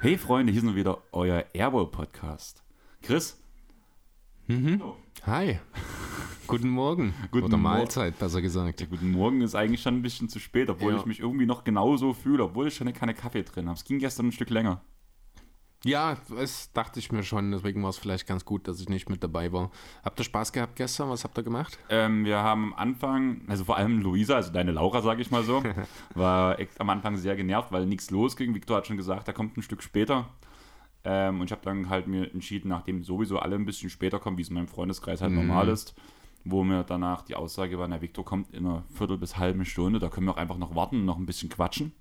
Hey Freunde, hier sind wieder euer Airwall Podcast. Chris? Mhm. Hi. Guten Morgen. Guten Oder Mahlzeit, besser gesagt. Der guten Morgen ist eigentlich schon ein bisschen zu spät, obwohl Ja. ich mich irgendwie noch genauso fühle, obwohl ich schon eine Kanne Kaffee drin habe. Es ging gestern ein Stück länger. Ja, das dachte ich mir schon. Deswegen war es vielleicht ganz gut, dass ich nicht mit dabei war. Habt ihr Spaß gehabt gestern? Was habt ihr gemacht? Ähm, wir haben am Anfang, also vor allem Luisa, also deine Laura, sage ich mal so, war am Anfang sehr genervt, weil nichts losging. Victor hat schon gesagt, er kommt ein Stück später. Ähm, und ich habe dann halt mir entschieden, nachdem sowieso alle ein bisschen später kommen, wie es in meinem Freundeskreis halt normal ist, wo mir danach die Aussage war, na, Victor kommt in einer Viertel bis halben Stunde, da können wir auch einfach noch warten und noch ein bisschen quatschen.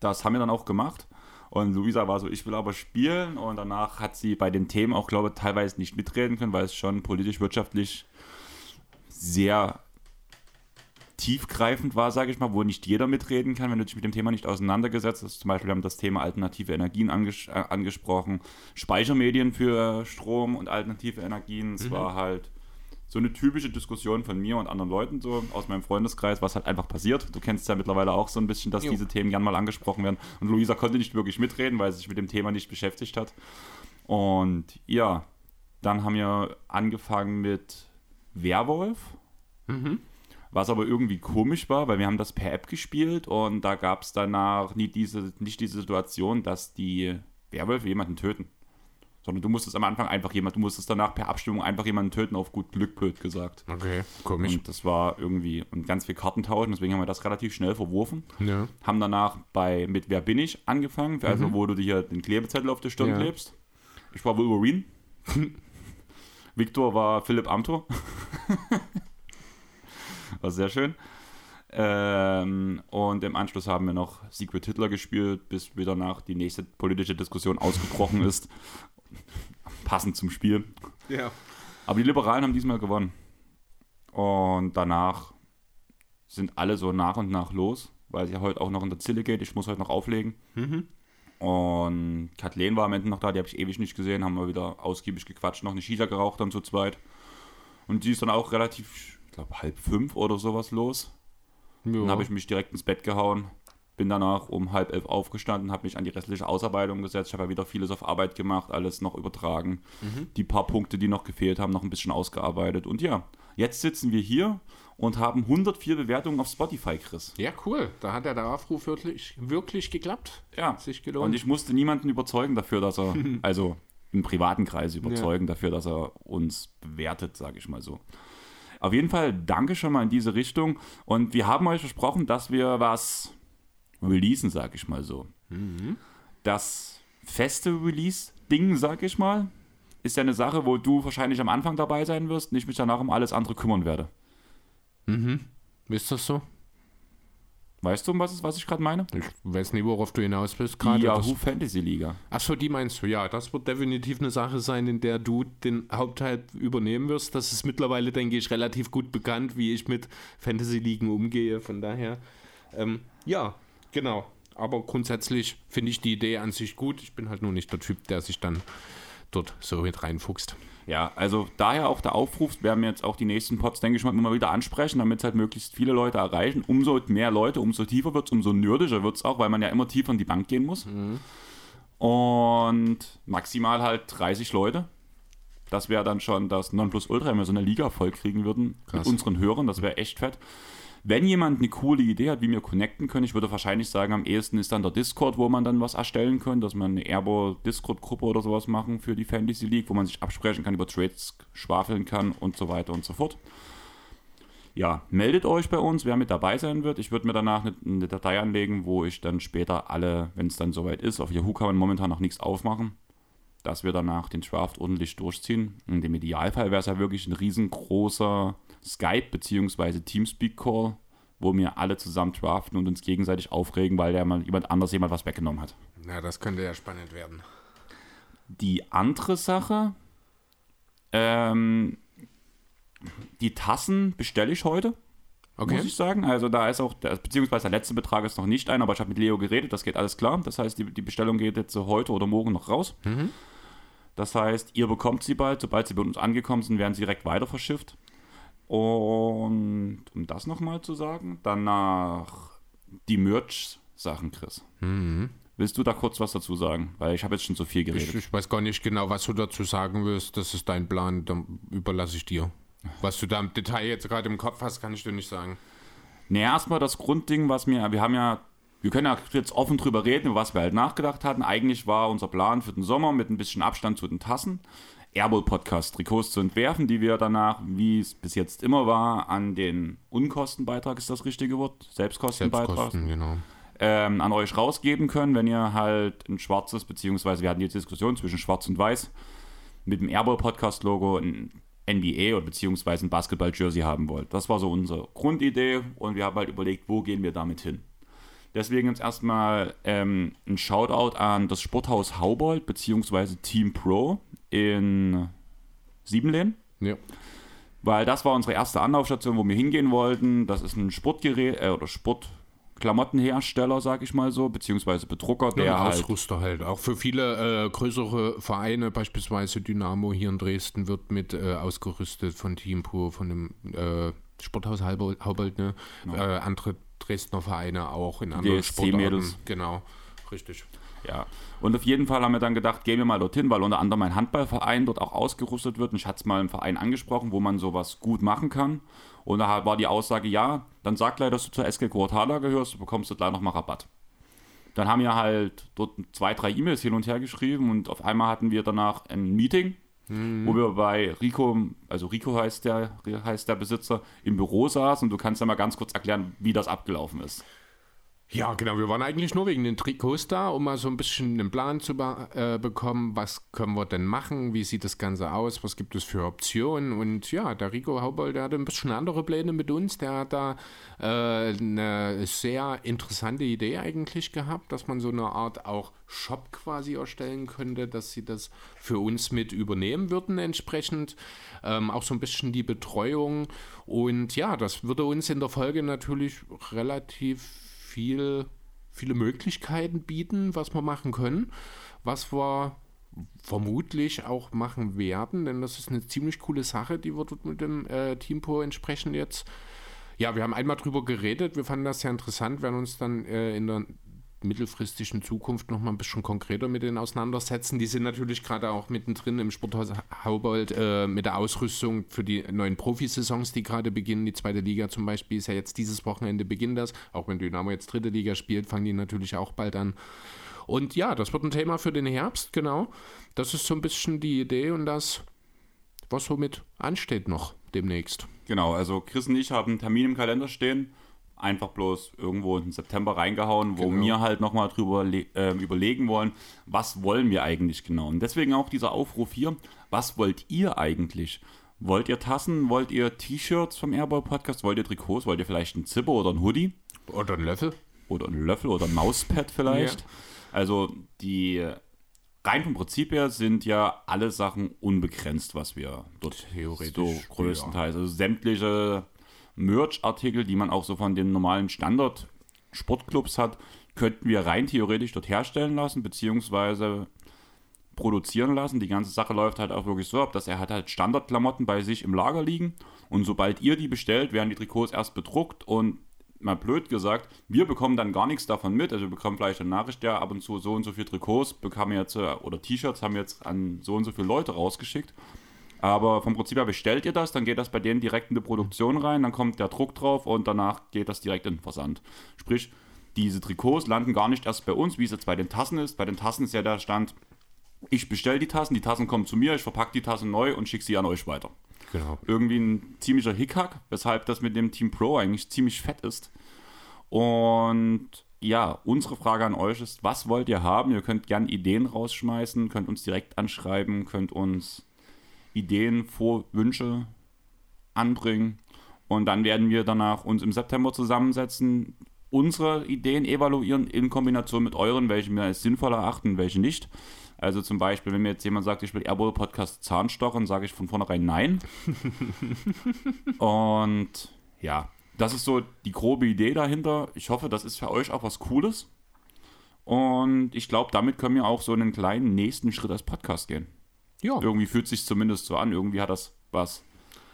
Das haben wir dann auch gemacht. Und Luisa war so, ich will aber spielen. Und danach hat sie bei den Themen auch, glaube ich, teilweise nicht mitreden können, weil es schon politisch, wirtschaftlich sehr tiefgreifend war, sage ich mal, wo nicht jeder mitreden kann, wenn du dich mit dem Thema nicht auseinandergesetzt hast. Zum Beispiel wir haben das Thema alternative Energien anges äh, angesprochen, Speichermedien für Strom und alternative Energien. Es war halt so eine typische Diskussion von mir und anderen Leuten so aus meinem Freundeskreis, was halt einfach passiert. Du kennst ja mittlerweile auch so ein bisschen, dass Jo. diese Themen gern mal angesprochen werden. Und Luisa konnte nicht wirklich mitreden, weil sie sich mit dem Thema nicht beschäftigt hat. Und ja, dann haben wir angefangen mit Werwolf. Was aber irgendwie komisch war, weil wir haben das per App gespielt und da gab es danach nie diese, nicht diese Situation, dass die Werwölfe jemanden töten. Sondern du musstest am Anfang einfach jemand, du musstest danach per Abstimmung einfach jemanden töten, auf gut Glück, blöd gesagt. Okay, komisch. Und das war irgendwie und ganz viel Karten tauschen, deswegen haben wir das relativ schnell verworfen. Ja. Haben danach bei mit Wer bin ich angefangen, also wo du dir den Klebezettel auf der Stirn Ja. klebst. Ich war Wolverine. Victor war Philipp Amthor. war sehr schön. Ähm, und im Anschluss haben wir noch Secret Hitler gespielt, bis wieder nach die nächste politische Diskussion ausgebrochen ist. Passend zum Spiel. Ja. Aber die Liberalen haben diesmal gewonnen. Und danach sind alle so nach und nach los, weil es ja heute auch noch in der Zille geht. Ich muss heute noch auflegen. Und Kathleen war am Ende noch da, die habe ich ewig nicht gesehen, haben wir wieder ausgiebig gequatscht, noch eine Shisha geraucht dann zu zweit. Und die ist dann auch relativ, ich glaube, halb fünf oder sowas los. ja. Dann habe ich mich direkt ins Bett gehauen. Bin danach um halb elf aufgestanden, habe mich an die restliche Ausarbeitung gesetzt. Ich habe ja wieder vieles auf Arbeit gemacht, alles noch übertragen. Die paar Punkte, die noch gefehlt haben, noch ein bisschen ausgearbeitet. Und ja, jetzt sitzen wir hier und haben 104 Bewertungen auf Spotify, Chris. ja, cool. Da hat ja der Aufruf wirklich, wirklich geklappt. Ja, Sich gelohnt. und ich musste niemanden überzeugen dafür, dass er, also im privaten Kreis überzeugen dafür, dass er uns bewertet, sage ich mal so. Auf jeden Fall danke schon mal in diese Richtung. Und wir haben euch versprochen, dass wir was releasen, sage ich mal so. Das feste Release-Ding, sage ich mal, ist ja eine Sache, wo du wahrscheinlich am Anfang dabei sein wirst und ich mich danach um alles andere kümmern werde. Ist das so? Weißt du, um was, was ich gerade meine? Ich weiß nicht, worauf du hinaus bist Die gerade. Yahoo Das- Fantasy Liga. Achso, die meinst du, ja. Das wird definitiv eine Sache sein, in der du den Hauptteil übernehmen wirst. Das ist mittlerweile, denke ich, relativ gut bekannt, wie ich mit Fantasy-Ligen umgehe. Von daher, ähm, ja, genau. Aber grundsätzlich finde ich die Idee an sich gut. Ich bin halt nur nicht der Typ, der sich dann dort so mit reinfuchst. Ja, also daher auch der Aufruf, werden wir jetzt auch die nächsten Pods, denke ich mal, immer wieder ansprechen, damit es halt möglichst viele Leute erreichen. Umso mehr Leute, umso tiefer wird es, umso nerdischer wird es auch, weil man ja immer tiefer in die Bank gehen muss. Und maximal halt 30 Leute. Das wäre dann schon das Nonplusultra, wenn wir so eine Liga voll kriegen würden Krass. mit unseren Hörern. Das wäre echt fett. Wenn jemand eine coole Idee hat, wie wir connecten können, ich würde wahrscheinlich sagen, am ehesten ist dann der Discord, wo man dann was erstellen kann, dass man eine Airbo Discord-Gruppe oder sowas machen für die Fantasy League, wo man sich absprechen kann, über Trades schwafeln kann und so weiter und so fort. Ja, meldet euch bei uns, wer mit dabei sein wird. Ich würde mir danach eine, eine Datei anlegen, wo ich dann später alle, wenn es dann soweit ist, auf Yahoo kann man momentan noch nichts aufmachen, dass wir danach den Draft ordentlich durchziehen. In dem Idealfall wäre es ja wirklich ein riesengroßer Skype- bzw. Teamspeak-Call, wo wir alle zusammen draften und uns gegenseitig aufregen, weil der mal jemand anders jemand was weggenommen hat. Ja, das könnte ja spannend werden. Die andere Sache, ähm, die Tassen bestelle ich heute. Okay. muss ich sagen. Also da ist auch, der, beziehungsweise der letzte Betrag ist noch nicht ein, aber ich habe mit Leo geredet, das geht alles klar. Das heißt, die, die Bestellung geht jetzt so heute oder morgen noch raus. Mhm. Das heißt, ihr bekommt sie bald. Sobald sie bei uns angekommen sind, werden sie direkt weiter verschifft. Und um das nochmal zu sagen, danach die Merch-Sachen, Chris. Mhm. Willst du da kurz was dazu sagen? Weil ich habe jetzt schon so viel geredet. Ich, ich weiß gar nicht genau, was du dazu sagen willst. Das ist dein Plan, dann überlasse ich dir. Was du da im Detail jetzt gerade im Kopf hast, kann ich dir nicht sagen. Nee, erstmal das Grundding, was mir, wir haben ja, wir können ja jetzt offen drüber reden, über was wir halt nachgedacht hatten. Eigentlich war unser Plan für den Sommer mit ein bisschen Abstand zu den Tassen, Airball Podcast Trikots zu entwerfen, die wir danach, wie es bis jetzt immer war, an den Unkostenbeitrag ist das richtige Wort, Selbstkostenbeitrag, Selbstkosten, genau. ähm, an euch rausgeben können, wenn ihr halt ein schwarzes, beziehungsweise wir hatten jetzt Diskussion zwischen schwarz und weiß, mit dem Airball Podcast Logo ein NBA oder beziehungsweise ein Basketball-Jersey haben wollt. Das war so unsere Grundidee und wir haben halt überlegt, wo gehen wir damit hin. Deswegen jetzt erstmal ähm, ein Shoutout an das Sporthaus Haubold beziehungsweise Team Pro in Siebenlehn, Ja. weil das war unsere erste Anlaufstation, wo wir hingehen wollten. Das ist ein Sportgerät äh, oder Sportklamottenhersteller, sag ich mal so, beziehungsweise Bedrucker, der Ja, halt Ausrüster halt. Auch für viele äh, größere Vereine, beispielsweise Dynamo hier in Dresden, wird mit äh, ausgerüstet von Team Pro, von dem äh, Sporthaus Haubold, ne? Äh, andere Dresdner Vereine auch in anderen DSC-Mädels. Genau, richtig. Ja, und auf jeden Fall haben wir dann gedacht, gehen wir mal dorthin, weil unter anderem ein Handballverein dort auch ausgerüstet wird. Und ich hatte es mal im Verein angesprochen, wo man sowas gut machen kann. Und da war die Aussage, ja, dann sag gleich, dass du zur SG Quartala gehörst, du bekommst du gleich nochmal Rabatt. Dann haben wir halt dort zwei, drei E-Mails hin und her geschrieben und auf einmal hatten wir danach ein Meeting, wo wir bei Rico, also Rico heißt der, heißt der Besitzer, im Büro saßen und du kannst ja mal ganz kurz erklären, wie das abgelaufen ist. Ja, genau. Wir waren eigentlich nur wegen den Trikots da, um mal so ein bisschen einen Plan zu be äh, bekommen. Was können wir denn machen? Wie sieht das Ganze aus? Was gibt es für Optionen? Und ja, der Rico Haubold, der hatte ein bisschen andere Pläne mit uns. Der hat da äh, eine sehr interessante Idee eigentlich gehabt, dass man so eine Art auch Shop quasi erstellen könnte, dass sie das für uns mit übernehmen würden entsprechend. Ähm, auch so ein bisschen die Betreuung. Und ja, das würde uns in der Folge natürlich relativ viel, viele Möglichkeiten bieten, was wir machen können, was wir vermutlich auch machen werden, denn das ist eine ziemlich coole Sache, die wir dort mit dem äh, Teampo entsprechend jetzt. Ja, wir haben einmal drüber geredet, wir fanden das sehr interessant, werden uns dann äh, in der mittelfristigen Zukunft noch mal ein bisschen konkreter mit denen auseinandersetzen. Die sind natürlich gerade auch mittendrin im Sporthaus Haubold äh, mit der Ausrüstung für die neuen Profisaisons, die gerade beginnen. Die zweite Liga zum Beispiel ist ja jetzt dieses Wochenende beginnt das. Auch wenn Dynamo jetzt dritte Liga spielt, fangen die natürlich auch bald an. Und ja, das wird ein Thema für den Herbst, genau. Das ist so ein bisschen die Idee und das, was somit ansteht noch demnächst. Genau, also Chris und ich haben einen Termin im Kalender stehen, einfach bloß irgendwo in September reingehauen, wo Genau. wir halt nochmal drüber äh, überlegen wollen, was wollen wir eigentlich genau. Und deswegen auch dieser Aufruf hier, was wollt ihr eigentlich? Wollt ihr Tassen, wollt ihr T-Shirts vom Airball Podcast, wollt ihr Trikots, wollt ihr vielleicht ein Zipper oder ein Hoodie Oder ein Löffel. oder ein Löffel oder ein Mauspad vielleicht? Ja. Also die rein vom Prinzip her sind ja alle Sachen unbegrenzt, was wir dort Theoretisch, so größtenteils. Also sämtliche Merch-Artikel, die man auch so von den normalen Standard-Sportclubs hat, könnten wir rein theoretisch dort herstellen lassen, beziehungsweise produzieren lassen. Die ganze Sache läuft halt auch wirklich so ab, dass er hat halt Standardklamotten bei sich im Lager liegen und sobald ihr die bestellt, werden die Trikots erst bedruckt und mal blöd gesagt, wir bekommen dann gar nichts davon mit. Also wir bekommen vielleicht eine Nachricht, ja, ab und zu so und so viele Trikots bekamen jetzt, äh, oder T-Shirts haben jetzt an so und so viele Leute rausgeschickt. Aber vom Prinzip her bestellt ihr das, dann geht das bei denen direkt in die Produktion rein, dann kommt der Druck drauf und danach geht das direkt in den Versand. Sprich, diese Trikots landen gar nicht erst bei uns, wie es jetzt bei den Tassen ist. Bei den Tassen ist ja der Stand, ich bestelle die Tassen, die Tassen kommen zu mir, ich verpacke die Tassen neu und schicke sie an euch weiter. Genau. Irgendwie ein ziemlicher Hickhack, weshalb das mit dem Team Pro eigentlich ziemlich fett ist. Und ja, unsere Frage an euch ist, was wollt ihr haben? Ihr könnt gerne Ideen rausschmeißen, könnt uns direkt anschreiben, könnt uns Ideen, Vorwünsche anbringen. Und dann werden wir danach uns im September zusammensetzen, unsere Ideen evaluieren in Kombination mit euren, welche wir als sinnvoll erachten, welche nicht. Also zum Beispiel, wenn mir jetzt jemand sagt, ich will Airball Podcast Zahnstochern, sage ich von vornherein nein. Und ja, das ist so die grobe Idee dahinter. Ich hoffe, das ist für euch auch was Cooles. Und ich glaube, damit können wir auch so einen kleinen nächsten Schritt als Podcast gehen. Ja. Irgendwie fühlt sich zumindest so an. Irgendwie hat das was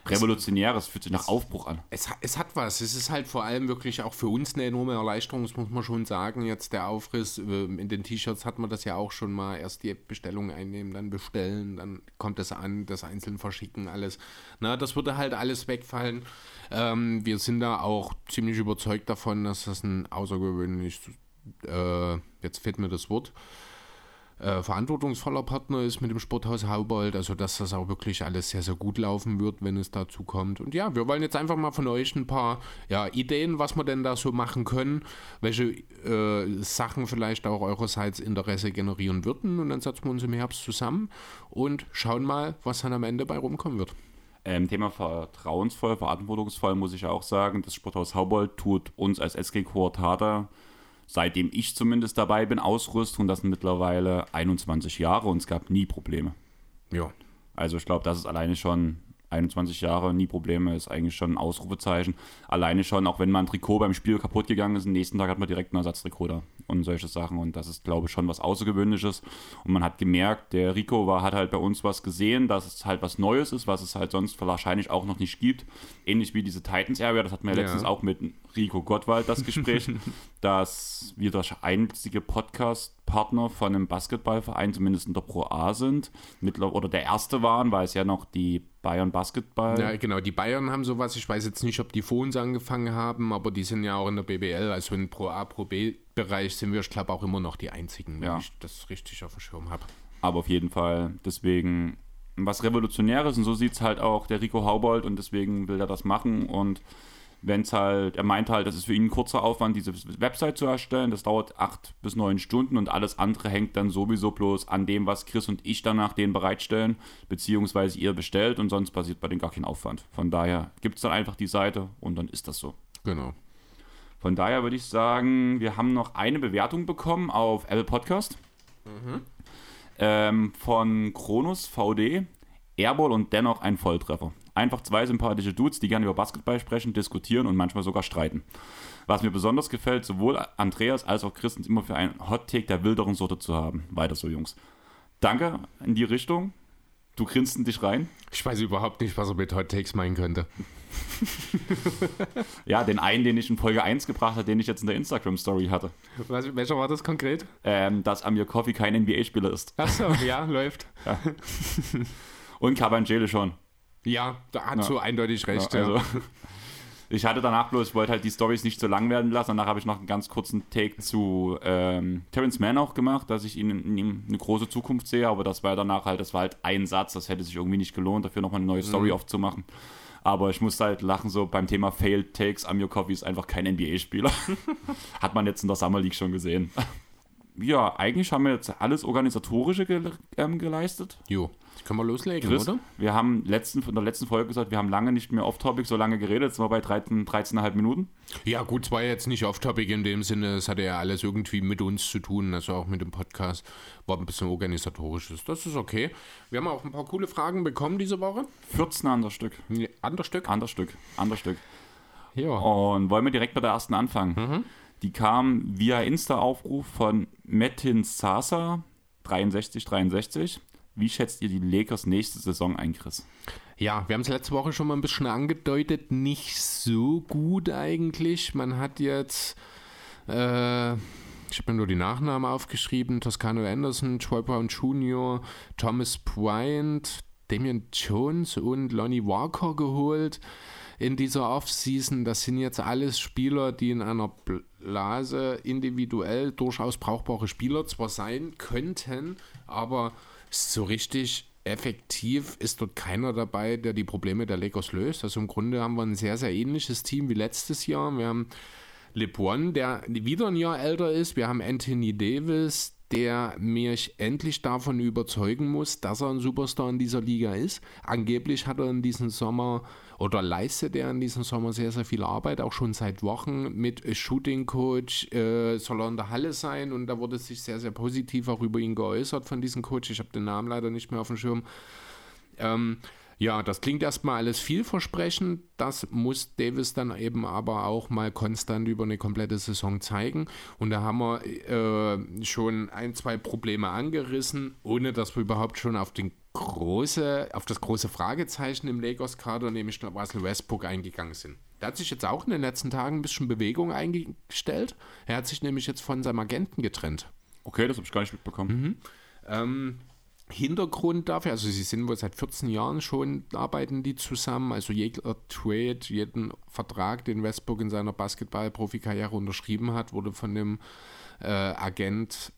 Revolutionäres, fühlt sich nach Aufbruch an. Es, es hat was. Es ist halt vor allem wirklich auch für uns eine enorme Erleichterung, das muss man schon sagen. Jetzt der Aufriss, äh, in den T-Shirts hat man das ja auch schon mal. Erst die Bestellung einnehmen, dann bestellen, dann kommt es an, das einzeln verschicken, alles. Na, das würde halt alles wegfallen. Ähm, wir sind da auch ziemlich überzeugt davon, dass das ein außergewöhnlich, äh, jetzt fehlt mir das Wort, äh, verantwortungsvoller Partner ist mit dem Sporthaus Haubold, also dass das auch wirklich alles sehr, sehr gut laufen wird, wenn es dazu kommt. Und ja, wir wollen jetzt einfach mal von euch ein paar ja, Ideen, was wir denn da so machen können, welche äh, Sachen vielleicht auch eurerseits Interesse generieren würden und dann setzen wir uns im Herbst zusammen und schauen mal, was dann am Ende bei rumkommen wird. Ähm, Thema vertrauensvoll, verantwortungsvoll muss ich auch sagen. Das Sporthaus Haubold tut uns als SG Quartata seitdem ich zumindest dabei bin, Ausrüstung. Das sind mittlerweile 21 Jahre und es gab nie Probleme. Ja. Also ich glaube, das ist alleine schon 21 Jahre, nie Probleme, ist eigentlich schon ein Ausrufezeichen. Alleine schon, auch wenn mal ein Trikot beim Spiel kaputt gegangen ist, am nächsten Tag hat man direkt ein Ersatztrikot da und solche Sachen. Und das ist, glaube ich, schon was Außergewöhnliches. Und man hat gemerkt, der Rico war, hat halt bei uns was gesehen, dass es halt was Neues ist, was es halt sonst wahrscheinlich auch noch nicht gibt. Ähnlich wie diese Titans Area, das hatten wir ja. letztens auch mit Rico Gottwald das Gespräch, dass wir der einzige Podcast-Partner von einem Basketballverein, zumindest in der Pro A sind, oder der erste waren, weil es ja noch die Bayern Basketball. Ja, genau, die Bayern haben sowas. Ich weiß jetzt nicht, ob die vor uns angefangen haben, aber die sind ja auch in der BBL, also in Pro A, Pro B-Bereich sind wir, ich glaube, auch immer noch die einzigen, wenn ja. ich das richtig auf dem Schirm habe. Aber auf jeden Fall, deswegen was Revolutionäres und so sieht es halt auch der Rico Haubold und deswegen will er das machen und wenn es halt, er meint halt, das ist für ihn ein kurzer Aufwand, diese Website zu erstellen. Das dauert acht bis neun Stunden und alles andere hängt dann sowieso bloß an dem, was Chris und ich danach denen bereitstellen, beziehungsweise ihr bestellt und sonst passiert bei denen gar kein Aufwand. Von daher gibt es dann einfach die Seite und dann ist das so. Genau. Von daher würde ich sagen, wir haben noch eine Bewertung bekommen auf Apple Podcast mhm. ähm, von Kronos VD. Airball und dennoch ein Volltreffer. Einfach zwei sympathische Dudes, die gerne über Basketball sprechen, diskutieren und manchmal sogar streiten. Was mir besonders gefällt, sowohl Andreas als auch Chris immer für einen Hot-Take der wilderen Sorte zu haben. Weiter so, Jungs. Danke in die Richtung. Du grinst in dich rein. Ich weiß überhaupt nicht, was er mit Hot Takes meinen könnte. ja, den einen, den ich in Folge 1 gebracht habe, den ich jetzt in der Instagram-Story hatte. Was, welcher war das konkret? Ähm, dass Amir Coffee kein NBA-Spieler ist. Achso, ja, läuft. Ja. Und Cabangele schon. Ja, da hat ja. so eindeutig recht. Ja, also, ich hatte danach bloß, ich wollte halt die Stories nicht so lang werden lassen. Danach habe ich noch einen ganz kurzen Take zu ähm, Terrence Mann auch gemacht, dass ich ihn in ihm eine große Zukunft sehe. Aber das war danach halt, das war halt ein Satz, das hätte sich irgendwie nicht gelohnt, dafür nochmal eine neue Story mhm. aufzumachen. Aber ich musste halt lachen, so beim Thema Failed Takes. Amir Coffee ist einfach kein NBA-Spieler. Hat man jetzt in der Summer League schon gesehen. ja, eigentlich haben wir jetzt alles Organisatorische ge ähm, geleistet. Jo. Können wir loslegen, Chris, oder? Wir haben letzten, in der letzten Folge gesagt, wir haben lange nicht mehr off-topic so lange geredet. Jetzt sind wir bei 13, 13,5 Minuten. Ja, gut, es war jetzt nicht off-topic in dem Sinne. Es hatte ja alles irgendwie mit uns zu tun, also auch mit dem Podcast. War ein bisschen organisatorisches. Das ist okay. Wir haben auch ein paar coole Fragen bekommen diese Woche. 14 an das Stück. Ja, an Stück? An das Stück. An das Stück. Ja. Und wollen wir direkt bei der ersten anfangen? Mhm. Die kam via Insta-Aufruf von Metin Sasa 6363. Wie schätzt ihr die Lakers nächste Saison ein, Chris? Ja, wir haben es letzte Woche schon mal ein bisschen angedeutet. Nicht so gut eigentlich. Man hat jetzt, äh, ich habe mir nur die Nachnamen aufgeschrieben: Toscano Anderson, Troy Brown Jr., Thomas Bryant, Damian Jones und Lonnie Walker geholt in dieser Offseason. Das sind jetzt alles Spieler, die in einer Blase individuell durchaus brauchbare Spieler zwar sein könnten, aber so richtig effektiv ist dort keiner dabei, der die Probleme der Lakers löst. Also im Grunde haben wir ein sehr, sehr ähnliches Team wie letztes Jahr. Wir haben LeBron, der wieder ein Jahr älter ist. Wir haben Anthony Davis, der mich endlich davon überzeugen muss, dass er ein Superstar in dieser Liga ist. Angeblich hat er in diesem Sommer oder leistet er in diesem Sommer sehr, sehr viel Arbeit, auch schon seit Wochen mit Shooting Coach, äh, soll er in der Halle sein und da wurde sich sehr, sehr positiv auch über ihn geäußert von diesem Coach. Ich habe den Namen leider nicht mehr auf dem Schirm. Ähm, Ja, das klingt erstmal alles vielversprechend. Das muss Davis dann eben aber auch mal konstant über eine komplette Saison zeigen. Und da haben wir äh, schon ein, zwei Probleme angerissen, ohne dass wir überhaupt schon auf, den große, auf das große Fragezeichen im Lakers-Kader, nämlich Russell Westbrook, eingegangen sind. Da hat sich jetzt auch in den letzten Tagen ein bisschen Bewegung eingestellt. Er hat sich nämlich jetzt von seinem Agenten getrennt. Okay, das habe ich gar nicht mitbekommen. Mhm. Ähm, Hintergrund dafür, also sie sind wohl seit 14 Jahren schon, arbeiten die zusammen, also jeder Trade, jeden Vertrag, den Westbrook in seiner Basketball-Profikarriere unterschrieben hat, wurde von dem äh, Agent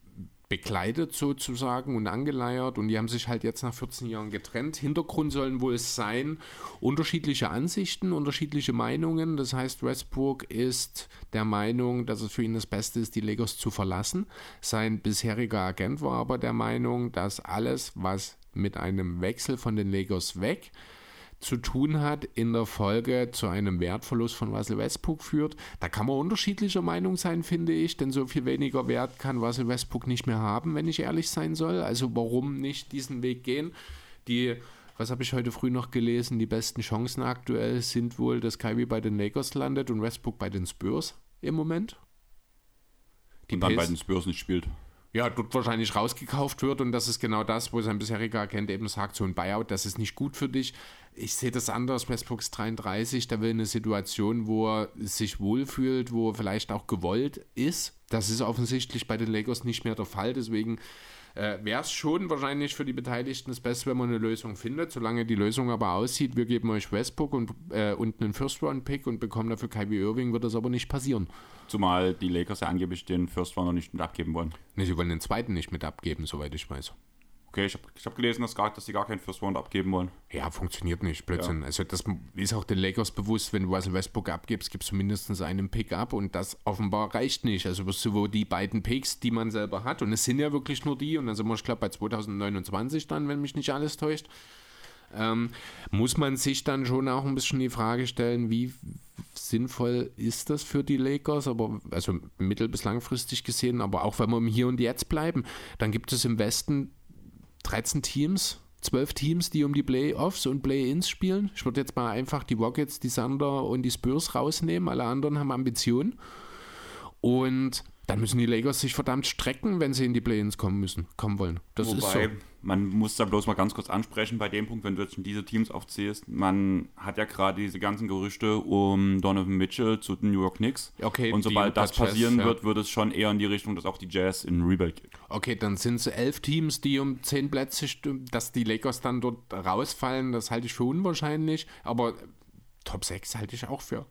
bekleidet sozusagen und angeleiert und die haben sich halt jetzt nach 14 Jahren getrennt. Hintergrund sollen wohl sein unterschiedliche Ansichten, unterschiedliche Meinungen. Das heißt, Westbrook ist der Meinung, dass es für ihn das Beste ist, die Lakers zu verlassen. Sein bisheriger Agent war aber der Meinung, dass alles, was mit einem Wechsel von den Lakers weg zu tun hat, in der Folge zu einem Wertverlust von Russell Westbrook führt. Da kann man unterschiedlicher Meinung sein, finde ich, denn so viel weniger Wert kann Russell Westbrook nicht mehr haben, wenn ich ehrlich sein soll. Also warum nicht diesen Weg gehen? Die, was habe ich heute früh noch gelesen, die besten Chancen aktuell sind wohl, dass Kyrie bei den Lakers landet und Westbrook bei den Spurs im Moment. Die und dann Pace, bei den Spurs nicht spielt ja, dort wahrscheinlich rausgekauft wird und das ist genau das, wo sein bisheriger Agent eben sagt, so ein Buyout, das ist nicht gut für dich. Ich sehe das anders, Westbrook ist 33, der will eine Situation, wo er sich wohlfühlt, wo er vielleicht auch gewollt ist. Das ist offensichtlich bei den Lakers nicht mehr der Fall, deswegen äh, wäre es schon wahrscheinlich für die Beteiligten das Beste, wenn man eine Lösung findet. Solange die Lösung aber aussieht, wir geben euch Westbrook und, äh, und einen First-Round-Pick und bekommen dafür Kyrie Irving, wird das aber nicht passieren. Zumal die Lakers ja angeblich den First-Round noch nicht mit abgeben wollen. Ne, sie wollen den zweiten nicht mit abgeben, soweit ich weiß. Okay, ich habe hab gelesen, dass, gar, dass sie gar keinen First Round abgeben wollen. Ja, funktioniert nicht, Blödsinn. Ja. Also das ist auch den Lakers bewusst, wenn du Russell Westbrook abgibst, gibst du mindestens einen Pick ab und das offenbar reicht nicht. Also wirst du wohl die beiden Picks, die man selber hat, und es sind ja wirklich nur die, und dann sind wir, ich glaube, bei 2029 dann, wenn mich nicht alles täuscht, ähm, muss man sich dann schon auch ein bisschen die Frage stellen, wie sinnvoll ist das für die Lakers, aber also mittel- bis langfristig gesehen, aber auch wenn wir im Hier und Jetzt bleiben, dann gibt es im Westen 13 Teams, 12 Teams, die um die Playoffs und Play-Ins spielen. Ich würde jetzt mal einfach die Rockets, die Thunder und die Spurs rausnehmen. Alle anderen haben Ambitionen. Und dann müssen die Lakers sich verdammt strecken, wenn sie in die Play-ins kommen müssen, kommen wollen. Das Wobei, ist so. Man muss da bloß mal ganz kurz ansprechen bei dem Punkt, wenn du jetzt diese Teams aufzählst. Man hat ja gerade diese ganzen Gerüchte um Donovan Mitchell zu den New York Knicks. Okay, und sobald das passieren Jazz, wird, ja. wird es schon eher in die Richtung, dass auch die Jazz in Rebuild geht. Okay, dann sind es elf Teams, die um zehn Plätze, dass die Lakers dann dort rausfallen, das halte ich für unwahrscheinlich. Aber Top 6 halte ich auch für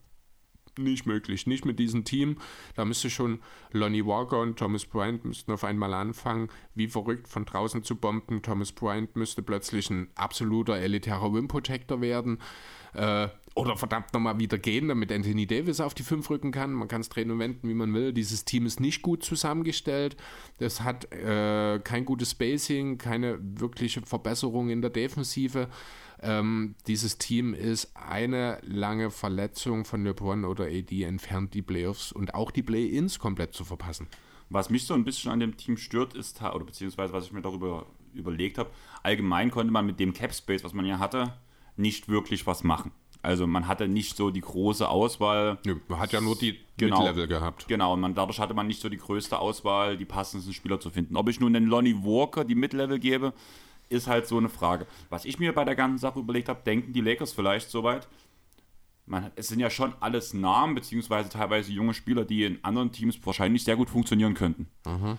nicht möglich. Nicht mit diesem Team. Da müsste schon Lonnie Walker und Thomas Bryant müssten auf einmal anfangen, wie verrückt von draußen zu bomben. Thomas Bryant müsste plötzlich ein absoluter elitärer Wim Protector werden. Äh, oder verdammt nochmal wieder gehen, damit Anthony Davis auf die 5 rücken kann. Man kann es drehen und wenden, wie man will. Dieses Team ist nicht gut zusammengestellt. Das hat äh, kein gutes Spacing, keine wirkliche Verbesserung in der Defensive. Ähm, dieses Team ist eine lange Verletzung von LeBron oder AD entfernt, die Playoffs und auch die Play-Ins komplett zu verpassen. Was mich so ein bisschen an dem Team stört, ist, oder beziehungsweise was ich mir darüber überlegt habe, allgemein konnte man mit dem Cap Space, was man ja hatte, nicht wirklich was machen. Also man hatte nicht so die große Auswahl. Ja, man hat ja nur die genau, Level gehabt. Genau, und man, dadurch hatte man nicht so die größte Auswahl, die passendsten Spieler zu finden. Ob ich nun den Lonnie Walker die Mid-Level gebe, ist halt so eine Frage. Was ich mir bei der ganzen Sache überlegt habe, denken die Lakers vielleicht soweit? Man, es sind ja schon alles Namen, beziehungsweise teilweise junge Spieler, die in anderen Teams wahrscheinlich sehr gut funktionieren könnten. Mhm.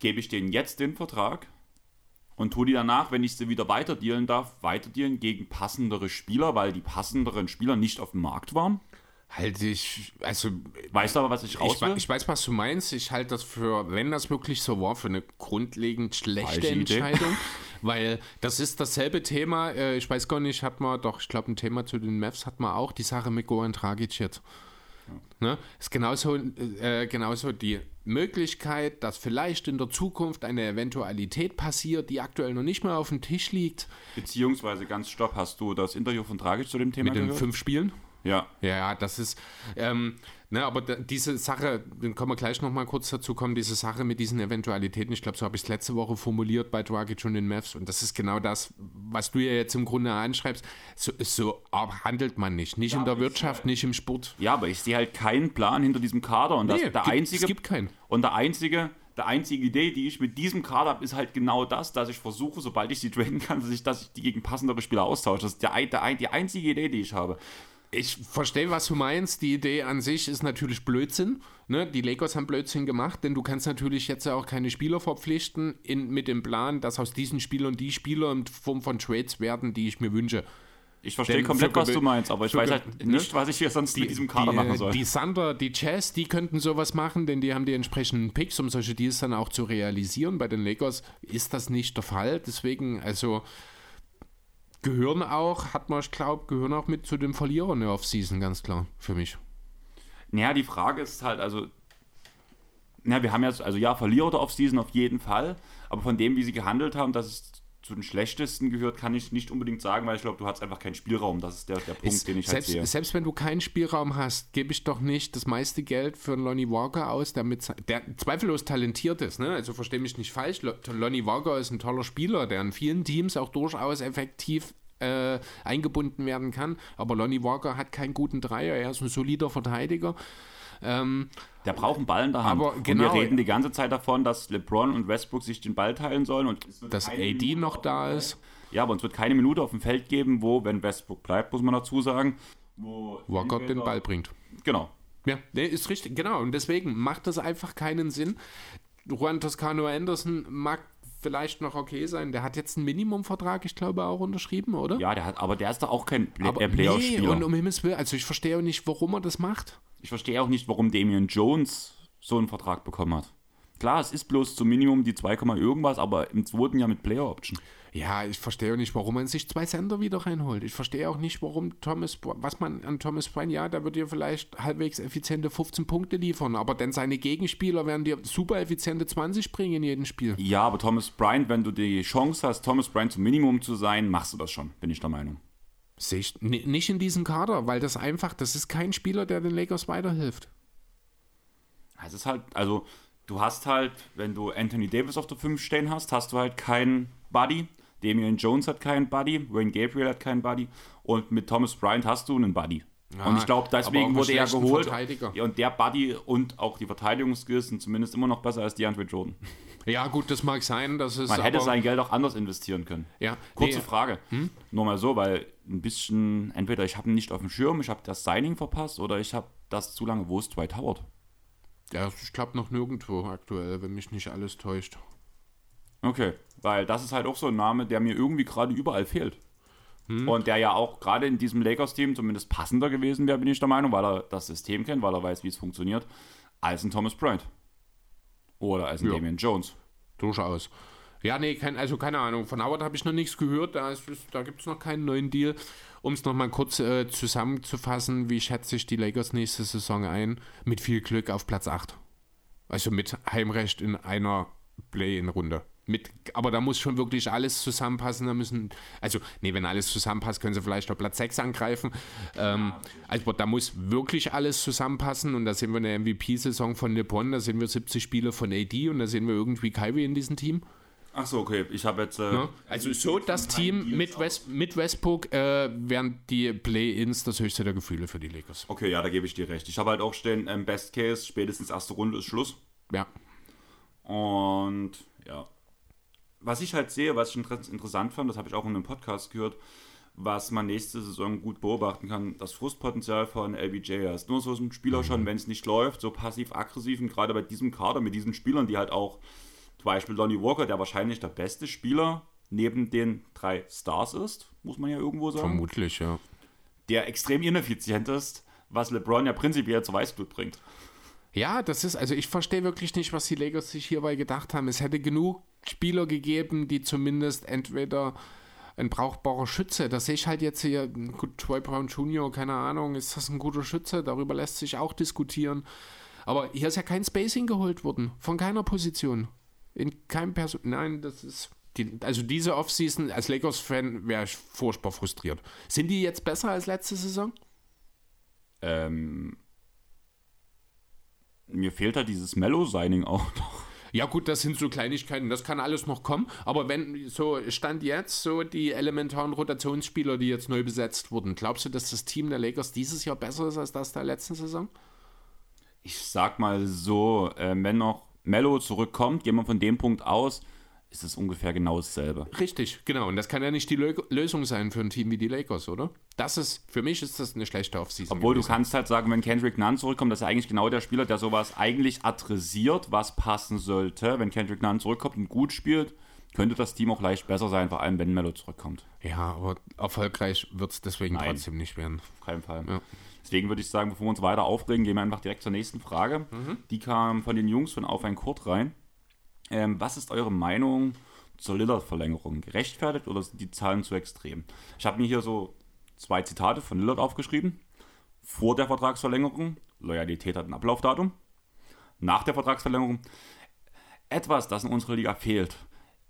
Gebe ich denen jetzt den Vertrag und tue die danach, wenn ich sie wieder weiterdealen darf, weiterdealen gegen passendere Spieler, weil die passenderen Spieler nicht auf dem Markt waren? Halte ich, also. Weißt du aber, was ich raus ich, ich, weiß, was du meinst. Ich halte das für, wenn das wirklich so war, für eine grundlegend schlechte Entscheidung. weil das ist dasselbe Thema. Äh, ich weiß gar nicht, hat man doch, ich glaube, ein Thema zu den Mavs hat man auch die Sache mit Goran Dragic jetzt. Ja. Ne? Ist genauso, äh, genauso die Möglichkeit, dass vielleicht in der Zukunft eine Eventualität passiert, die aktuell noch nicht mal auf dem Tisch liegt. Beziehungsweise, ganz stopp, hast du das Interview von Dragic zu dem Thema Mit den fünf Spielen? Ja. Ja, das ist, ähm, ne, aber da, diese Sache, dann können wir gleich nochmal kurz dazu kommen, diese Sache mit diesen Eventualitäten, ich glaube, so habe ich es letzte Woche formuliert bei Dragic und den Mavs und das ist genau das, was du ja jetzt im Grunde anschreibst, so, so handelt man nicht, nicht in der Wirtschaft, nicht im Sport. Ja, aber ich sehe halt keinen Plan hinter diesem Kader und das, Nee, der gibt- einzige es gibt keinen. und der einzige der einzige Idee, die ich mit diesem Kader habe, ist halt genau das, dass ich versuche, sobald ich sie traden kann, dass ich, dass ich die gegen passendere Spieler austausche. Das ist der, der, die einzige Idee, die ich habe. Ich verstehe, was du meinst. Die Idee an sich ist natürlich Blödsinn. Ne? Die Lakers haben Blödsinn gemacht, denn du kannst natürlich jetzt ja auch keine Spieler verpflichten in, mit dem Plan, dass aus diesen Spielern die Spieler in Form von Trades werden, die ich mir wünsche. Ich verstehe komplett, was du meinst, aber ich weiß halt ne? nicht, was ich hier sonst mit diesem Kader die, machen soll. Die Thunder, die Jazz, die könnten sowas machen, denn die haben die entsprechenden Picks, um solche Deals dann auch zu realisieren. Bei den Lakers ist das nicht der Fall. Deswegen, also gehören auch, hat man, ich glaube, gehören auch mit zu den Verlierern der Offseason, ganz klar, für mich. Naja, die Frage ist halt, also, na, wir haben jetzt, also ja, Verlierer der Offseason auf jeden Fall, aber von dem, wie sie gehandelt haben, dass es zu den schlechtesten gehört, kann ich nicht unbedingt sagen, weil ich glaube, du hast einfach keinen Spielraum. Das ist der, der Punkt, Ist- den ich halt selbst, sehe. selbst wenn du keinen Spielraum hast, gebe ich doch nicht das meiste Geld für einen Lonnie Walker aus, der, mit, der zweifellos talentiert ist. Ne? Also verstehe mich nicht falsch. Lo- Lonnie Walker ist ein toller Spieler, der in vielen Teams auch durchaus effektiv äh, eingebunden werden kann. Aber Lonnie Walker hat keinen guten Dreier. Er ist ein solider Verteidiger. Ähm, Der braucht einen Ball in der Hand. Aber und genau, wir reden die ganze Zeit davon, dass LeBron und Westbrook sich den Ball teilen sollen und dass AD Minute noch da ist. Ja, aber uns wird keine Minute auf dem Feld geben, wo, wenn Westbrook bleibt, muss man dazu sagen, wo Walker den Ball bringt. Genau. Ja, nee, ist richtig, genau. Und deswegen macht das einfach keinen Sinn. Juan Toscano Anderson mag vielleicht noch okay sein. Der hat jetzt einen Minimumvertrag, ich glaube, auch unterschrieben, oder? Ja, der hat, aber der ist doch auch kein Play Aber äh, nee, Playoff-Spieler. und um Himmels Willen, also ich verstehe auch nicht, warum er das macht. Ich verstehe auch nicht, warum Damian Jones so einen Vertrag bekommen hat. Klar, es ist bloß zum Minimum die 2, irgendwas, aber im zweiten Jahr mit Player Option. Ja, ich verstehe auch nicht, warum man sich zwei Sender wieder reinholt. Ich verstehe auch nicht, warum Thomas, was man an Thomas Bryan, ja, der wird dir vielleicht halbwegs effiziente 15 Punkte liefern, aber dann seine Gegenspieler werden dir super effiziente 20 bringen in jedem Spiel. Ja, aber Thomas Bryant, wenn du die Chance hast, Thomas Bryant zum Minimum zu sein, machst du das schon, bin ich der Meinung. Sehe ich ni- nicht in diesem Kader, weil das einfach, das ist kein Spieler, der den Lakers weiterhilft. Es ist halt, also du hast halt, wenn du Anthony Davis auf der 5 stehen hast, hast du halt keinen Buddy. Damian Jones hat keinen Buddy, Wayne Gabriel hat keinen Buddy und mit Thomas Bryant hast du einen Buddy. Ja, und ich glaube, deswegen wurde er geholt. Und der Buddy und auch die Verteidigungsskills sind zumindest immer noch besser als DeAndre Jordan. Ja, gut, das mag sein, das ist Man hätte sein Geld auch anders investieren können. ja, Kurze nee, Frage. Nur mal so, weil ein bisschen, entweder ich habe ihn nicht auf dem Schirm, ich habe das Signing verpasst oder ich habe das zu lange. Wo ist Dwight Howard? Ja, ich glaube noch nirgendwo aktuell, wenn mich nicht alles täuscht. Okay, weil das ist halt auch so ein Name, der mir irgendwie gerade überall fehlt. Und der ja auch gerade in diesem Lakers-Team zumindest passender gewesen wäre, bin ich der Meinung, weil er das System kennt, weil er weiß, wie es funktioniert, als ein Thomas Bryant. Oder als ein Ja. Damian Jones. Durchaus. Ja, nee, kein, also keine Ahnung. Von Howard habe ich noch nichts gehört. Da, ist, da gibt es noch keinen neuen Deal. Um es nochmal kurz äh, zusammenzufassen, wie schätze ich die Lakers nächste Saison ein? Mit viel Glück auf Platz 8. Also mit Heimrecht in einer Play-in-Runde. Mit, aber da muss schon wirklich alles zusammenpassen. Da müssen, also, nee, wenn alles zusammenpasst, können sie vielleicht auf Platz 6 angreifen. Ähm, also, da muss wirklich alles zusammenpassen. Und da sehen wir eine MVP-Saison von LeBron, da sehen wir 70 Spiele von AD und da sehen wir irgendwie Kyrie in diesem Team. Ach so, okay. Ich habe jetzt. Äh, Ne? Also so das Team mit, West, mit Westbrook äh, wären die Play-Ins das höchste der Gefühle für die Lakers. Okay, ja, da gebe ich dir recht. Ich habe halt auch stehen, ähm, Best Case, spätestens erste Runde ist Schluss. Ja. Und ja. Was ich halt sehe, was ich inter interessant fand, das habe ich auch in einem Podcast gehört, was man nächste Saison gut beobachten kann, das Frustpotenzial von LBJ. Er ist nur so ein Spieler schon, wenn es nicht läuft, so passiv-aggressiv und gerade bei diesem Kader mit diesen Spielern, die halt auch, zum Beispiel Lonnie Walker, der wahrscheinlich der beste Spieler neben den drei Stars ist, muss man ja irgendwo sagen, Vermutlich, ja. der extrem ineffizient ist, was LeBron ja prinzipiell zu Weißblut bringt. Ja, das ist, also ich verstehe wirklich nicht, was die Lakers sich hierbei gedacht haben. Es hätte genug Spieler gegeben, die zumindest entweder ein brauchbarer Schütze, das sehe ich halt jetzt hier, gut, Troy Brown Jr., keine Ahnung, ist das ein guter Schütze? Darüber lässt sich auch diskutieren. Aber hier ist ja kein Spacing geholt worden, von keiner Position. In keinem Person. Nein, das ist. Die, also diese Offseason als Lakers-Fan wäre ich furchtbar frustriert. Sind die jetzt besser als letzte Saison? Ähm, mir fehlt halt dieses Mellow-Signing auch noch. Ja gut, das sind so Kleinigkeiten, das kann alles noch kommen. Aber wenn so Stand jetzt so die elementaren Rotationsspieler, die jetzt neu besetzt wurden, glaubst du, dass das Team der Lakers dieses Jahr besser ist als das der letzten Saison? Ich sag mal so, äh, wenn noch Mello zurückkommt, gehen wir von dem Punkt aus, ist es ungefähr genau dasselbe. Richtig, genau. Und das kann ja nicht die Lö Lösung sein für ein Team wie die Lakers, oder? Das ist, für mich ist das eine schlechte Offseason. Obwohl gewesen. du kannst halt sagen, wenn Kendrick Nunn zurückkommt, das ist eigentlich genau der Spieler, der sowas eigentlich adressiert, was passen sollte. Wenn Kendrick Nunn zurückkommt und gut spielt, könnte das Team auch leicht besser sein, vor allem wenn Mello zurückkommt. Ja, aber erfolgreich wird es deswegen Nein, trotzdem nicht werden. Auf keinen Fall. Ja. Deswegen würde ich sagen, bevor wir uns weiter aufregen, gehen wir einfach direkt zur nächsten Frage. Mhm. Die kam von den Jungs von Auf ein Kurt rein. Ähm, was ist eure Meinung zur Lillard-Verlängerung gerechtfertigt oder sind die Zahlen zu extrem? Ich habe mir hier so zwei Zitate von Lillard aufgeschrieben. Vor der Vertragsverlängerung, Loyalität hat ein Ablaufdatum. Nach der Vertragsverlängerung, etwas, das in unserer Liga fehlt,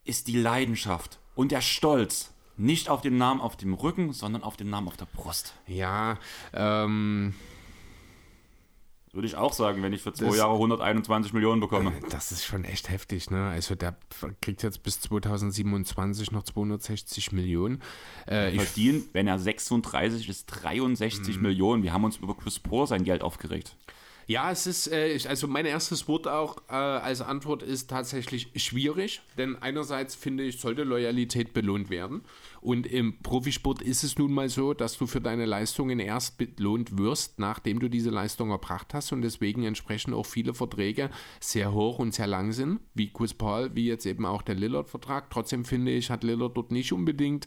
ist die Leidenschaft und der Stolz. Nicht auf den Namen auf dem Rücken, sondern auf den Namen auf der Brust. Ja, ähm, würde ich auch sagen, wenn ich für zwei das, Jahre 121 Millionen bekomme. Äh, das ist schon echt heftig, ne? Also der kriegt jetzt bis 2027 noch 260 Millionen. Äh, verdient, wenn er 36 ist, 63 mhm. Millionen. Wir haben uns über Chris Paul sein Geld aufgeregt. Ja, es ist, äh, also mein erstes Wort auch äh, als Antwort ist tatsächlich schwierig, denn einerseits finde ich, sollte Loyalität belohnt werden. Und im Profisport ist es nun mal so, dass du für deine Leistungen erst belohnt wirst, nachdem du diese Leistung erbracht hast und deswegen entsprechend auch viele Verträge sehr hoch und sehr lang sind, wie Chris Paul, wie jetzt eben auch der Lillard-Vertrag. Trotzdem finde ich, hat Lillard dort nicht unbedingt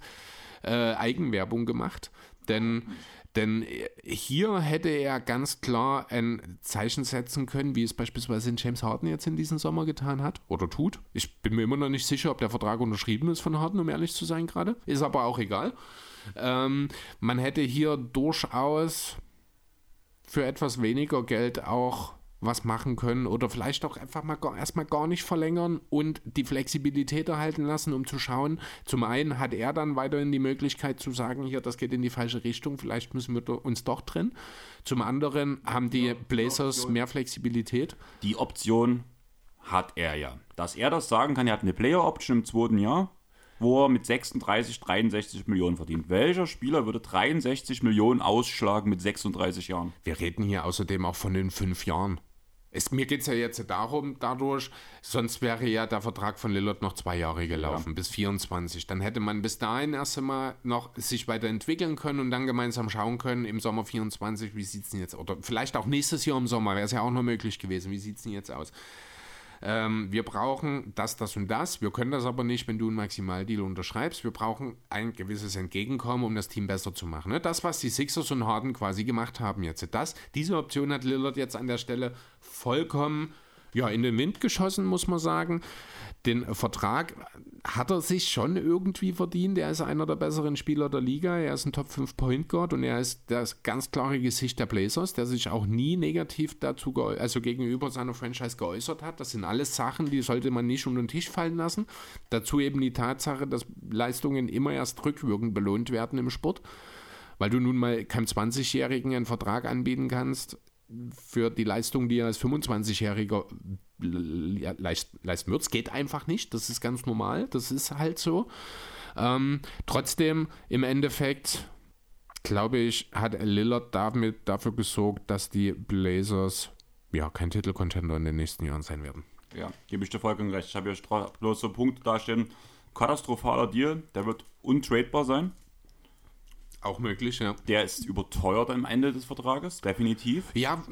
äh, Eigenwerbung gemacht, denn denn hier hätte er ganz klar ein Zeichen setzen können, wie es beispielsweise James Harden jetzt in diesem Sommer getan hat oder tut. Ich bin mir immer noch nicht sicher, ob der Vertrag unterschrieben ist von Harden, um ehrlich zu sein gerade. Ist aber auch egal. Ähm, man hätte hier durchaus für etwas weniger Geld auch was machen können oder vielleicht auch einfach mal gar, erstmal gar nicht verlängern und die Flexibilität erhalten lassen, um zu schauen. Zum einen hat er dann weiterhin die Möglichkeit zu sagen, hier, das geht in die falsche Richtung, vielleicht müssen wir uns doch trennen. Zum anderen haben die Blazers mehr Flexibilität. Die Option hat er ja. Dass er das sagen kann, er hat eine Player-Option im zweiten Jahr, wo er mit 36, 63 Millionen verdient. Welcher Spieler würde 63 Millionen ausschlagen mit 36 Jahren? Wir reden hier außerdem auch von den fünf Jahren. Es, mir geht es ja jetzt darum, dadurch, sonst wäre ja der Vertrag von Lillard noch zwei Jahre gelaufen, ja. bis 24. Dann hätte man bis dahin erst einmal noch sich weiterentwickeln können und dann gemeinsam schauen können im Sommer 24, wie sieht es denn jetzt, oder vielleicht auch nächstes Jahr im Sommer, wäre es ja auch noch möglich gewesen, wie sieht es denn jetzt aus? Ähm, wir brauchen das, das und das, wir können das aber nicht, wenn du einen Maximaldeal unterschreibst, wir brauchen ein gewisses Entgegenkommen, um das Team besser zu machen. Ne? Das, was die Sixers und Harden quasi gemacht haben jetzt, das, diese Option hat Lillard jetzt an der Stelle vollkommen ja, in den Wind geschossen, muss man sagen den Vertrag hat er sich schon irgendwie verdient. Er ist einer der besseren Spieler der Liga. Er ist ein Top 5 Point Guard und er ist das ganz klare Gesicht der Blazers, der sich auch nie negativ dazu, also gegenüber seiner Franchise geäußert hat. Das sind alles Sachen, die sollte man nicht unter den Tisch fallen lassen. Dazu eben die Tatsache, dass Leistungen immer erst rückwirkend belohnt werden im Sport weil du nun mal keinem 20-Jährigen einen Vertrag anbieten kannst für die Leistung, die er als 25-Jähriger leisten wird. Geht einfach nicht, das ist ganz normal, das ist halt so. Ähm, trotzdem, im Endeffekt, glaube ich, hat Lillard damit dafür gesorgt, dass die Blazers ja kein Titelcontender in den nächsten Jahren sein werden. Ja, gebe ich dir vollkommen recht. Ich habe hier bloß so Punkte dastehen. Katastrophaler Deal, der wird untradebar sein. Auch möglich, ja. Der ist überteuert am Ende des Vertrages, definitiv. Ja,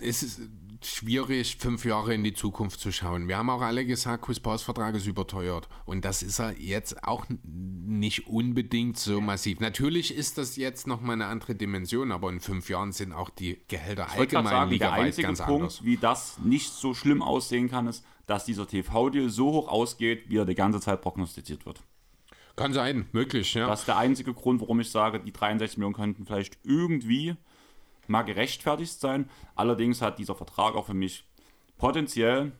es ist schwierig, fünf Jahre in die Zukunft zu schauen. Wir haben auch alle gesagt, Chris Pauls Vertrag ist überteuert. Und das ist er jetzt auch nicht unbedingt so massiv. Natürlich ist das jetzt nochmal eine andere Dimension, aber in fünf Jahren sind auch die Gehälter ich allgemein sagen, Der einzige Punkt, anders. wie das nicht so schlimm aussehen kann, ist, dass dieser TV-Deal so hoch ausgeht, wie er die ganze Zeit prognostiziert wird. Kann sein, möglich, ja. Das ist der einzige Grund, warum ich sage, die 63 Millionen könnten vielleicht irgendwie mal gerechtfertigt sein. Allerdings hat dieser Vertrag auch für mich potenziell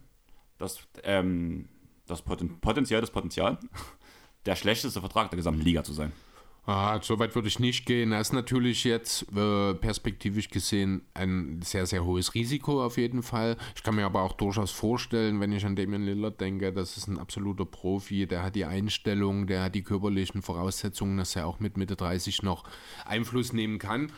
das, ähm, das Poten potenziell das Potenzial, der schlechteste Vertrag der gesamten Liga zu sein. Ah, so weit würde ich nicht gehen. Er ist natürlich jetzt äh, perspektivisch gesehen ein sehr, sehr hohes Risiko auf jeden Fall. Ich kann mir aber auch durchaus vorstellen, wenn ich an Damian Lillard denke, das ist ein absoluter Profi, der hat die Einstellung, der hat die körperlichen Voraussetzungen, dass er auch mit Mitte 30 noch Einfluss nehmen kann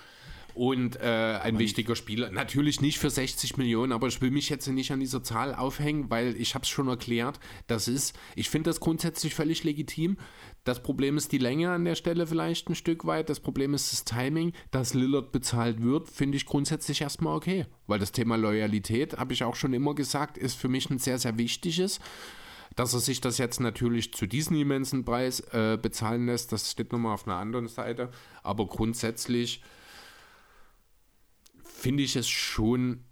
und äh, ein wichtiger Spieler. Natürlich nicht für 60 Millionen, aber ich will mich jetzt nicht an dieser Zahl aufhängen, weil ich habe es schon erklärt, das ist, ich finde das grundsätzlich völlig legitim. Das Problem ist die Länge an der Stelle vielleicht ein Stück weit. Das Problem ist das Timing. Dass Lillard bezahlt wird, finde ich grundsätzlich erstmal okay. Weil das Thema Loyalität, habe ich auch schon immer gesagt, ist für mich ein sehr, sehr wichtiges. Dass er sich das jetzt natürlich zu diesem immensen Preis äh, bezahlen lässt, das steht nochmal auf einer anderen Seite. Aber grundsätzlich finde ich es schon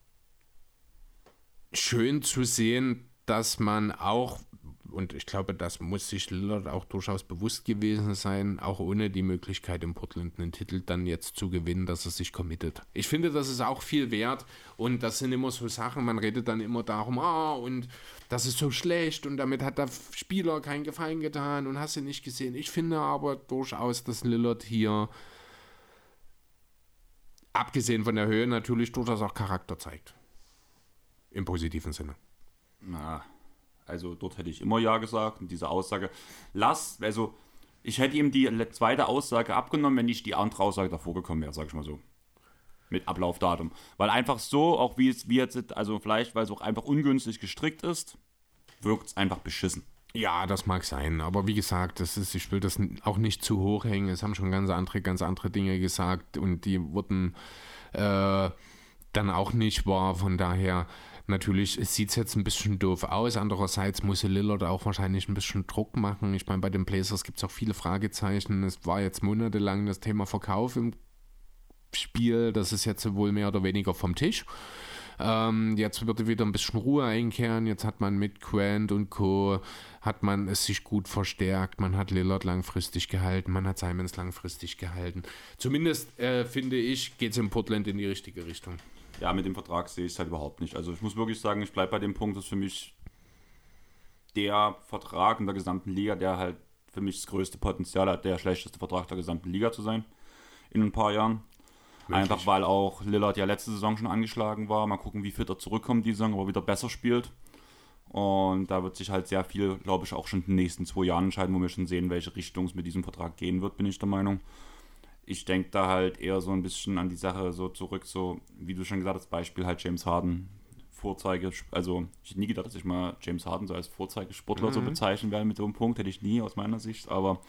schön zu sehen, dass man auch, und ich glaube, das muss sich Lillard auch durchaus bewusst gewesen sein, auch ohne die Möglichkeit im Portland einen Titel dann jetzt zu gewinnen, dass er sich committet. Ich finde, das ist auch viel wert und das sind immer so Sachen, man redet dann immer darum, ah, und das ist so schlecht und damit hat der Spieler keinen Gefallen getan und hast du nicht gesehen. Ich finde aber durchaus, dass Lillard hier abgesehen von der Höhe natürlich durchaus auch Charakter zeigt. Im positiven Sinne. Na, also dort hätte ich immer Ja gesagt und diese Aussage, lass, also ich hätte ihm die zweite Aussage abgenommen, wenn nicht die andere Aussage davor gekommen wäre, sag ich mal so. Mit Ablaufdatum. Weil einfach so, auch wie es wie jetzt, also vielleicht, weil es auch einfach ungünstig gestrickt ist, wirkt es einfach beschissen. Ja, das mag sein, aber wie gesagt, das ist, ich will das auch nicht zu hoch hängen. Es haben schon ganz andere, ganz andere Dinge gesagt und die wurden äh, dann auch nicht wahr. Von daher, natürlich sieht es jetzt ein bisschen doof aus. Andererseits muss Lillard auch wahrscheinlich ein bisschen Druck machen. Ich meine, bei den Blazers gibt es auch viele Fragezeichen. Es war jetzt monatelang das Thema Verkauf im Spiel. Das ist jetzt wohl mehr oder weniger vom Tisch. Ähm, jetzt wird wieder ein bisschen Ruhe einkehren. Jetzt hat man mit Grant und Co. hat man es sich gut verstärkt. Man hat Lillard langfristig gehalten. Man hat Simons langfristig gehalten. Zumindest äh, finde ich, geht es in Portland in die richtige Richtung. Ja, mit dem Vertrag sehe ich es halt überhaupt nicht. Also ich muss wirklich sagen, ich bleibe bei dem Punkt, dass für mich der Vertrag in der gesamten Liga, der halt für mich das größte Potenzial hat, der schlechteste Vertrag der gesamten Liga zu sein in ein paar Jahren. Möglich. Einfach weil auch Lillard ja letzte Saison schon angeschlagen war. Mal gucken, wie fit er zurückkommt die Saison, aber wieder besser spielt. Und da wird sich halt sehr viel, glaube ich, auch schon in den nächsten zwei Jahren entscheiden, wo wir schon sehen, welche Richtung es mit diesem Vertrag gehen wird, bin ich der Meinung. Ich denke da halt eher so ein bisschen an die Sache so zurück, so wie du schon gesagt hast, Beispiel halt James Harden. Vorzeige, also ich hätte nie gedacht, dass ich mal James Harden so als Vorzeigesportler mhm. so bezeichnen werde mit so einem Punkt, hätte ich nie aus meiner Sicht, aber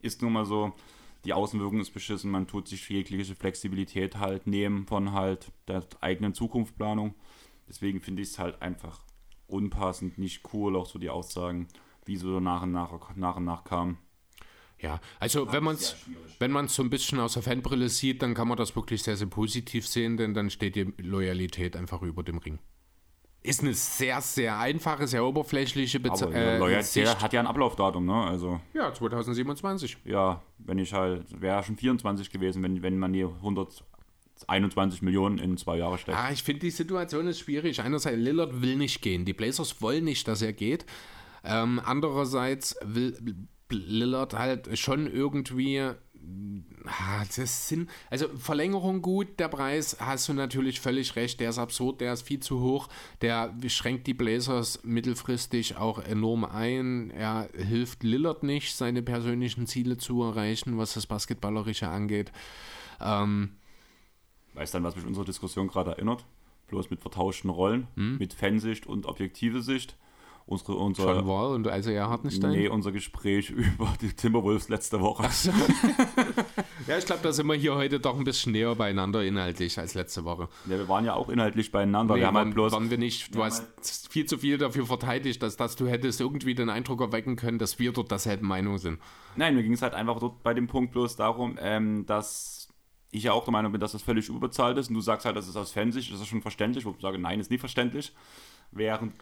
ist nun mal so, die Außenwirkung ist beschissen, man tut sich jegliche Flexibilität halt nehmen von halt der eigenen Zukunftsplanung. Deswegen finde ich es halt einfach unpassend, nicht cool, auch so die Aussagen, wie so nach und nach, nach, und nach kamen. Ja, also wenn man es wenn man's so ein bisschen aus der Fanbrille sieht, dann kann man das wirklich sehr, sehr positiv sehen, denn dann steht die Loyalität einfach über dem Ring. Ist eine sehr, sehr einfache, sehr oberflächliche Bezeichnung. Äh, der hat ja ein Ablaufdatum, ne? Also, ja, 2027. Ja, wenn ich halt, wäre schon 24 gewesen, wenn, wenn man hier 121 Millionen in zwei Jahre steckt. Ah, ich finde, die Situation ist schwierig. Einerseits, Lillard will nicht gehen. Die Blazers wollen nicht, dass er geht. Ähm, andererseits will Lillard halt schon irgendwie Ah, das sind, also Verlängerung gut, der Preis, hast du natürlich völlig recht, der ist absurd, der ist viel zu hoch, der schränkt die Blazers mittelfristig auch enorm ein, er hilft Lillard nicht, seine persönlichen Ziele zu erreichen, was das Basketballerische angeht. Ähm, weißt du dann, was mich unsere Diskussion gerade erinnert? Bloß mit vertauschten Rollen, hm? mit Fansicht und objektive Sicht unsere, unser, John Wall und Isaiah Hartenstein? Nee, unser Gespräch über die Timberwolves letzte Woche. ja, ich glaube, da sind wir hier heute doch ein bisschen näher beieinander inhaltlich als letzte Woche. Ja, wir waren ja auch inhaltlich beieinander. Nee, wir haben halt bloß, waren wir nicht. Du hast halt viel zu viel dafür verteidigt, dass, dass du hättest irgendwie den Eindruck erwecken können, dass wir dort derselben Meinung sind. Nein, mir ging es halt einfach dort bei dem Punkt bloß darum, ähm, dass ich ja auch der Meinung bin, dass das völlig überbezahlt ist und du sagst halt, das ist aus Fansicht, das ist schon verständlich, wo ich sage, nein, ist nicht verständlich. Während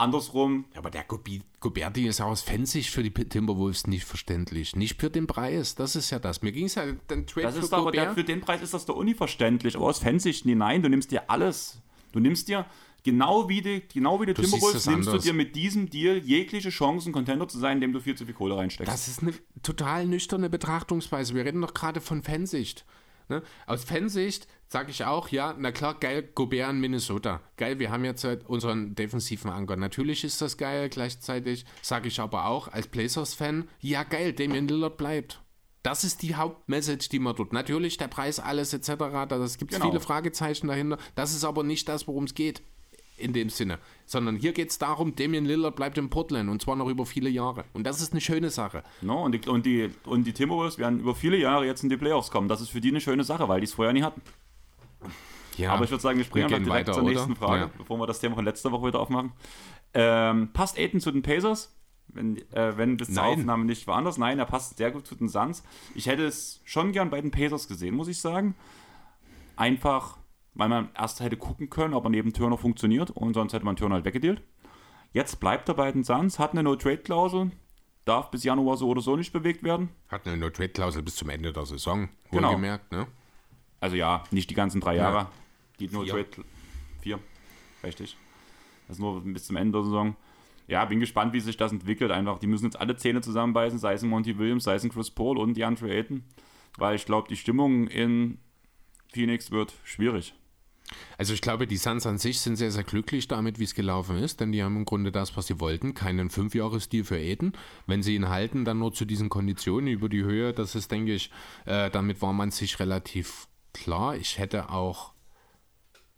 Andersrum. Ja, aber der Goberti ist auch aus Fansicht für die Timberwolves nicht verständlich. Nicht für den Preis. Das ist ja das. Mir ging es ja den Trade das für ist aber der, Für den Preis ist das doch unverständlich. Aber aus Fansicht, nee, nein, du nimmst dir alles. Du nimmst dir Genau wie die, genau wie die Du Timberwolves es nimmst anders. du dir mit diesem Deal jegliche Chancen, Contender zu sein, indem du viel zu viel Kohle reinsteckst. Das ist eine total nüchterne Betrachtungsweise. Wir reden doch gerade von Fansicht. Ne? Aus Fansicht sage ich auch, ja, na klar, geil, Gobert in Minnesota. Geil, wir haben jetzt halt unseren defensiven Anker. Natürlich ist das geil, gleichzeitig sage ich aber auch als Blazers-Fan, ja geil, Damian Lillard bleibt. Das ist die Hauptmessage, die man dort. Natürlich der Preis, alles etc. Das gibt Genau. viele Fragezeichen dahinter. Das ist aber nicht das, worum es geht in dem Sinne. Sondern hier geht es darum, Damian Lillard bleibt in Portland und zwar noch über viele Jahre. Und das ist eine schöne Sache. No, und, die, und, die, und die Timberwolves werden über viele Jahre jetzt in die Playoffs kommen. Das ist für die eine schöne Sache, weil die es vorher nie hatten. Ja, Aber ich würde sagen, wir springen wir einfach direkt weiter, zur nächsten oder? Frage, Ja. bevor wir das Thema von letzter Woche wieder aufmachen. Ähm, passt Aiden zu den Pacers? Wenn, äh, wenn bis zur. Aufnahme nicht woanders. Nein, er passt sehr gut zu den Suns. Ich hätte es schon gern bei den Pacers gesehen, muss ich sagen. Einfach, weil man erst hätte gucken können, ob er neben Turner funktioniert und sonst hätte man Turner halt weggedealt. Jetzt bleibt er bei den Suns, hat eine No-Trade-Klausel, darf bis Januar so oder so nicht bewegt werden. Hat eine No-Trade-Klausel bis zum Ende der Saison. Genau. Wohlgemerkt, ne? Also ja, nicht die ganzen drei Jahre. Die nur Vier. Trade. Vier. Richtig. Das ist nur bis zum Ende der Saison. Ja, bin gespannt, wie sich das entwickelt. Einfach, die müssen jetzt alle Zähne zusammenbeißen, sei es ein Monty Williams, sei es ein Chris Paul und die Andre Ayton. Weil ich glaube, die Stimmung in Phoenix wird schwierig. Also ich glaube, die Suns an sich sind sehr, sehr glücklich damit, wie es gelaufen ist, denn die haben im Grunde das, was sie wollten, keinen Fünfjahres-Deal für Eden. Wenn sie ihn halten, dann nur zu diesen Konditionen über die Höhe, das ist, denke ich, äh, damit war man sich relativ klar. Ich hätte auch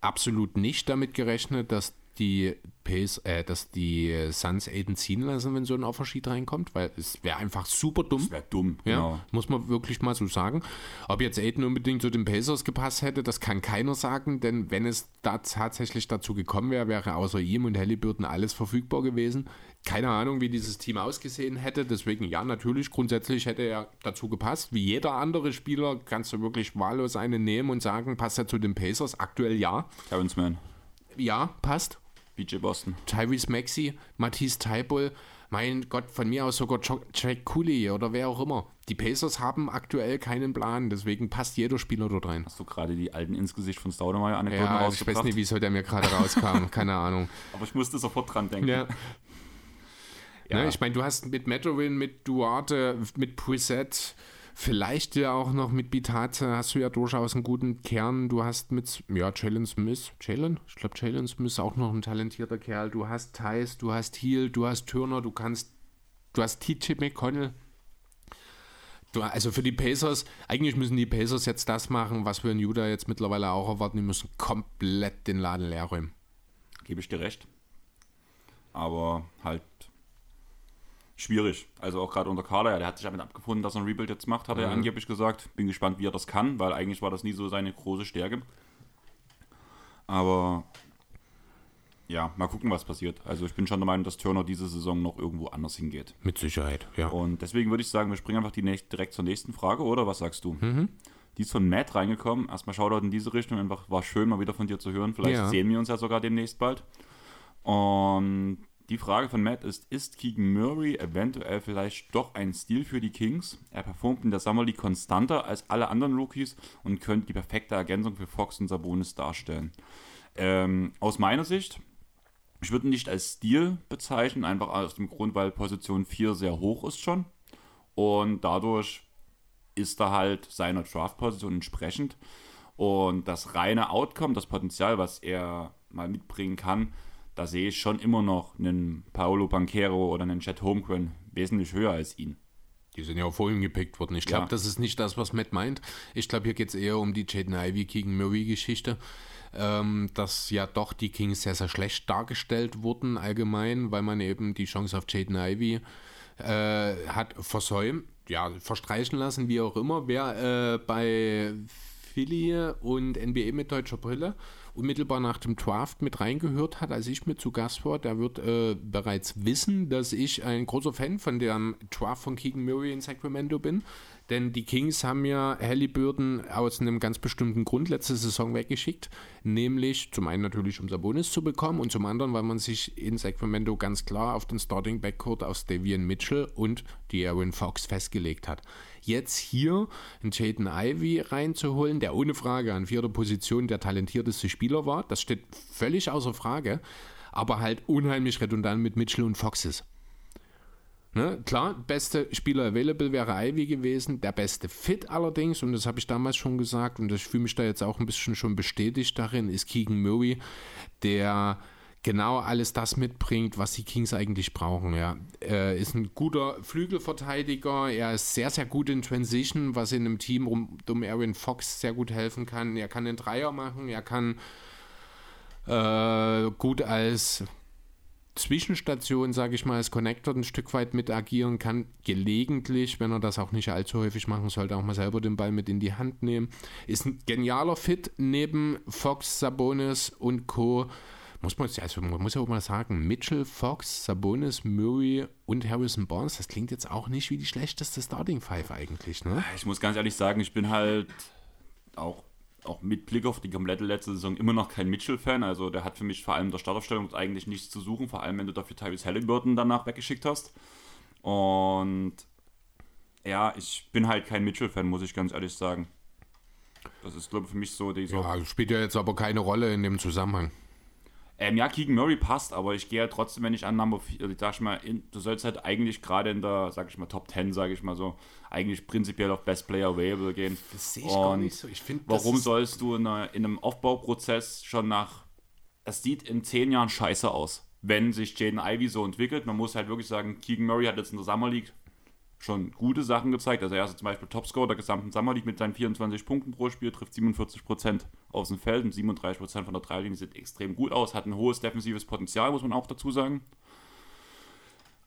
absolut nicht damit gerechnet, dass die Pace, äh, dass die Suns Aiden ziehen lassen, wenn so ein Offersheet reinkommt, weil es wäre einfach super dumm. Wäre dumm, Ja, genau. muss man wirklich mal so sagen. Ob jetzt Aiden unbedingt zu den Pacers gepasst hätte, das kann keiner sagen, denn wenn es da tatsächlich dazu gekommen wäre, wäre außer ihm und Halliburton alles verfügbar gewesen. Keine Ahnung, wie dieses Team ausgesehen hätte. Deswegen, ja, natürlich, grundsätzlich hätte er dazu gepasst. Wie jeder andere Spieler kannst du wirklich wahllos einen nehmen und sagen, passt er zu den Pacers? Aktuell ja. Terrence Mann, Ja, passt. BJ Boston. Tyrese Maxey, Matisse Taibul, mein Gott, von mir aus sogar Jack Cooley oder wer auch immer. Die Pacers haben aktuell keinen Plan, deswegen passt jeder Spieler dort rein. Hast du gerade die alten ins Gesicht von Staudemeyer Anekdoten Ja, ich weiß nicht, wieso der mir gerade rauskam, keine Ahnung. Aber ich musste sofort dran denken. Ja. Ja. Ne, ich meine, du hast mit Metrovin, mit Duarte, mit Preset, vielleicht ja auch noch mit Bitate, hast du ja durchaus einen guten Kern. Du hast mit, ja, Jalen Smith, Jalen? Ich glaube, Jalen Smith ist auch noch ein talentierter Kerl. Du hast Thais, du hast Heal, du hast Turner, du kannst, du hast TJ McConnell. Du, also für die Pacers, eigentlich müssen die Pacers jetzt das machen, was wir in Utah jetzt mittlerweile auch erwarten. Die müssen komplett den Laden leer räumen. Gebe ich dir recht. Aber halt schwierig. Also auch gerade unter Kader, ja, der hat sich damit abgefunden, dass er ein Rebuild jetzt macht, hat er Mhm. angeblich gesagt. Bin gespannt, wie er das kann, weil eigentlich war das nie so seine große Stärke. Aber ja, mal gucken, was passiert. Also ich bin schon der Meinung, dass Turner diese Saison noch irgendwo anders hingeht. Mit Sicherheit, ja. Und deswegen würde ich sagen, wir springen einfach die nächste, direkt zur nächsten Frage, oder? Was sagst du? Mhm. Die ist von Matt reingekommen. Erstmal Shoutout in diese Richtung. Einfach war schön, mal wieder von dir zu hören. Vielleicht Ja. sehen wir uns ja sogar demnächst bald. Und die Frage von Matt ist: Ist Keegan Murray eventuell vielleicht doch ein Stil für die Kings? Er performt in der Summer League konstanter als alle anderen Rookies und könnte die perfekte Ergänzung für Fox und Sabonis darstellen. Ähm, aus meiner Sicht, ich würde ihn nicht als Stil bezeichnen, einfach aus dem Grund, weil Position 4 sehr hoch ist schon. Und dadurch ist er halt seiner Draft-Position entsprechend. Und das reine Outcome, das Potenzial, was er mal mitbringen kann, da sehe ich schon immer noch einen Paolo Banquero oder einen Chet Holmgren wesentlich höher als ihn. Die sind ja auch vorhin gepickt worden. Ich glaube, Ja. das ist nicht das, was Matt meint. Ich glaube, hier geht es eher um die Jaden Ivy gegen Murray-Geschichte. Ähm, dass ja doch die Kings sehr, sehr schlecht dargestellt wurden allgemein, weil man eben die Chance auf Jaden Ivy äh, hat versäumt, ja, verstreichen lassen, wie auch immer. Wer äh, bei Philly und NBA mit deutscher Brille unmittelbar nach dem Draft mit reingehört hat, als ich mit zu Gast war, der wird äh, bereits wissen, dass ich ein großer Fan von dem Draft von Keegan Murray in Sacramento bin. Denn die Kings haben ja Halliburton aus einem ganz bestimmten Grund letzte Saison weggeschickt. Nämlich zum einen natürlich, um Sabonis zu bekommen und zum anderen, weil man sich in Sacramento ganz klar auf den Starting Backcourt aus Davian Mitchell und die Aaron Fox festgelegt hat. Jetzt hier einen Jaden Ivy reinzuholen, der ohne Frage an vierter Position der talentierteste Spieler war, das steht völlig außer Frage, aber halt unheimlich redundant mit Mitchell und Fox ist. Ne? Klar, beste Spieler available wäre Ivy gewesen, der beste Fit allerdings, und das habe ich damals schon gesagt, und ich fühle mich da jetzt auch ein bisschen schon bestätigt darin, ist Keegan Murray, der genau alles das mitbringt, was die Kings eigentlich brauchen. Ja. Er ist ein guter Flügelverteidiger, er ist sehr, sehr gut in Transition, was in einem Team um, um Aaron Fox sehr gut helfen kann. Er kann den Dreier machen, er kann äh, gut als Zwischenstation, sage ich mal, als Connector ein Stück weit mit agieren kann, gelegentlich, wenn er das auch nicht allzu häufig machen sollte, auch mal selber den Ball mit in die Hand nehmen. Ist ein genialer Fit neben Fox, Sabonis und Co. Muss man, also man muss ja auch mal sagen, Mitchell, Fox, Sabonis, Murray und Harrison Barnes, das klingt jetzt auch nicht wie die schlechteste Starting Five eigentlich, ne? Ich muss ganz ehrlich sagen, ich bin halt auch auch mit Blick auf die komplette letzte Saison immer noch kein Mitchell-Fan. Also der hat für mich vor allem der Startaufstellung eigentlich nichts zu suchen, vor allem wenn du dafür Tyrese Halliburton danach weggeschickt hast. Und ja, ich bin halt kein Mitchell-Fan, muss ich ganz ehrlich sagen. Das ist, glaube ich, für mich so dieser. Ja, spielt ja jetzt aber keine Rolle in dem Zusammenhang. Ähm, ja, Keegan Murray passt, aber ich gehe ja trotzdem, wenn ich an Number 4, also ich sag mal, in, du sollst halt eigentlich gerade in der, sag ich mal, Top 10, sag ich mal so, eigentlich prinzipiell auf Best Player Available gehen. Das sehe ich Und gar nicht so. Ich find, warum sollst du in, einer, in einem Aufbauprozess schon nach, es sieht in 10 Jahren scheiße aus, wenn sich Jaden Ivy so entwickelt. Man muss halt wirklich sagen, Keegan Murray hat jetzt in der Summer League schon gute Sachen gezeigt. Also er ist zum Beispiel Topscorer der gesamten Summer League mit seinen 24 Punkten pro Spiel, trifft 47% aus dem Feld und 37% von der Dreilinie sieht extrem gut aus, hat ein hohes defensives Potenzial, muss man auch dazu sagen.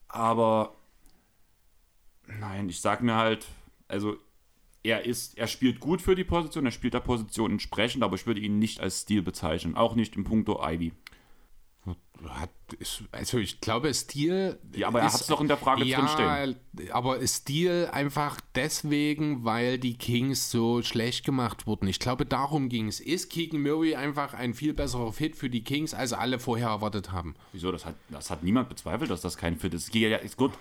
Aber nein, ich sag mir halt, also er ist, er spielt gut für die Position, er spielt der Position entsprechend, aber ich würde ihn nicht als Stil bezeichnen, auch nicht im Punkto Ivy. Hat, also ich glaube, Stil. Ja, aber er hat es doch in der Frage ja, drinstehen. Aber Stil einfach deswegen, weil die Kings so schlecht gemacht wurden. Ich glaube, darum ging es. Ist Keegan Murray einfach ein viel besserer Fit für die Kings, als alle vorher erwartet haben? Wieso? Das hat, das hat niemand bezweifelt, dass das kein Fit ist. Ja, ist gut.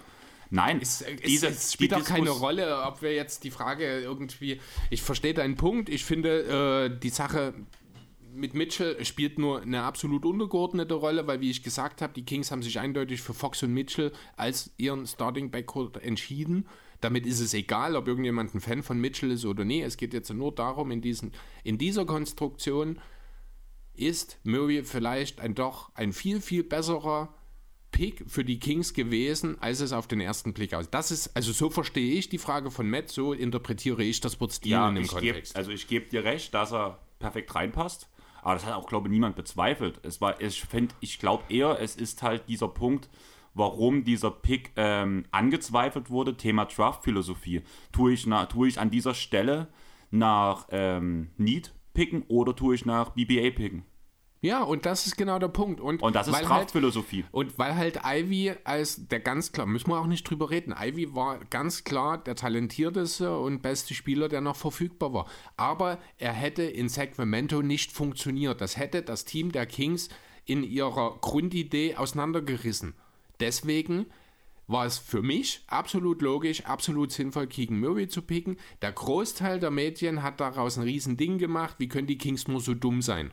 Nein, es, es, es spielt auch keine Rolle, ob wir jetzt die Frage irgendwie. Ich verstehe deinen Punkt. Ich finde äh, die Sache mit Mitchell spielt nur eine absolut untergeordnete Rolle, weil, wie ich gesagt habe, die Kings haben sich eindeutig für Fox und Mitchell als ihren Starting Backcourt entschieden. Damit ist es egal, ob irgendjemand ein Fan von Mitchell ist oder nie. Es geht jetzt nur darum, in, diesen, in dieser Konstruktion ist Murray vielleicht ein doch ein viel, viel besserer Pick für die Kings gewesen, als es auf den ersten Blick aus. Das ist, also so verstehe ich die Frage von Matt, so interpretiere ich das Wort Stil ja, in dem Kontext. Geb, also ich gebe dir recht, dass er perfekt reinpasst. Aber das hat auch, glaube ich, niemand bezweifelt. Es war, ich ich glaube eher, es ist halt dieser Punkt, warum dieser Pick ähm, angezweifelt wurde, Thema Draft-Philosophie. Tue ich, tue ich an dieser Stelle nach ähm, Need picken oder tue ich nach BBA picken? Ja, und das ist genau der Punkt. Und, und das ist Kraftphilosophie. Halt, und weil halt Ivy als der ganz klar, müssen wir auch nicht drüber reden, Ivy war ganz klar der talentierteste und beste Spieler, der noch verfügbar war. Aber er hätte in Sacramento nicht funktioniert. Das hätte das Team der Kings in ihrer Grundidee auseinandergerissen. Deswegen war es für mich absolut logisch, absolut sinnvoll, Keegan Murray zu picken. Der Großteil der Medien hat daraus ein Riesending gemacht. Wie können die Kings nur so dumm sein?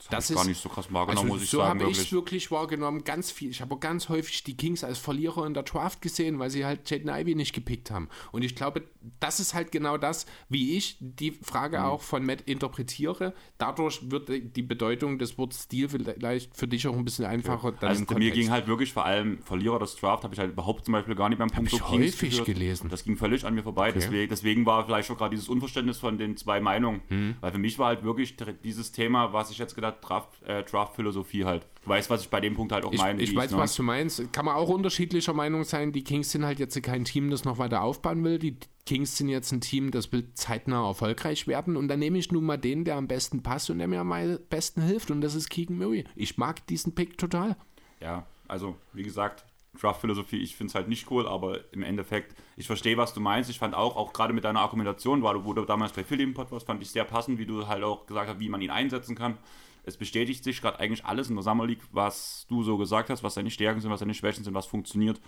Das, das ist gar nicht so krass wahrgenommen, also muss ich so sagen. So habe ich es wirklich wahrgenommen, ganz viel. Ich habe ganz häufig die Kings als Verlierer in der Draft gesehen, weil sie halt Jaden Ivy nicht gepickt haben. Und ich glaube, das ist halt genau das, wie ich die Frage mhm. auch von Matt interpretiere. Dadurch wird die Bedeutung des Wortes Stil vielleicht für dich auch ein bisschen einfacher. Okay. also mir ging halt wirklich vor allem Verlierer des Draft, habe ich halt überhaupt zum Beispiel gar nicht beim Punkt Kings häufig gehört. gelesen. Das ging völlig an mir vorbei. Okay. Deswegen, deswegen war vielleicht schon gerade dieses Unverständnis von den zwei Meinungen. Mhm. Weil für mich war halt wirklich dieses Thema, was ich jetzt gedacht, Draft, äh, Draft-Philosophie halt. Du weißt, was ich bei dem Punkt halt auch ich, meine. Ich weiß, ne? was du meinst. Kann man auch unterschiedlicher Meinung sein. Die Kings sind halt jetzt kein Team, das noch weiter aufbauen will. Die Kings sind jetzt ein Team, das will zeitnah erfolgreich werden. Und dann nehme ich nun mal den, der am besten passt und der mir am besten hilft. Und das ist Keegan Murray. Ich mag diesen Pick total. Ja, also wie gesagt, Draft-Philosophie, ich finde es halt nicht cool, aber im Endeffekt, ich verstehe, was du meinst. Ich fand auch, auch gerade mit deiner Argumentation, weil du, wo du damals bei Philly im Podcast fand ich sehr passend, wie du halt auch gesagt hast, wie man ihn einsetzen kann es bestätigt sich gerade eigentlich alles in der Summer League, was du so gesagt hast, was seine Stärken sind, was seine Schwächen sind, was funktioniert.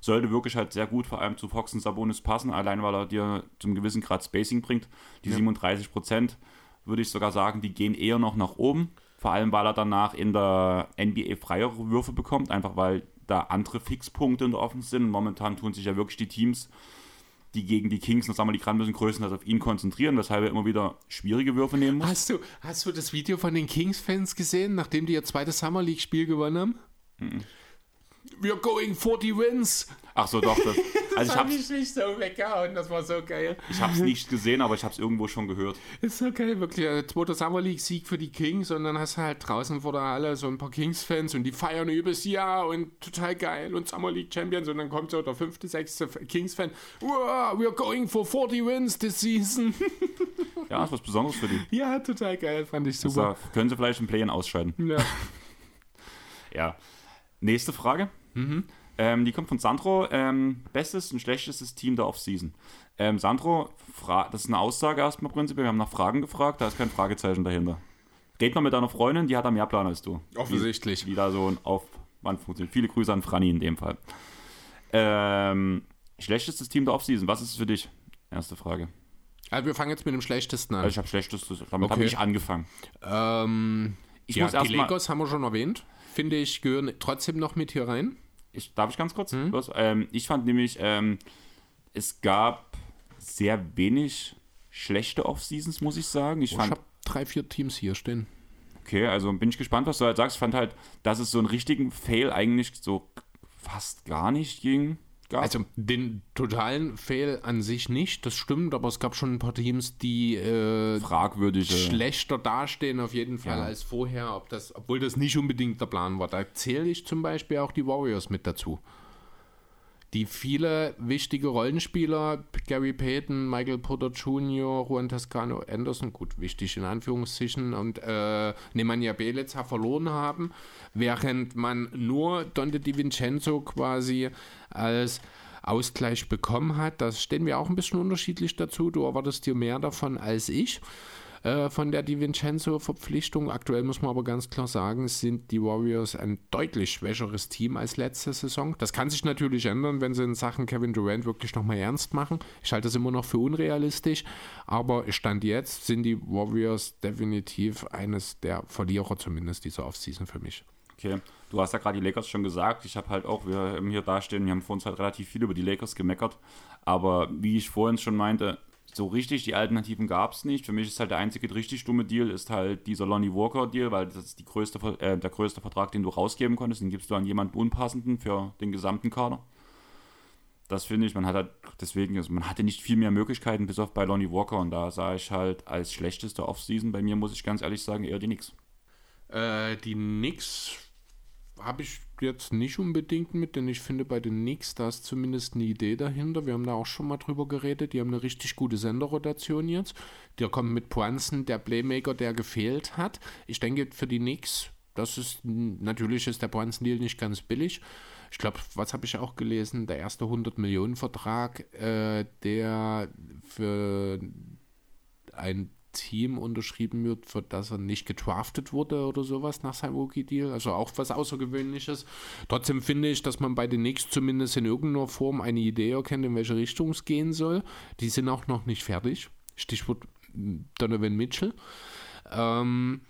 Sollte wirklich halt sehr gut vor allem zu Fox und Sabonis passen, allein weil er dir zum gewissen Grad Spacing bringt. Die ja. 37 Prozent würde ich sogar sagen, die gehen eher noch nach oben. Vor allem, weil er danach in der NBA freiere Würfe bekommt, einfach weil da andere Fixpunkte in der Offense sind. Momentan tun sich ja wirklich die Teams, die gegen die Kings in der Summer League ran müssen, größtenteils auf ihn konzentrieren, weshalb er immer wieder schwierige Würfe nehmen muss. Hast du, hast du das Video von den Kings-Fans gesehen, nachdem die ihr zweites Summer League-Spiel gewonnen haben? Mhm. We're going 40 wins. Ach so, doch. Das, also ich hab habe ich nicht so weggehauen, das war so geil. ich hab's nicht gesehen, aber ich habe es irgendwo schon gehört. Ist so geil, wirklich. Äh, Zweiter Summer League-Sieg für die Kings und dann hast du halt draußen vor der Halle so ein paar Kings-Fans und die feiern übers Jahr und total geil und Summer League Champions und dann kommt so der fünfte, sechste Kings-Fan. We're going for 40 wins this season. Ja, ist was Besonderes für die. ja, total geil, fand ich super. Da können sie vielleicht im Play-In ausscheiden. Ja. Ja. Nächste Frage. Ähm, die kommt von Sandro. Ähm, bestes und schlechtestes Team der Offseason. Ähm, Sandro, fra das ist eine Aussage erstmal prinzipiell. Wir haben nach Fragen gefragt, da ist kein Fragezeichen dahinter. Red mal mit deiner Freundin, die hat da mehr Plan als du. Offensichtlich. Wie, wie da so ein Aufwand funktioniert. Viele Grüße an Franny in dem Fall. Ähm, schlechtestes Team der Offseason, was ist es für dich? Erste Frage. Also wir fangen jetzt mit dem schlechtesten an. Also ich habe schlechtestes, damit habe Okay. ich angefangen. Ähm, Ich ja, muss die erst mal- Lakers haben wir schon erwähnt. Finde ich, gehören trotzdem noch mit hier rein. Ich, darf ich ganz kurz? Was? Ähm, ich fand nämlich, ähm, es gab sehr wenig schlechte Off-Seasons, muss ich sagen. Ich Ich fand, habe drei, vier Teams hier stehen. okay, also bin ich gespannt, was du halt sagst. Ich fand halt, dass es so einen richtigen Fail eigentlich so fast gar nicht ging. Gab. Also den totalen Fail an sich nicht, das stimmt, aber es gab schon ein paar Teams, die äh, fragwürdige. schlechter dastehen auf jeden Fall Ja. als vorher, ob das, obwohl das nicht unbedingt der Plan war. Da zähle ich zum Beispiel auch die Warriors mit dazu. Die viele wichtige Rollenspieler, Gary Payton, Michael Porter Jr., Juan Toscano Anderson, gut, wichtig in Anführungszeichen, und äh, Nemanja Belica verloren haben, während man nur Dante DiVincenzo quasi als Ausgleich bekommen hat. Da stehen wir auch ein bisschen unterschiedlich dazu. Du erwartest dir mehr davon als ich äh, von der DiVincenzo-Verpflichtung. Aktuell muss man aber ganz klar sagen, sind die Warriors ein deutlich schwächeres Team als letzte Saison. Das kann sich natürlich ändern, wenn sie in Sachen Kevin Durant wirklich nochmal ernst machen. Ich halte das immer noch für unrealistisch, aber Stand jetzt sind die Warriors definitiv eines der Verlierer zumindest dieser Offseason für mich. Okay, du hast ja gerade die Lakers schon gesagt. Ich habe halt auch, wir haben hier dastehen, wir haben vor uns halt relativ viel über die Lakers gemeckert. Aber wie ich vorhin schon meinte, so richtig die Alternativen gab es nicht. Für mich ist halt der einzige richtig dumme Deal, ist halt dieser Lonnie Walker Deal, weil das ist die größte, äh, der größte Vertrag, den du rausgeben konntest. Den gibst du an jemanden Unpassenden für den gesamten Kader. Das finde ich, man hat halt, deswegen, also man hatte nicht viel mehr Möglichkeiten, bis auf bei Lonnie Walker. Und da sah ich halt als schlechteste Offseason bei mir, muss ich ganz ehrlich sagen, eher die Knicks. Äh, die Knicks habe ich jetzt nicht unbedingt mit, denn ich finde bei den Knicks, da ist zumindest eine Idee dahinter. Wir haben da auch schon mal drüber geredet. Die haben eine richtig gute Senderrotation jetzt. Der kommt mit Poinsen, der Playmaker, der gefehlt hat. Ich denke, für die Knicks, das ist natürlich ist der Poinsen-Deal nicht ganz billig. Ich glaube, was habe ich auch gelesen? Der erste 100-Millionen-Vertrag, äh, der für ein Team unterschrieben wird, für das er nicht gedraftet wurde oder sowas nach seinem Rookie-Deal. Also auch was Außergewöhnliches. Trotzdem finde ich, dass man bei den Knicks zumindest in irgendeiner Form eine Idee erkennt, in welche Richtung es gehen soll. Die sind auch noch nicht fertig. Stichwort Donovan Mitchell. Ähm,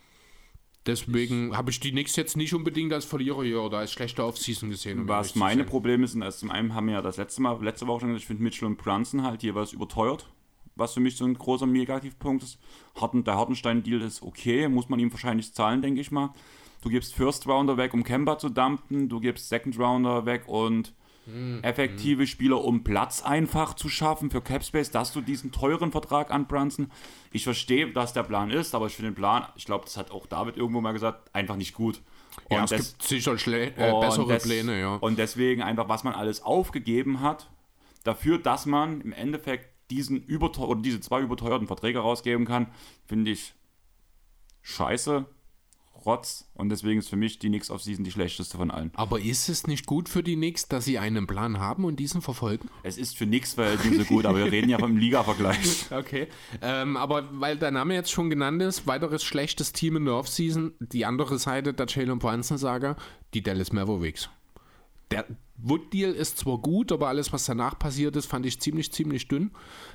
deswegen habe ich die Knicks jetzt nicht unbedingt als Verlierer hier oder als schlechte Offseason gesehen. um Was meine. Probleme sind, also zum einen haben wir ja das letzte Mal, letzte Woche schon gesagt, ich finde Mitchell und Brunson halt jeweils überteuert, was für mich so ein großer Negativpunkt ist. Harten, der Hartenstein-Deal ist okay, muss man ihm wahrscheinlich zahlen, denke ich mal. Du gibst First Rounder weg, um Kemba zu dumpen, du gibst Second Rounder weg und effektive Spieler, um Platz einfach zu schaffen für Capspace, dass du diesen teuren Vertrag an Brunson. Ich verstehe, dass der Plan ist, aber ich finde den Plan, ich glaube, das hat auch David irgendwo mal gesagt, einfach nicht gut. Ja, Und es das- gibt sicher schle äh, bessere des- Pläne, ja. Und deswegen einfach, was man alles aufgegeben hat, dafür, dass man im Endeffekt diesen überteu oder diese zwei überteuerten Verträge rausgeben kann, finde ich scheiße, Rotz. Und deswegen ist für mich die Knicks auf Season die schlechteste von allen. Aber ist es nicht gut für die Knicks, dass sie einen Plan haben und diesen verfolgen? Es ist für Knicks Verhältnisse gut, aber wir reden ja vom Liga-Vergleich. Okay. Ähm, aber weil der Name jetzt schon genannt ist, weiteres schlechtes Team in der Offseason, die andere Seite der Jalen Brunson-Saga, die Dallas Mavericks. Der Wood-Deal ist zwar gut, aber alles, was danach passiert ist, fand ich ziemlich, ziemlich dünn.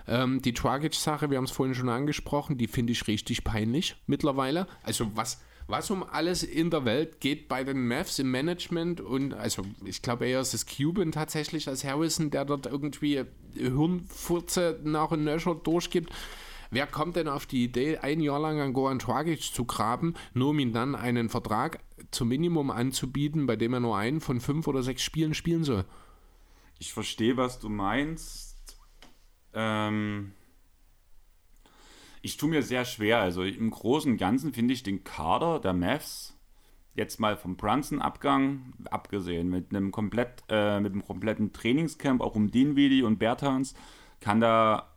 Ähm, die Dragic-Sache, wir haben es vorhin schon angesprochen, die finde ich richtig peinlich mittlerweile. Also was, Was um alles in der Welt geht bei den Mavs im Management und also ich glaube eher ist es Cuban tatsächlich als Harrison, der dort irgendwie Hirnfurze nach und nöcher durchgibt. Wer kommt denn auf die Idee, ein Jahr lang an Goran Dragic zu graben, nur um ihm dann einen Vertrag zum Minimum anzubieten, bei dem er nur einen von fünf oder sechs Spielen spielen soll? Ich verstehe, was du meinst. Ähm, ich tue mir sehr schwer. Also im Großen und Ganzen finde ich den Kader der Mavs jetzt mal vom Brunson-Abgang abgesehen, mit einem komplett, äh, mit einem kompletten Trainingscamp, auch um Dinwiddie und Bertans, kann da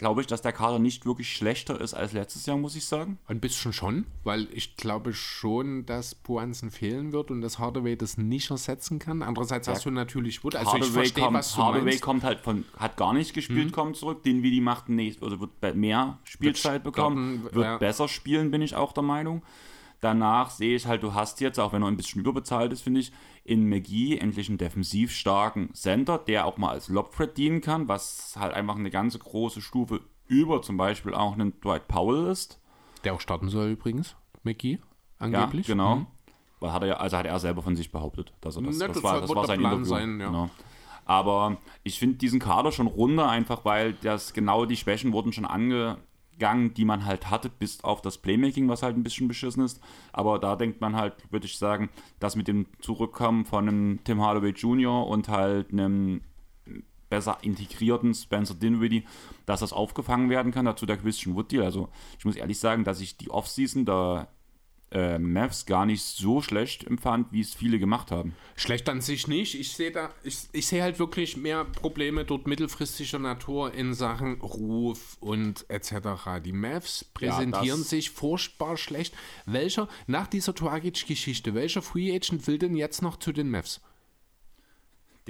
glaube ich, dass der Kader nicht wirklich schlechter ist als letztes Jahr, muss ich sagen. Ein bisschen schon, weil ich glaube schon, dass Puanzen fehlen wird und dass Hardaway das nicht ersetzen kann. Andererseits ja. hast du natürlich Wood. Also Hardaway ich verstehe, kommt, was du Hardaway meinst. kommt halt von, hat gar nicht gespielt, mhm. kommt zurück. Den Vidi macht nächst, also wird mehr Spielzeit wird bekommen, starten, wird ja. besser spielen, bin ich auch der Meinung. Danach sehe ich halt, du hast jetzt, auch wenn er ein bisschen überbezahlt ist, finde ich, in McGee endlich einen defensiv starken Center, der auch mal als Lobthread dienen kann, was halt einfach eine ganz große Stufe über zum Beispiel auch einen Dwight Powell ist. Der auch starten soll übrigens, McGee, angeblich. Ja, genau. Mhm. Weil hat er ja, also hat er selber von sich behauptet, dass er das, Na, das, das war, das war sein Plan Sein, ja. Genau. Aber ich finde diesen Kader schon runter, einfach weil das genau die Schwächen wurden schon ange, Gang, die man halt hatte, bis auf das Playmaking, was halt ein bisschen beschissen ist. Aber da denkt man halt, würde ich sagen, dass mit dem Zurückkommen von einem Tim Hardaway Jr. und halt einem besser integrierten Spencer Dinwiddie, dass das aufgefangen werden kann. Dazu der Christian Wood Deal. Also ich muss ehrlich sagen, dass ich die Offseason da äh, Mavs gar nicht so schlecht empfand, wie es viele gemacht haben. Schlecht an sich nicht. Ich sehe da, ich, ich sehe halt wirklich mehr Probleme dort mittelfristiger Natur in Sachen Ruf und etc. Die Mavs präsentieren ja, sich furchtbar schlecht. Welcher, nach dieser Twagic-Geschichte, welcher Free Agent will denn jetzt noch zu den Mavs?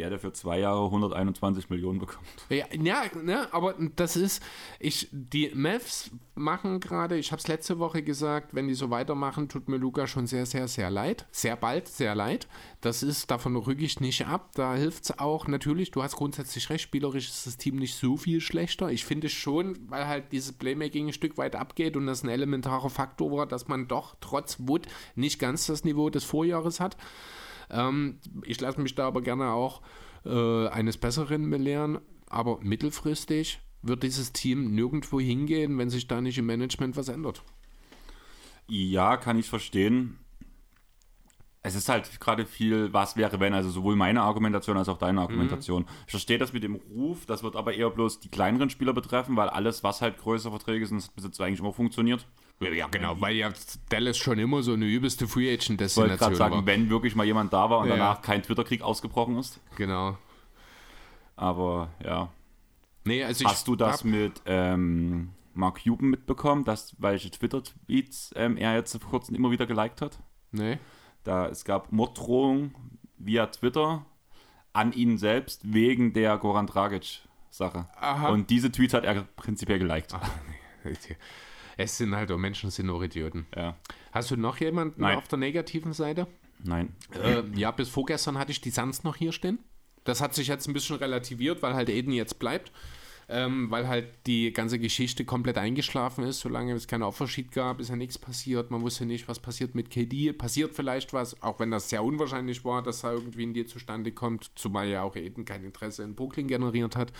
Der, der für zwei Jahre 121 Millionen bekommt. Ja, ja ne, aber das ist, ich, die Mavs machen gerade, ich habe es letzte Woche gesagt, wenn die so weitermachen, tut mir Luca schon sehr, sehr, sehr leid. Sehr bald, sehr leid. Das ist, davon rücke ich nicht ab. Da hilft es auch natürlich, du hast grundsätzlich recht, spielerisch ist das Team nicht so viel schlechter. Ich finde schon, weil halt dieses Playmaking ein Stück weit abgeht und das ein elementarer Faktor war, dass man doch trotz Wood nicht ganz das Niveau des Vorjahres hat. Ähm, ich lasse mich da aber gerne auch äh, eines Besseren belehren, aber mittelfristig wird dieses Team nirgendwo hingehen, wenn sich da nicht im Management was ändert. Ja, kann ich verstehen. Es ist halt gerade viel, was wäre, wenn, also sowohl meine Argumentation als auch deine Argumentation. Mhm. Ich verstehe das mit dem Ruf, das wird aber eher bloß die kleineren Spieler betreffen, weil alles, was halt größere Verträge sind, das bis jetzt eigentlich immer funktioniert. Ja, genau, weil ja Dallas schon immer so eine übelste Free Agent Destination war. Ich wollte gerade sagen, wenn wirklich mal jemand da war und ja. danach kein Twitter-Krieg ausgebrochen ist. Genau. Aber ja. Nee, also Hast du das mit ähm, Mark Cuban mitbekommen, dass welche Twitter-Tweets ähm, er jetzt vor kurzem immer wieder geliked hat? Nee. Da es gab Morddrohungen via Twitter an ihn selbst wegen der Goran Dragic Sache. Aha. Und diese Tweets hat er prinzipiell geliked. Ach, nee. Es sind halt auch Menschen, sind auch Idioten. Ja. Hast du noch jemanden Nein. auf der negativen Seite? Nein. Äh, ja, bis vorgestern hatte ich die Suns noch hier stehen. Das hat sich jetzt ein bisschen relativiert, weil halt Eden jetzt bleibt. Ähm, weil halt die ganze Geschichte komplett eingeschlafen ist. Solange es keinen Offersheet gab, ist ja nichts passiert. Man wusste nicht, was passiert mit KD. Passiert vielleicht was, auch wenn das sehr unwahrscheinlich war, dass er irgendwie in dir zustande kommt. Zumal ja auch Eden kein Interesse in Brooklyn generiert hat.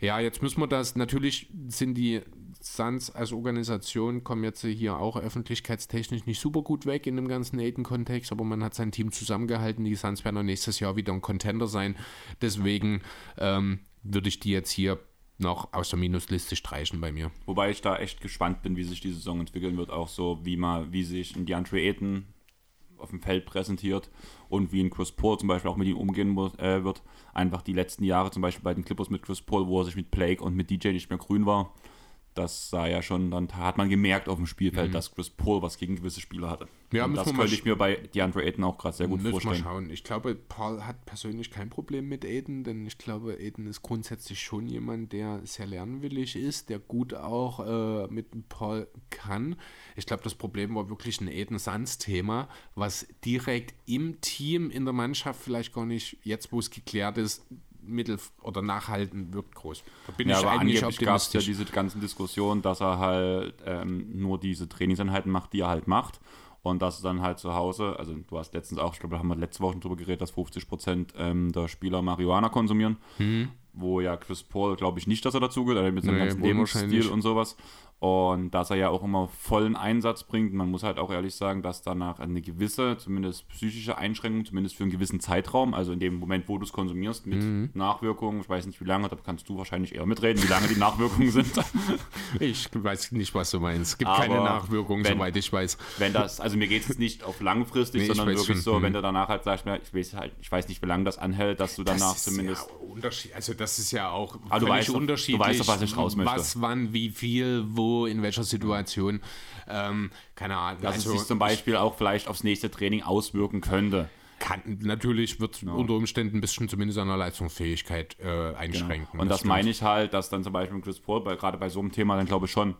Ja, jetzt müssen wir das, natürlich sind die Suns als Organisation, kommen jetzt hier auch öffentlichkeitstechnisch nicht super gut weg in dem ganzen Aiden-Kontext, aber man hat sein Team zusammengehalten. Die Suns werden auch nächstes Jahr wieder ein Contender sein. Deswegen ähm, würde ich die jetzt hier noch aus der Minusliste streichen bei mir. Wobei ich da echt gespannt bin, wie sich die Saison entwickeln wird, auch so wie mal, wie sich ein DeAndre Ayton auf dem Feld präsentiert und wie ein Chris Paul zum Beispiel auch mit ihm umgehen muss, äh, wird. Einfach die letzten Jahre, zum Beispiel bei den Clippers mit Chris Paul, wo er sich mit Blake und mit DJ nicht mehr grün war, das sah ja schon, dann hat man gemerkt auf dem Spielfeld, mhm. dass Chris Paul was gegen gewisse Spieler hatte. Ja, und das könnte ich mir bei DeAndre Ayton auch gerade sehr gut müssen vorstellen. Mal schauen. Ich glaube, Paul hat persönlich kein Problem mit Ayton, denn ich glaube, Ayton ist grundsätzlich schon jemand, der sehr lernwillig ist, der gut auch äh, mit Paul kann. Ich glaube, das Problem war wirklich ein Aiden-Sans-Thema, was direkt im Team, in der Mannschaft vielleicht gar nicht, jetzt wo es geklärt ist, mittel- oder nachhalten wirkt groß. Da bin ja, ich aber eigentlich gab es ja diese ganzen Diskussionen, dass er halt ähm, nur diese Trainingseinheiten macht, die er halt macht Und dass dann halt zu Hause, also du hast letztens auch, ich glaube, da haben wir letzte Woche schon drüber geredet, dass 50 Prozent ähm, der Spieler Marihuana konsumieren. Wo ja Chris Paul, glaube ich, nicht, dass er dazugehört, mit seinem Nee, ganzen Lebensstil und sowas. Und dass er ja auch immer vollen Einsatz bringt. Man muss halt auch ehrlich sagen, dass danach eine gewisse, zumindest psychische Einschränkung, zumindest für einen gewissen Zeitraum, also in dem Moment, wo du es konsumierst, mit Mhm. Nachwirkungen, ich weiß nicht wie lange, da kannst du wahrscheinlich eher mitreden, wie lange die Nachwirkungen sind. Ich weiß nicht, was du meinst. Es gibt Aber keine Nachwirkungen, wenn- soweit ich weiß. wenn das, also mir geht es jetzt nicht auf langfristig, Nee, sondern wirklich schon, so, wenn du danach halt sagst, ich weiß halt, ich weiß nicht, wie lange das anhält, dass du danach ist zumindest. Ja Unterschied, also das ist ja auch du völlig weißt doch- du unterschiedlich. weißt doch, was ich raus möchte. Was, wann, wie viel, wo, in welcher Situation. Ähm, keine Ahnung. dass also es sich zum Beispiel auch vielleicht aufs nächste Training auswirken könnte. kann, natürlich wird unter Umständen ein bisschen zumindest an der Leistungsfähigkeit äh, einschränken. Und das, stimmt. meine ich halt, dass dann zum Beispiel Chris Paul bei, gerade bei so einem Thema dann glaube ich schon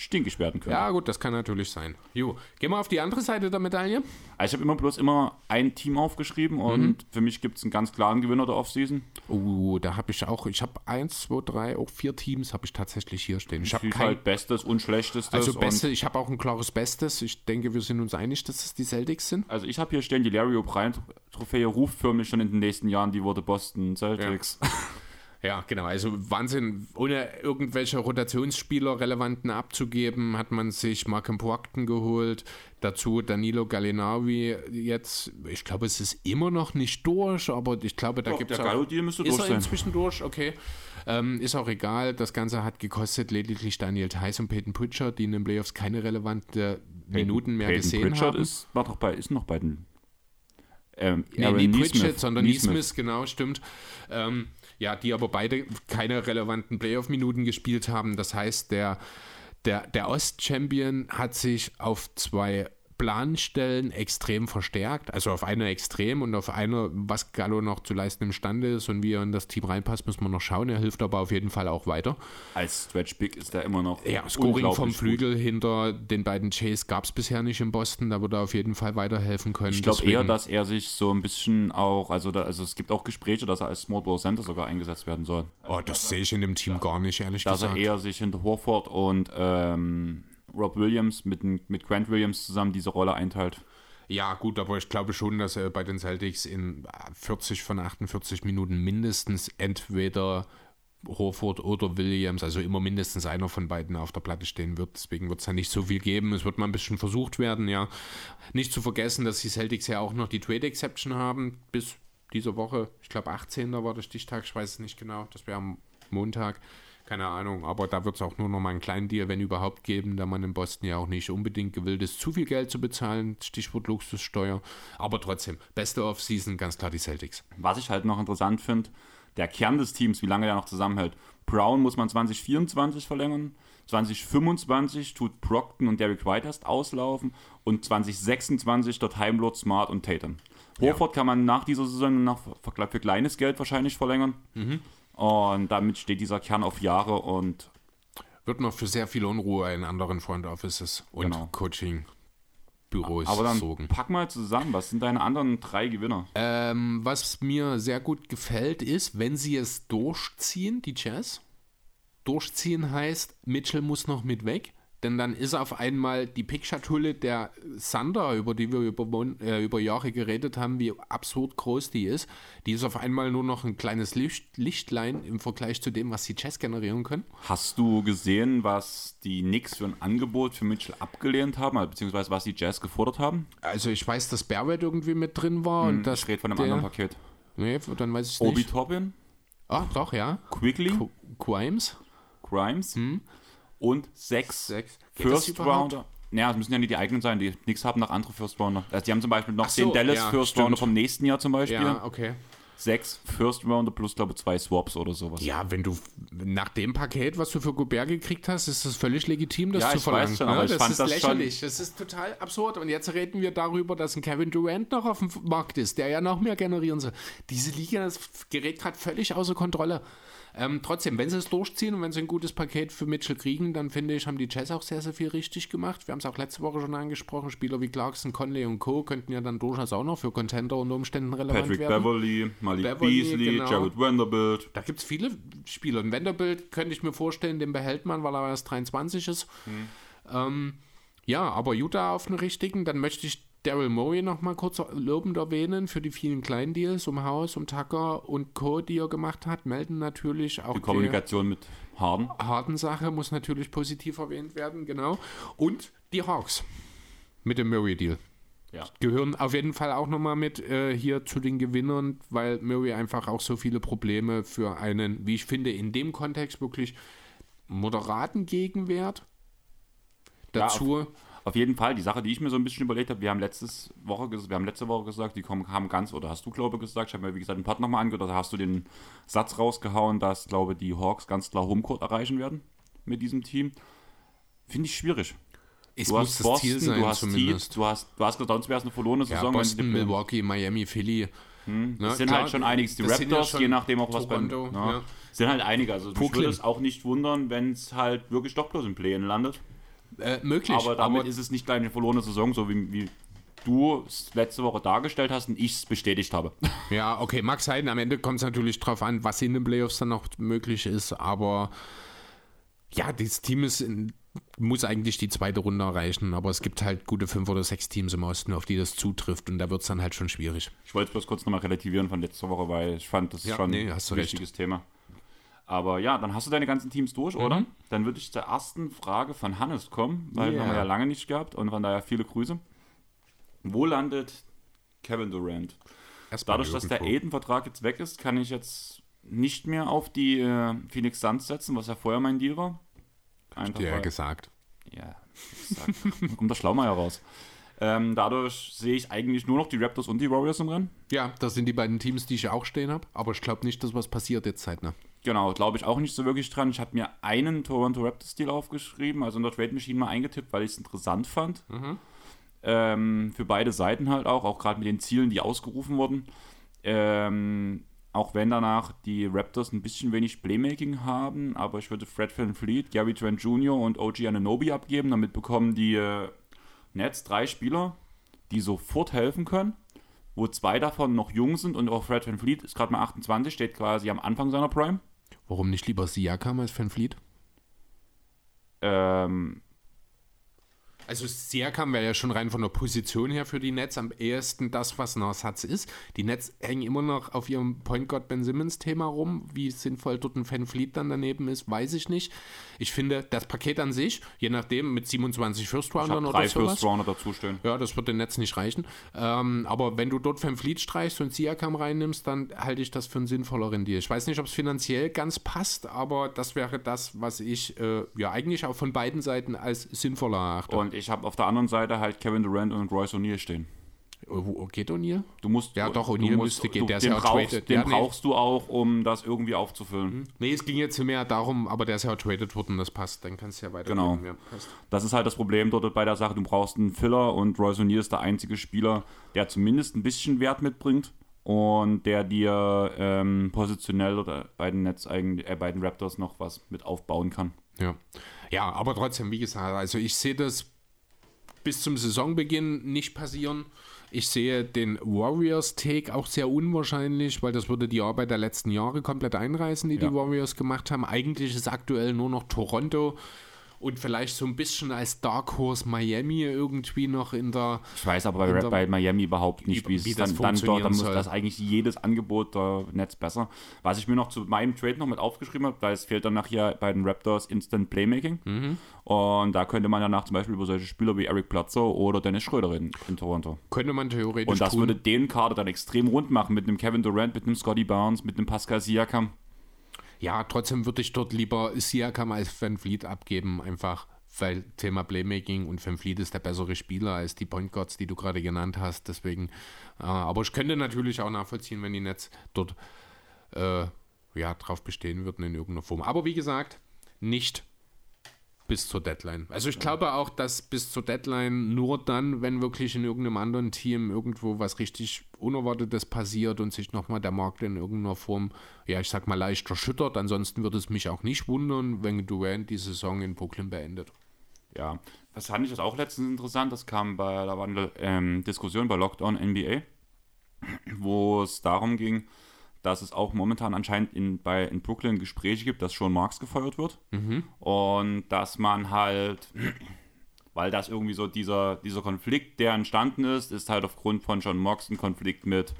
stinkig werden könnte. Ja, gut, das kann natürlich sein. Jo, gehen wir auf die andere Seite der Medaille. Also ich habe immer bloß immer ein Team aufgeschrieben und Mhm. für mich gibt es einen ganz klaren Gewinner der Offseason. Oh, da habe ich auch, ich habe eins, zwei, drei, auch vier Teams habe ich tatsächlich hier stehen. Ich habe kein, halt Bestes und Schlechtestes. also Beste, ich habe auch ein klares Bestes. Ich denke, wir sind uns einig, dass es die Celtics sind. Also ich habe hier stehen, die Larry O'Brien-Trophäe ruft förmlich schon in den nächsten Jahren die Worte Boston Celtics. Ja, genau. Also Wahnsinn. Ohne irgendwelche Rotationsspieler relevanten abzugeben, hat man sich Marken Brockton geholt. Dazu Danilo Gallinari jetzt. Ich glaube, es ist immer noch nicht durch, aber ich glaube, da gibt es der Gallo-Deal müsste Ist durch er sein. inzwischen durch? Okay. Ähm, ist auch egal. Das Ganze hat gekostet lediglich Daniel Theiss und Peyton Pritchard, die in den Playoffs keine relevante Minuten mehr Peyton gesehen Pritchard haben. Ist, war doch bei, ist noch bei den. Ähm, Nee, nicht. Pritchett, sondern. Neesmith, genau, stimmt. Ähm, ja, die aber beide keine relevanten Playoff-Minuten gespielt haben. Das heißt, der, der, der Ost-Champion hat sich auf zwei Planstellen extrem verstärkt. Also auf einer extrem und auf einer, was Gallo noch zu leisten imstande ist und wie er in das Team reinpasst, müssen wir noch schauen. Er hilft aber auf jeden Fall auch weiter. Als Stretch Big ist er immer noch. Ja, Scoring vom gut. Flügel hinter den beiden Chase gab es bisher nicht in Boston. Da würde er auf jeden Fall weiterhelfen können. Ich glaube eher, dass er sich so ein bisschen auch, also, da, also es gibt auch Gespräche, dass er als Small Ball Center sogar eingesetzt werden soll. Oh, das sehe ich in dem Team gar nicht, ehrlich Dass gesagt. er eher sich hinter Horford und ähm, Rob Williams mit, mit Grant Williams zusammen diese Rolle einteilt. Ja, gut, aber ich glaube schon, dass er bei den Celtics in 40 von 48 Minuten mindestens entweder Horford oder Williams, also immer mindestens einer von beiden auf der Platte stehen wird. Deswegen wird es da nicht so viel geben. Es wird mal ein bisschen versucht werden, ja. Nicht zu vergessen, dass die Celtics ja auch noch die Trade Exception haben bis diese Woche. Ich glaube, 18. war der Stichtag, ich weiß es nicht genau. Das wäre am Montag. Keine Ahnung, aber da wird es auch nur noch mal einen kleinen Deal, wenn überhaupt, geben, da man in Boston ja auch nicht unbedingt gewillt ist, zu viel Geld zu bezahlen. Stichwort Luxussteuer. Aber trotzdem, beste Offseason, ganz klar die Celtics. Was ich halt noch interessant finde, der Kern des Teams, wie lange der noch zusammenhält. Brown muss man 2024 verlängern, 2025 tut Brockton und Derek White erst auslaufen und 2026 dort Heimlord, Smart und Tatum. Horford kann man nach dieser Saison noch für, für kleines Geld wahrscheinlich verlängern. Und damit steht dieser Kern auf Jahre und Wird noch für sehr viel Unruhe in anderen Front Offices und Genau. Coaching-Büros aber dann sorgen. pack mal zusammen, was sind deine anderen drei Gewinner? Ähm, was mir sehr gut gefällt, ist, wenn sie es durchziehen, die Jazz. Durchziehen heißt, Mitchell muss noch mit weg. Denn dann ist auf einmal die Pickschatulle der Sander, über die wir über, äh, über Jahre geredet haben, wie absurd groß die ist. Die ist auf einmal nur noch ein kleines Licht, Lichtlein im Vergleich zu dem, was die Jazz generieren können. Hast du gesehen, was die Knicks für ein Angebot für Mitchell abgelehnt haben, also beziehungsweise was die Jazz gefordert haben? Also ich weiß, dass Barrett irgendwie mit drin war. und das Ich rede von einem der, anderen Paket. Nee, dann weiß ich Obi nicht. Toppin, Ah, doch, ja. Quickly, Qu- Quimes. Grimes und sechs. Sechs. Das First? Rounder. Naja, es müssen ja nicht die eigenen sein. Die Knicks haben noch andere First Rounder. Also die haben zum Beispiel noch so, den Dallas ja, First stimmt. Rounder vom nächsten Jahr zum Beispiel. Ja, okay. Sechs First Rounder plus, glaube ich, zwei Swaps oder sowas. Ja, wenn du nach dem Paket, was du für Gobert gekriegt hast, ist es völlig legitim, das Ja, zu ich verlangen. weiß schon, ne? das ist das lächerlich. Das ist total absurd. Und jetzt reden wir darüber, dass ein Kevin Durant noch auf dem Markt ist, der ja noch mehr generieren soll. Diese Liga das gerät gerade völlig außer Kontrolle. Ähm, trotzdem, wenn sie es durchziehen und wenn sie ein gutes Paket für Mitchell kriegen, dann finde ich, haben die Jazz auch sehr, sehr viel richtig gemacht. Wir haben es auch letzte Woche schon angesprochen. Spieler wie Clarkson, Conley und Co. könnten ja dann durchaus auch noch für Contender unter Umständen relevant Patrick werden. Beverly, Malik Beverly, Beasley, genau. Jared Vanderbilt. Da gibt es viele Spieler. Ein Vanderbilt könnte ich mir vorstellen, den behält man, weil er erst 23 ist. Mhm. Ähm, Ja, aber Utah auf den richtigen, dann möchte ich Daryl Morey noch mal kurz lobend erwähnen für die vielen kleinen Deals um Haus, um Tucker und Co., die er gemacht hat. Melden natürlich auch Die Kommunikation mit Harden. Harden-Sache muss natürlich positiv erwähnt werden, genau. Und die Hawks mit dem Murray-Deal. Ja. Gehören auf jeden Fall auch nochmal mit äh, hier zu den Gewinnern, weil Murray einfach auch so viele Probleme für einen, wie ich finde, in dem Kontext wirklich moderaten Gegenwert dazu. Ja, auf, auf, jeden Fall. Die Sache, die ich mir so ein bisschen überlegt habe, wir haben letztes Woche, wir haben letzte Woche gesagt, die kommen, haben ganz, oder hast du, glaube ich, gesagt, ich habe mir, wie gesagt, den Part nochmal angehört, da hast du den Satz rausgehauen, dass, glaube ich, die Hawks ganz klar Homecourt erreichen werden mit diesem Team. Finde ich schwierig. Es du hast Boston, sein du hast zumindest. Heat, du hast, du hast sonst wäre es eine verlorene ja, Saison. wenn Boston, Milwaukee, Miami, Philly. Ne, Es sind klar, halt schon einiges. Die ja Raptors, schon je nachdem auch was Toronto, beim. Ja, ja. Sind halt einige. Also Brooklyn. würde es auch nicht wundern, wenn es halt wirklich doch bloß im Play-In landet. Äh, möglich, Aber damit aber ist es nicht gleich eine verlorene Saison, so wie, wie du es letzte Woche dargestellt hast und ich es bestätigt habe. Ja, okay, mag sein. Am Ende kommt es natürlich drauf an, was in den Playoffs dann noch möglich ist. Aber ja, dieses Team ist in, muss eigentlich die zweite Runde erreichen. Aber es gibt halt gute fünf oder sechs Teams im Osten, auf die das zutrifft. Und da wird es dann halt schon schwierig. Ich wollte es bloß kurz nochmal relativieren von letzter Woche, weil ich fand, das ist Ja, schon nee, ein recht. wichtiges Thema. Aber ja, dann hast du deine ganzen Teams durch, Mhm. oder? Dann würde ich zur ersten Frage von Hannes kommen, weil Yeah. haben wir ja lange nicht gehabt und von daher viele Grüße. Wo landet Kevin Durant? Erstmal Dadurch, dass der. Aiden-Vertrag jetzt weg ist, kann ich jetzt nicht mehr auf die äh, Phoenix Suns setzen, was ja vorher mein Deal war. Einfach Ja, gesagt. ja, gesagt, kommt der Schlaumeier raus. Ähm, dadurch sehe ich eigentlich nur noch die Raptors und die Warriors im Rennen. Ja, das sind die beiden Teams, die ich auch stehen habe. Aber ich glaube nicht, dass was passiert jetzt zeitnah. Genau, glaube ich auch nicht so wirklich dran. Ich habe mir einen Toronto Raptors-Deal aufgeschrieben, also in der Trade Machine mal eingetippt, weil ich es interessant fand. Ähm, für beide Seiten halt auch, auch gerade mit den Zielen, die ausgerufen wurden. Ähm, auch wenn danach die Raptors ein bisschen wenig Playmaking haben, aber ich würde Fred Van Fleet, Gary Trent Jr. und OG Ananobi abgeben. Damit bekommen die äh, Nets drei Spieler, die sofort helfen können, wo zwei davon noch jung sind und auch Fred Van Fleet ist gerade mal 28, steht quasi am Anfang seiner Prime. Warum nicht lieber Siakam als Van Fleet? Ähm, Also Siakam wäre ja schon rein von der Position her für die Nets am ehesten das, was ein Ersatz ist. Die Nets hängen immer noch auf ihrem Point Guard Ben Simmons Thema rum. Wie sinnvoll dort ein Van Fleet dann daneben ist, weiß ich nicht. Ich finde, das Paket an sich, je nachdem mit 27 First Roundern oder drei sowas. First Rounder dazustehen. Ja, das wird den Netz nicht reichen. Ähm, aber wenn du dort Van Fleet streichst und Siakam reinnimmst, dann halte ich das für einen sinnvolleren Deal. Ich weiß nicht, ob es finanziell ganz passt, aber das wäre das, was ich äh, ja eigentlich auch von beiden Seiten als sinnvoller erachte. Und ich habe auf der anderen Seite halt Kevin Durant und Royce O'Neal stehen. Oh, wo geht O'Neal? Du musst, Ja, doch, O'Neal müsste gehen, du, der ist den ja brauchst, traded. Den Ja, nee. brauchst du auch, um das irgendwie aufzufüllen. Nee, es ging jetzt mehr darum, aber der ist ja traded worden, das passt. Dann kannst du ja weiter. Genau. Ja. Das ist halt das Problem dort bei der Sache. Du brauchst einen Filler und Royce O'Neal ist der einzige Spieler, der zumindest ein bisschen Wert mitbringt und der dir ähm, positionell oder bei den Netz äh, bei den Raptors noch was mit aufbauen kann. Ja. ja, aber trotzdem, wie gesagt, also ich sehe das bis zum Saisonbeginn nicht passieren. Ich sehe den Warriors-Take auch sehr unwahrscheinlich, weil das würde die Arbeit der letzten Jahre komplett einreißen, die Ja. die Warriors gemacht haben. Eigentlich ist aktuell nur noch Toronto und vielleicht so ein bisschen als Dark Horse Miami irgendwie noch in der Ich weiß aber bei, Unter- bei Miami überhaupt nicht, Wie- es wie dann, dann dort, dann muss soll. das eigentlich jedes Angebot der Netz besser. Was ich mir noch zu meinem Trade noch mit aufgeschrieben habe, weil es fehlt dann nachher bei den Raptors Instant Playmaking. Mhm. Und da könnte man danach zum Beispiel über solche Spieler wie Eric Bledsoe oder Dennis Schröder reden in Toronto. könnte man theoretisch Und das tun. würde den Kader dann extrem rund machen mit einem Kevin Durant, mit einem Scotty Barnes, mit einem Pascal Siakam. Ja, trotzdem würde ich dort lieber Siakam als Van Fleet abgeben, einfach weil Thema Playmaking und Van Fleet ist der bessere Spieler als die Point Guards, die du gerade genannt hast. Deswegen, äh, aber ich könnte natürlich auch nachvollziehen, wenn die Nets dort äh, ja, drauf bestehen würden in irgendeiner Form. Aber wie gesagt, nicht bis zur Deadline. Also ich glaube auch, dass bis zur Deadline nur dann, wenn wirklich in irgendeinem anderen Team irgendwo was richtig Unerwartetes passiert und sich nochmal der Markt in irgendeiner Form, ja ich sag mal, leicht erschüttert. Ansonsten würde es mich auch nicht wundern, wenn Durant die Saison in Brooklyn beendet. Ja, das fand ich das auch letztens interessant. Das kam bei, war eine ähm, Diskussion bei Lockdown NBA, wo es darum ging, dass es auch momentan anscheinend in, bei, in Brooklyn Gespräche gibt, dass schon Marks gefeuert wird. Und dass man halt, weil das irgendwie so dieser, dieser Konflikt, der entstanden ist, ist halt aufgrund von John Mox ein Konflikt mit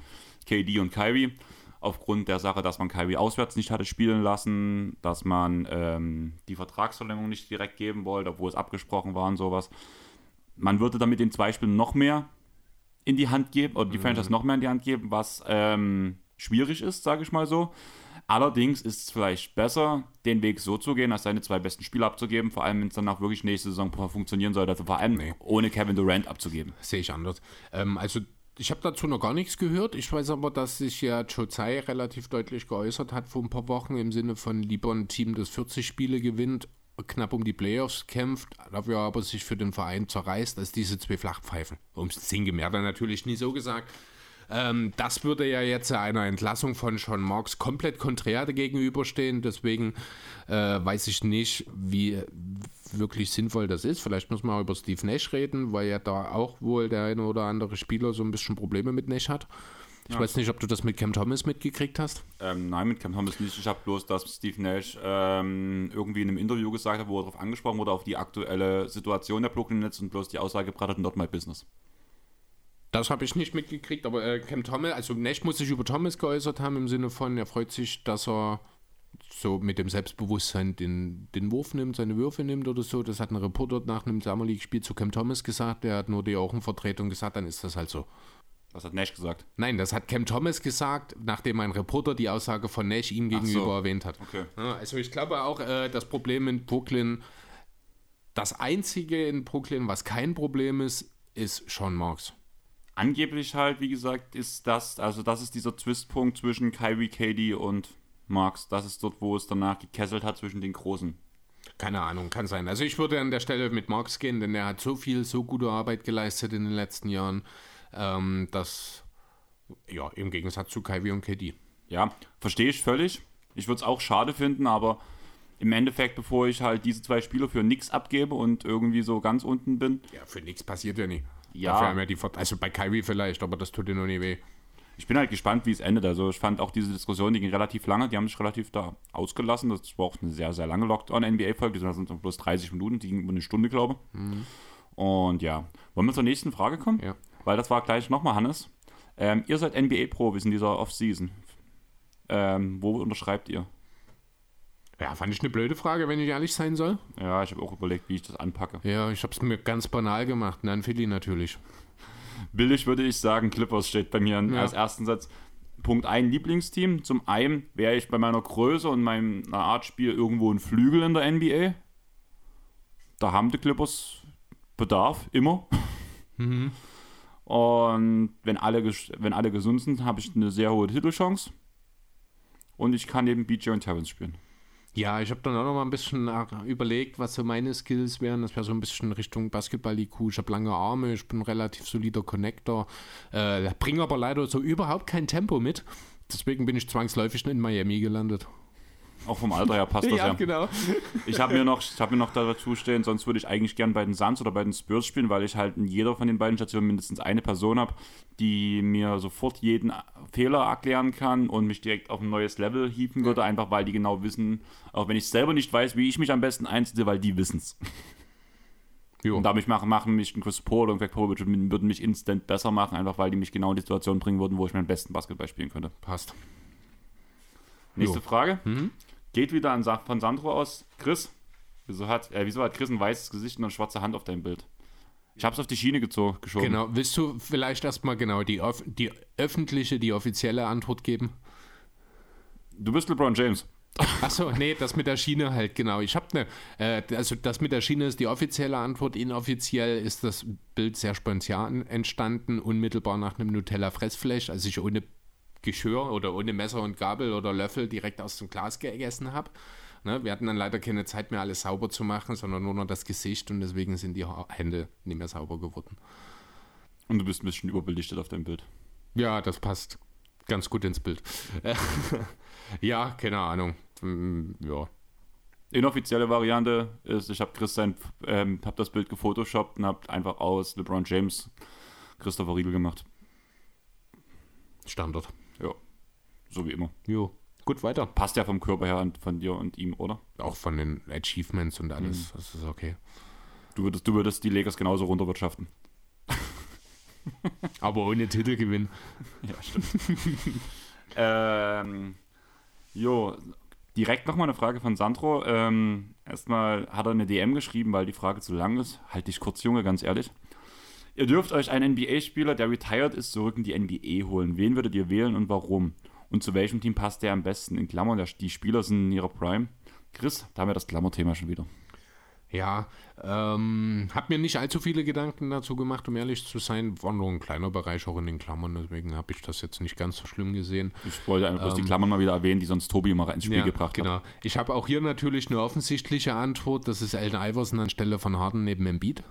KD und Kyrie. Aufgrund der Sache, dass man Kyrie auswärts nicht hatte spielen lassen, dass man ähm, die Vertragsverlängerung nicht direkt geben wollte, obwohl es abgesprochen war und sowas. Man würde damit den zwei Spielen noch mehr in die Hand geben, oder die mhm. Franchise noch mehr in die Hand geben, was ähm, schwierig ist, sage ich mal so. Allerdings ist es vielleicht besser, den Weg so zu gehen, als seine zwei besten Spiele abzugeben, vor allem wenn es dann auch wirklich nächste Saison funktionieren soll, also vor allem nee. ohne Kevin Durant abzugeben. Sehe ich anders. Ähm, also ich habe dazu noch gar nichts gehört. Ich weiß aber, dass sich ja Chozai relativ deutlich geäußert hat vor ein paar Wochen im Sinne von lieber ein Team, das 40 Spiele gewinnt, knapp um die Playoffs kämpft, dafür aber sich für den Verein zerreißt, als diese zwei Flachpfeifen. Um es sinngemäß natürlich nie so gesagt. Ähm, das würde ja jetzt einer Entlassung von Sean Marks komplett konträr gegenüberstehen. Deswegen äh, weiß ich nicht, wie wirklich sinnvoll das ist. Vielleicht muss man auch über Steve Nash reden, weil ja da auch wohl der eine oder andere Spieler so ein bisschen Probleme mit Nash hat. Ich ja. weiß nicht, ob du das mit Cam Thomas mitgekriegt hast. Ähm, nein, mit Cam Thomas nicht. Ich habe bloß, dass Steve Nash ähm, irgendwie in einem Interview gesagt hat, wo er darauf angesprochen wurde, auf die aktuelle Situation der Brooklyn Nets und bloß die Aussage gebracht hat, not my business. Das habe ich nicht mitgekriegt, aber äh, Cam Thomas, also Nash muss sich über Thomas geäußert haben im Sinne von, er freut sich, dass er so mit dem Selbstbewusstsein den, den Wurf nimmt, seine Würfe nimmt oder so. Das hat ein Reporter nach einem Summer League-Spiel zu Cam Thomas gesagt. Der hat nur die Augenvertretung gesagt, dann ist das halt so. Was hat Nash gesagt? Nein, das hat Cam Thomas gesagt, nachdem ein Reporter die Aussage von Nash ihm gegenüber so. erwähnt hat. Okay. Also ich glaube auch, äh, das Problem in Brooklyn, das einzige in Brooklyn, was kein Problem ist, ist Sean Marks angeblich halt, wie gesagt, ist das, also das ist dieser Twistpunkt zwischen Kyrie, KD und Marx. Das ist dort, wo es danach gekesselt hat zwischen den Großen. Keine Ahnung, kann sein. Also ich würde an der Stelle mit Marx gehen, denn er hat so viel, so gute Arbeit geleistet in den letzten Jahren, ähm, dass, ja, im Gegensatz zu Kyrie und KD. Ja, verstehe ich völlig. Ich würde es auch schade finden, aber im Endeffekt, bevor ich halt diese zwei Spieler für nichts abgebe und irgendwie so ganz unten bin. Ja, für nichts passiert ja nie. Ja. Dafür haben ja die also bei Kyrie vielleicht, aber das tut dir noch nie weh. Ich bin halt gespannt, wie es endet. Also ich fand auch diese Diskussion, die ging relativ lange, die haben sich relativ da ausgelassen. Das war auch eine sehr, sehr lange Lockdown-NBA-Folge, das sind bloß 30 Minuten, die ging über eine Stunde, glaube ich. Mhm. Und ja, wollen wir zur nächsten Frage kommen? Ja. Weil das war gleich nochmal, Hannes. Ähm, ihr seid NBA-Profis in dieser Off-Season. Ähm, wo unterschreibt ihr? Ja, fand ich eine blöde Frage, wenn ich ehrlich sein soll. Ja, ich habe auch überlegt, wie ich das anpacke. Ja, ich habe es mir ganz banal gemacht. Nein, Philly natürlich. Billig würde ich sagen, Clippers steht bei mir ja. als ersten Satz. Punkt 1 Lieblingsteam. Zum einen wäre ich bei meiner Größe und meiner Art Spiel irgendwo ein Flügel in der NBA. Da haben die Clippers Bedarf, immer. Mhm. Und wenn alle, wenn alle gesund sind, habe ich eine sehr hohe Titelchance. Und ich kann neben BJ und Terrence spielen. Ja, ich habe dann auch noch mal ein bisschen überlegt, was so meine Skills wären. Das wäre so ein bisschen Richtung Basketball-IQ. Ich habe lange Arme, ich bin ein relativ solider Connector, äh, bringe aber leider so überhaupt kein Tempo mit. Deswegen bin ich zwangsläufig in Miami gelandet. Auch vom Alter her passt das ja. ja. genau. Ich habe mir, noch, hab mir noch dazu stehen, sonst würde ich eigentlich gern bei den Suns oder bei den Spurs spielen, weil ich halt in jeder von den beiden Stationen mindestens eine Person habe, die mir sofort jeden Fehler erklären kann und mich direkt auf ein neues Level hieven würde, einfach weil die genau wissen, auch wenn ich selber nicht weiß, wie ich mich am besten einsetze, weil die wissen es. Und damit machen, machen mich ein Chris Paul und Greg Popovich würden mich instant besser machen, einfach weil die mich genau in die Situation bringen würden, wo ich meinen besten Basketball spielen könnte. Passt. Nächste jo. Frage. Mhm. Geht wieder an von Sandro aus. Chris, wieso hat, äh, wieso hat Chris ein weißes Gesicht und eine schwarze Hand auf deinem Bild? Ich habe es auf die Schiene gezogen, geschoben. Genau. Willst du vielleicht erstmal genau die, die öffentliche, die offizielle Antwort geben? Du bist LeBron James. Achso, nee, das mit der Schiene halt, genau. Ich habe eine, äh, also das mit der Schiene ist die offizielle Antwort. Inoffiziell ist das Bild sehr spontan entstanden, unmittelbar nach einem Nutella-Fressflash, als ich ohne Geschirr oder ohne Messer und Gabel oder Löffel direkt aus dem Glas gegessen habe. Ne, wir hatten dann leider keine Zeit mehr, alles sauber zu machen, sondern nur noch das Gesicht und deswegen sind die Hände nicht mehr sauber geworden. Und du bist ein bisschen überbelichtet auf deinem Bild. Ja, das passt ganz gut ins Bild. ja, keine Ahnung. Mm, ja. Inoffizielle Variante ist, ich habe Chris sein, ähm, habe das Bild gefotoshoppt und habe einfach aus LeBron James Christopher Riegel gemacht. Standard. Ja, so wie immer. Jo. Gut, weiter. Passt ja vom Körper her von dir und ihm, oder? Auch von den Achievements und alles. Mhm. Das ist okay. Du würdest, du würdest die Lakers genauso runterwirtschaften. Aber ohne Titelgewinn. Ja, stimmt. ähm, jo, direkt nochmal eine Frage von Sandro. Ähm, erstmal hat er eine DM geschrieben, weil die Frage zu lang ist. Halt dich kurz, Junge, ganz ehrlich. Ihr dürft euch einen NBA-Spieler, der retired ist, zurück in die NBA holen. Wen würdet ihr wählen und warum? Und zu welchem Team passt der am besten? In Klammern, die Spieler sind in ihrer Prime. Chris, da haben wir das Klammerthema schon wieder. Ja, ähm, habe mir nicht allzu viele Gedanken dazu gemacht, um ehrlich zu sein. War nur ein kleiner Bereich auch in den Klammern, deswegen habe ich das jetzt nicht ganz so schlimm gesehen. Ich wollte einfach bloß die Klammern mal wieder erwähnen, die sonst Tobi immer ins Spiel Ja, gebracht genau. hat. Ich habe auch hier natürlich eine offensichtliche Antwort. Das ist Allen Iverson anstelle von Harden neben Embiid.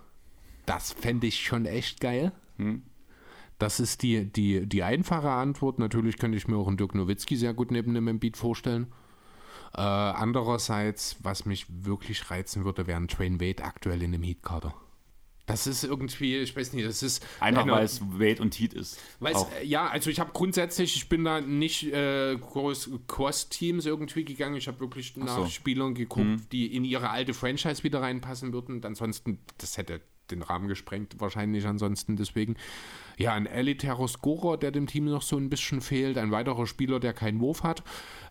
Das fände ich schon echt geil. Hm. Das ist die, die, die einfache Antwort. Natürlich könnte ich mir auch einen Dirk Nowitzki sehr gut neben dem Embiid vorstellen. Äh, andererseits, was mich wirklich reizen würde, wäre ein Train Wade aktuell in dem Heat-Kader. Das ist irgendwie, ich weiß nicht, das ist Einfach weil es Wade und Heat ist. Auch. äh, ja, also ich habe grundsätzlich, ich bin da nicht äh, groß Cross-Teams irgendwie gegangen. Ich habe wirklich nach so. Spielern geguckt, die in ihre alte Franchise wieder reinpassen würden. Und ansonsten, das hätte den Rahmen gesprengt, wahrscheinlich ansonsten deswegen. Ja, ein elitärer Scorer, der dem Team noch so ein bisschen fehlt. Ein weiterer Spieler, der keinen Wurf hat.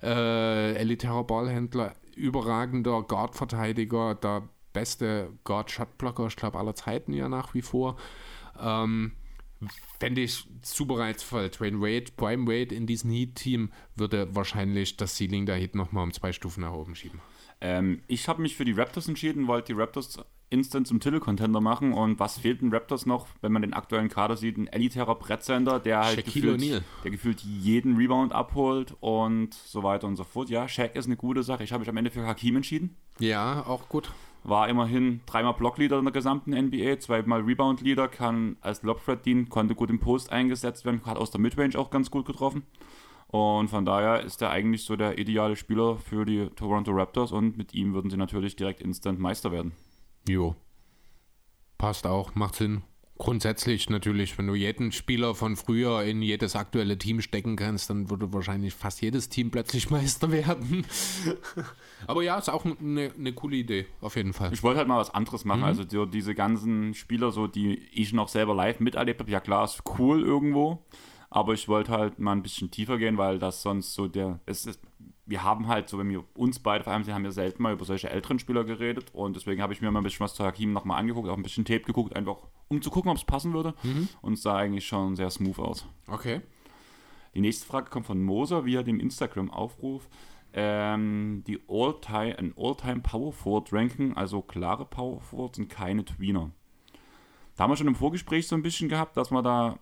Äh, elitärer Ballhändler, überragender Guard-Verteidiger, der beste Guard-Shotblocker, ich glaube, aller Zeiten ja nach wie vor. Ähm, Fände ich super reizvoll. Dwayne Wade, Prime Wade in diesem Heat-Team würde wahrscheinlich das Ceiling der Heat nochmal um zwei Stufen nach oben schieben. Ähm, ich habe mich für die Raptors entschieden, wollte die Raptors instant zum Titelcontender machen. Und was fehlt den Raptors noch, wenn man den aktuellen Kader sieht? Ein elitärer Brettsender, der halt gefühlt, der gefühlt jeden Rebound abholt und so weiter und so fort. Ja, Shaq ist eine gute Sache. Ich habe mich am Ende für Hakim entschieden. Ja, auch gut. War immerhin dreimal Blockleader in der gesamten NBA, zweimal Rebound-Leader, kann als Lobthreat dienen, konnte gut im Post eingesetzt werden, hat aus der Midrange auch ganz gut getroffen. Und von daher ist er eigentlich so der ideale Spieler für die Toronto Raptors und mit ihm würden sie natürlich direkt Instant Meister werden. Jo. Passt auch, macht Sinn. Grundsätzlich natürlich, wenn du jeden Spieler von früher in jedes aktuelle Team stecken kannst, dann würde wahrscheinlich fast jedes Team plötzlich Meister werden. Aber ja, ist auch eine, eine coole Idee, auf jeden Fall. Ich wollte halt mal was anderes Mhm. machen. Also so diese ganzen Spieler, so die ich noch selber live miterlebt habe, ja klar, ist cool irgendwo. Aber ich wollte halt mal ein bisschen tiefer gehen, weil das sonst so der. Es ist, wir haben halt so, wenn wir uns beide vor allem sehen, haben wir selten mal über solche älteren Spieler geredet. Und deswegen habe ich mir mal ein bisschen was zu Hakim nochmal angeguckt, auch ein bisschen Tape geguckt, einfach um zu gucken, ob es passen würde. Mhm. Und es sah eigentlich schon sehr smooth aus. Okay. Die nächste Frage kommt von Moser via dem Instagram-Aufruf. Ähm, die All-Time, ein All-Time Power Forward Ranking, also klare Power Forwards und keine Tweener. Da haben wir schon im Vorgespräch so ein bisschen gehabt, dass wir da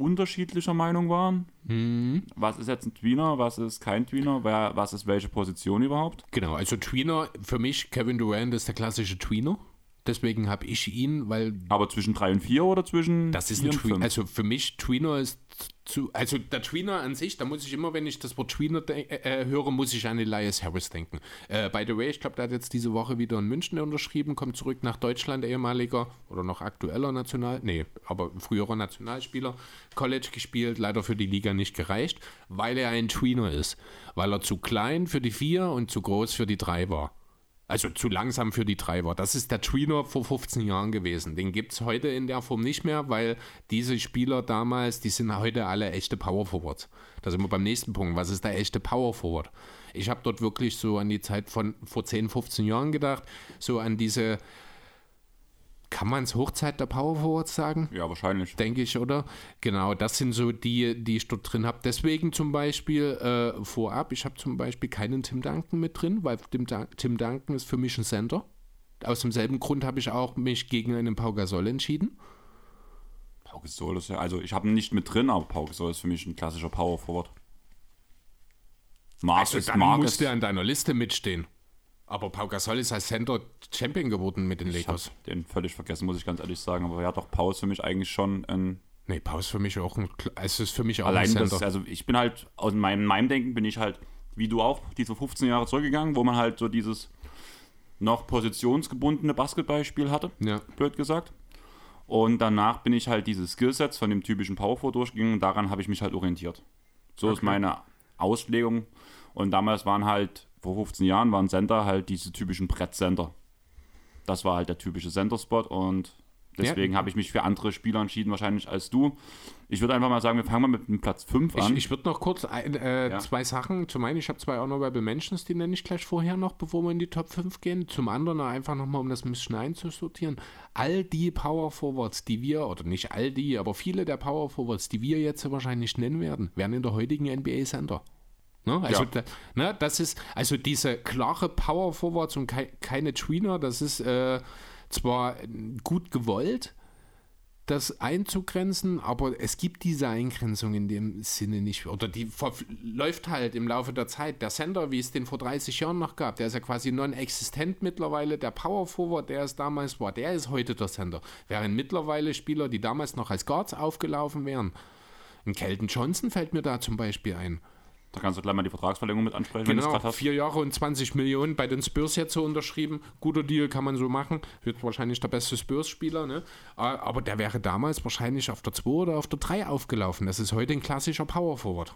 unterschiedlicher Meinung waren. Mhm. Was ist jetzt ein Tweener, was ist kein Tweener, wer, was ist welche Position überhaupt? Genau, also Tweener, für mich, Kevin Durant ist der klassische Tweener. Deswegen habe ich ihn, weil Aber zwischen 3 und 4 oder zwischen Das ist 4 ein Tweener. 5? Also für mich, Tweener ist zu. Also der Tweener an sich, da muss ich immer, wenn ich das Wort Tweener de- äh, höre, muss ich an Elias Harris denken. Äh, by the way, ich glaube, der hat jetzt diese Woche wieder in München unterschrieben, kommt zurück nach Deutschland, ehemaliger oder noch aktueller National. Nee, aber früherer Nationalspieler. College gespielt, leider für die Liga nicht gereicht, weil er ein Tweener ist. Weil er zu klein für die 4 und zu groß für die 3 war. Also zu langsam für die Treiber. Das ist der Tweener vor 15 Jahren gewesen. Den gibt es heute in der Form nicht mehr, weil diese Spieler damals, die sind heute alle echte Power Forwards. Da sind wir beim nächsten Punkt. Was ist der echte Power Forward? Ich habe dort wirklich so an die Zeit von vor 10, 15 Jahren gedacht, so an diese, kann man es Hochzeit der Power Forwards sagen? Ja, wahrscheinlich. denke ich, oder? Genau, das sind so die, die ich dort drin habe. Deswegen zum Beispiel äh, vorab, ich habe zum Beispiel keinen Tim Duncan mit drin, weil Tim, Dun Tim Duncan ist für mich ein Center. Aus demselben Grund habe ich auch mich gegen einen Pau Gasol entschieden. Pau Gasol ist ja, also ich habe ihn nicht mit drin, aber Pau Gasol ist für mich ein klassischer Power Forward. Mark Also dann Mark muss ist, der an deiner Liste mitstehen. Aber Pau Gasol ist als Center Champion geworden mit den ich Lakers. den völlig vergessen, muss ich ganz ehrlich sagen. Aber ja, doch, Pau ist für mich eigentlich schon ein Nee, Pau ist für mich auch ein, es ist für mich auch Allein ein das, Center. also ich bin halt, aus meinem, meinem Denken bin ich halt, wie du auch, diese 15 Jahre zurückgegangen, wo man halt so dieses noch positionsgebundene Basketballspiel hatte, ja. blöd gesagt. Und danach bin ich halt diese Skillsets von dem typischen Powerfour durchgegangen und daran habe ich mich halt orientiert. So ist Okay. meine Auslegung. Und damals waren halt, vor 15 Jahren waren Center halt diese typischen Brettcenter. das war halt der typische Center-Spot und deswegen ja. habe ich mich für andere Spieler entschieden, wahrscheinlich als du. Ich würde einfach mal sagen, wir fangen mal mit dem Platz 5 an. Ich, ich würde noch kurz ein, äh, ja. zwei Sachen. Zum einen, ich habe zwei Honorable Mentions, die nenne ich gleich vorher noch, bevor wir in die Top 5 gehen. Zum anderen einfach nochmal, um das ein bisschen einzusortieren. All die Power Forwards, die wir, oder nicht all die, aber viele der Power Forwards, die wir jetzt wahrscheinlich nennen werden, werden in der heutigen NBA Center. Ne? Also, ja. da, ne, das ist, also diese klare Power Forwards und kei keine Tweener, das ist äh, zwar gut gewollt, das einzugrenzen, aber es gibt diese Eingrenzung in dem Sinne nicht. Oder die läuft halt im Laufe der Zeit. Der Sender, wie es den vor 30 Jahren noch gab, der ist ja quasi non-existent mittlerweile. Der Power Forward, der es damals war, der ist heute der Sender. Während mittlerweile Spieler, die damals noch als Guards aufgelaufen wären, ein Kelton Johnson fällt mir da zum Beispiel ein. Da kannst du gleich mal die Vertragsverlängerung mit ansprechen, genau, wenn du es hast. Vier Jahre und 20 Millionen bei den Spurs jetzt so unterschrieben. Guter Deal kann man so machen. Wird wahrscheinlich der beste Spurs-Spieler. Ne? Aber der wäre damals wahrscheinlich auf der 2 oder auf der 3 aufgelaufen. Das ist heute ein klassischer Power Forward.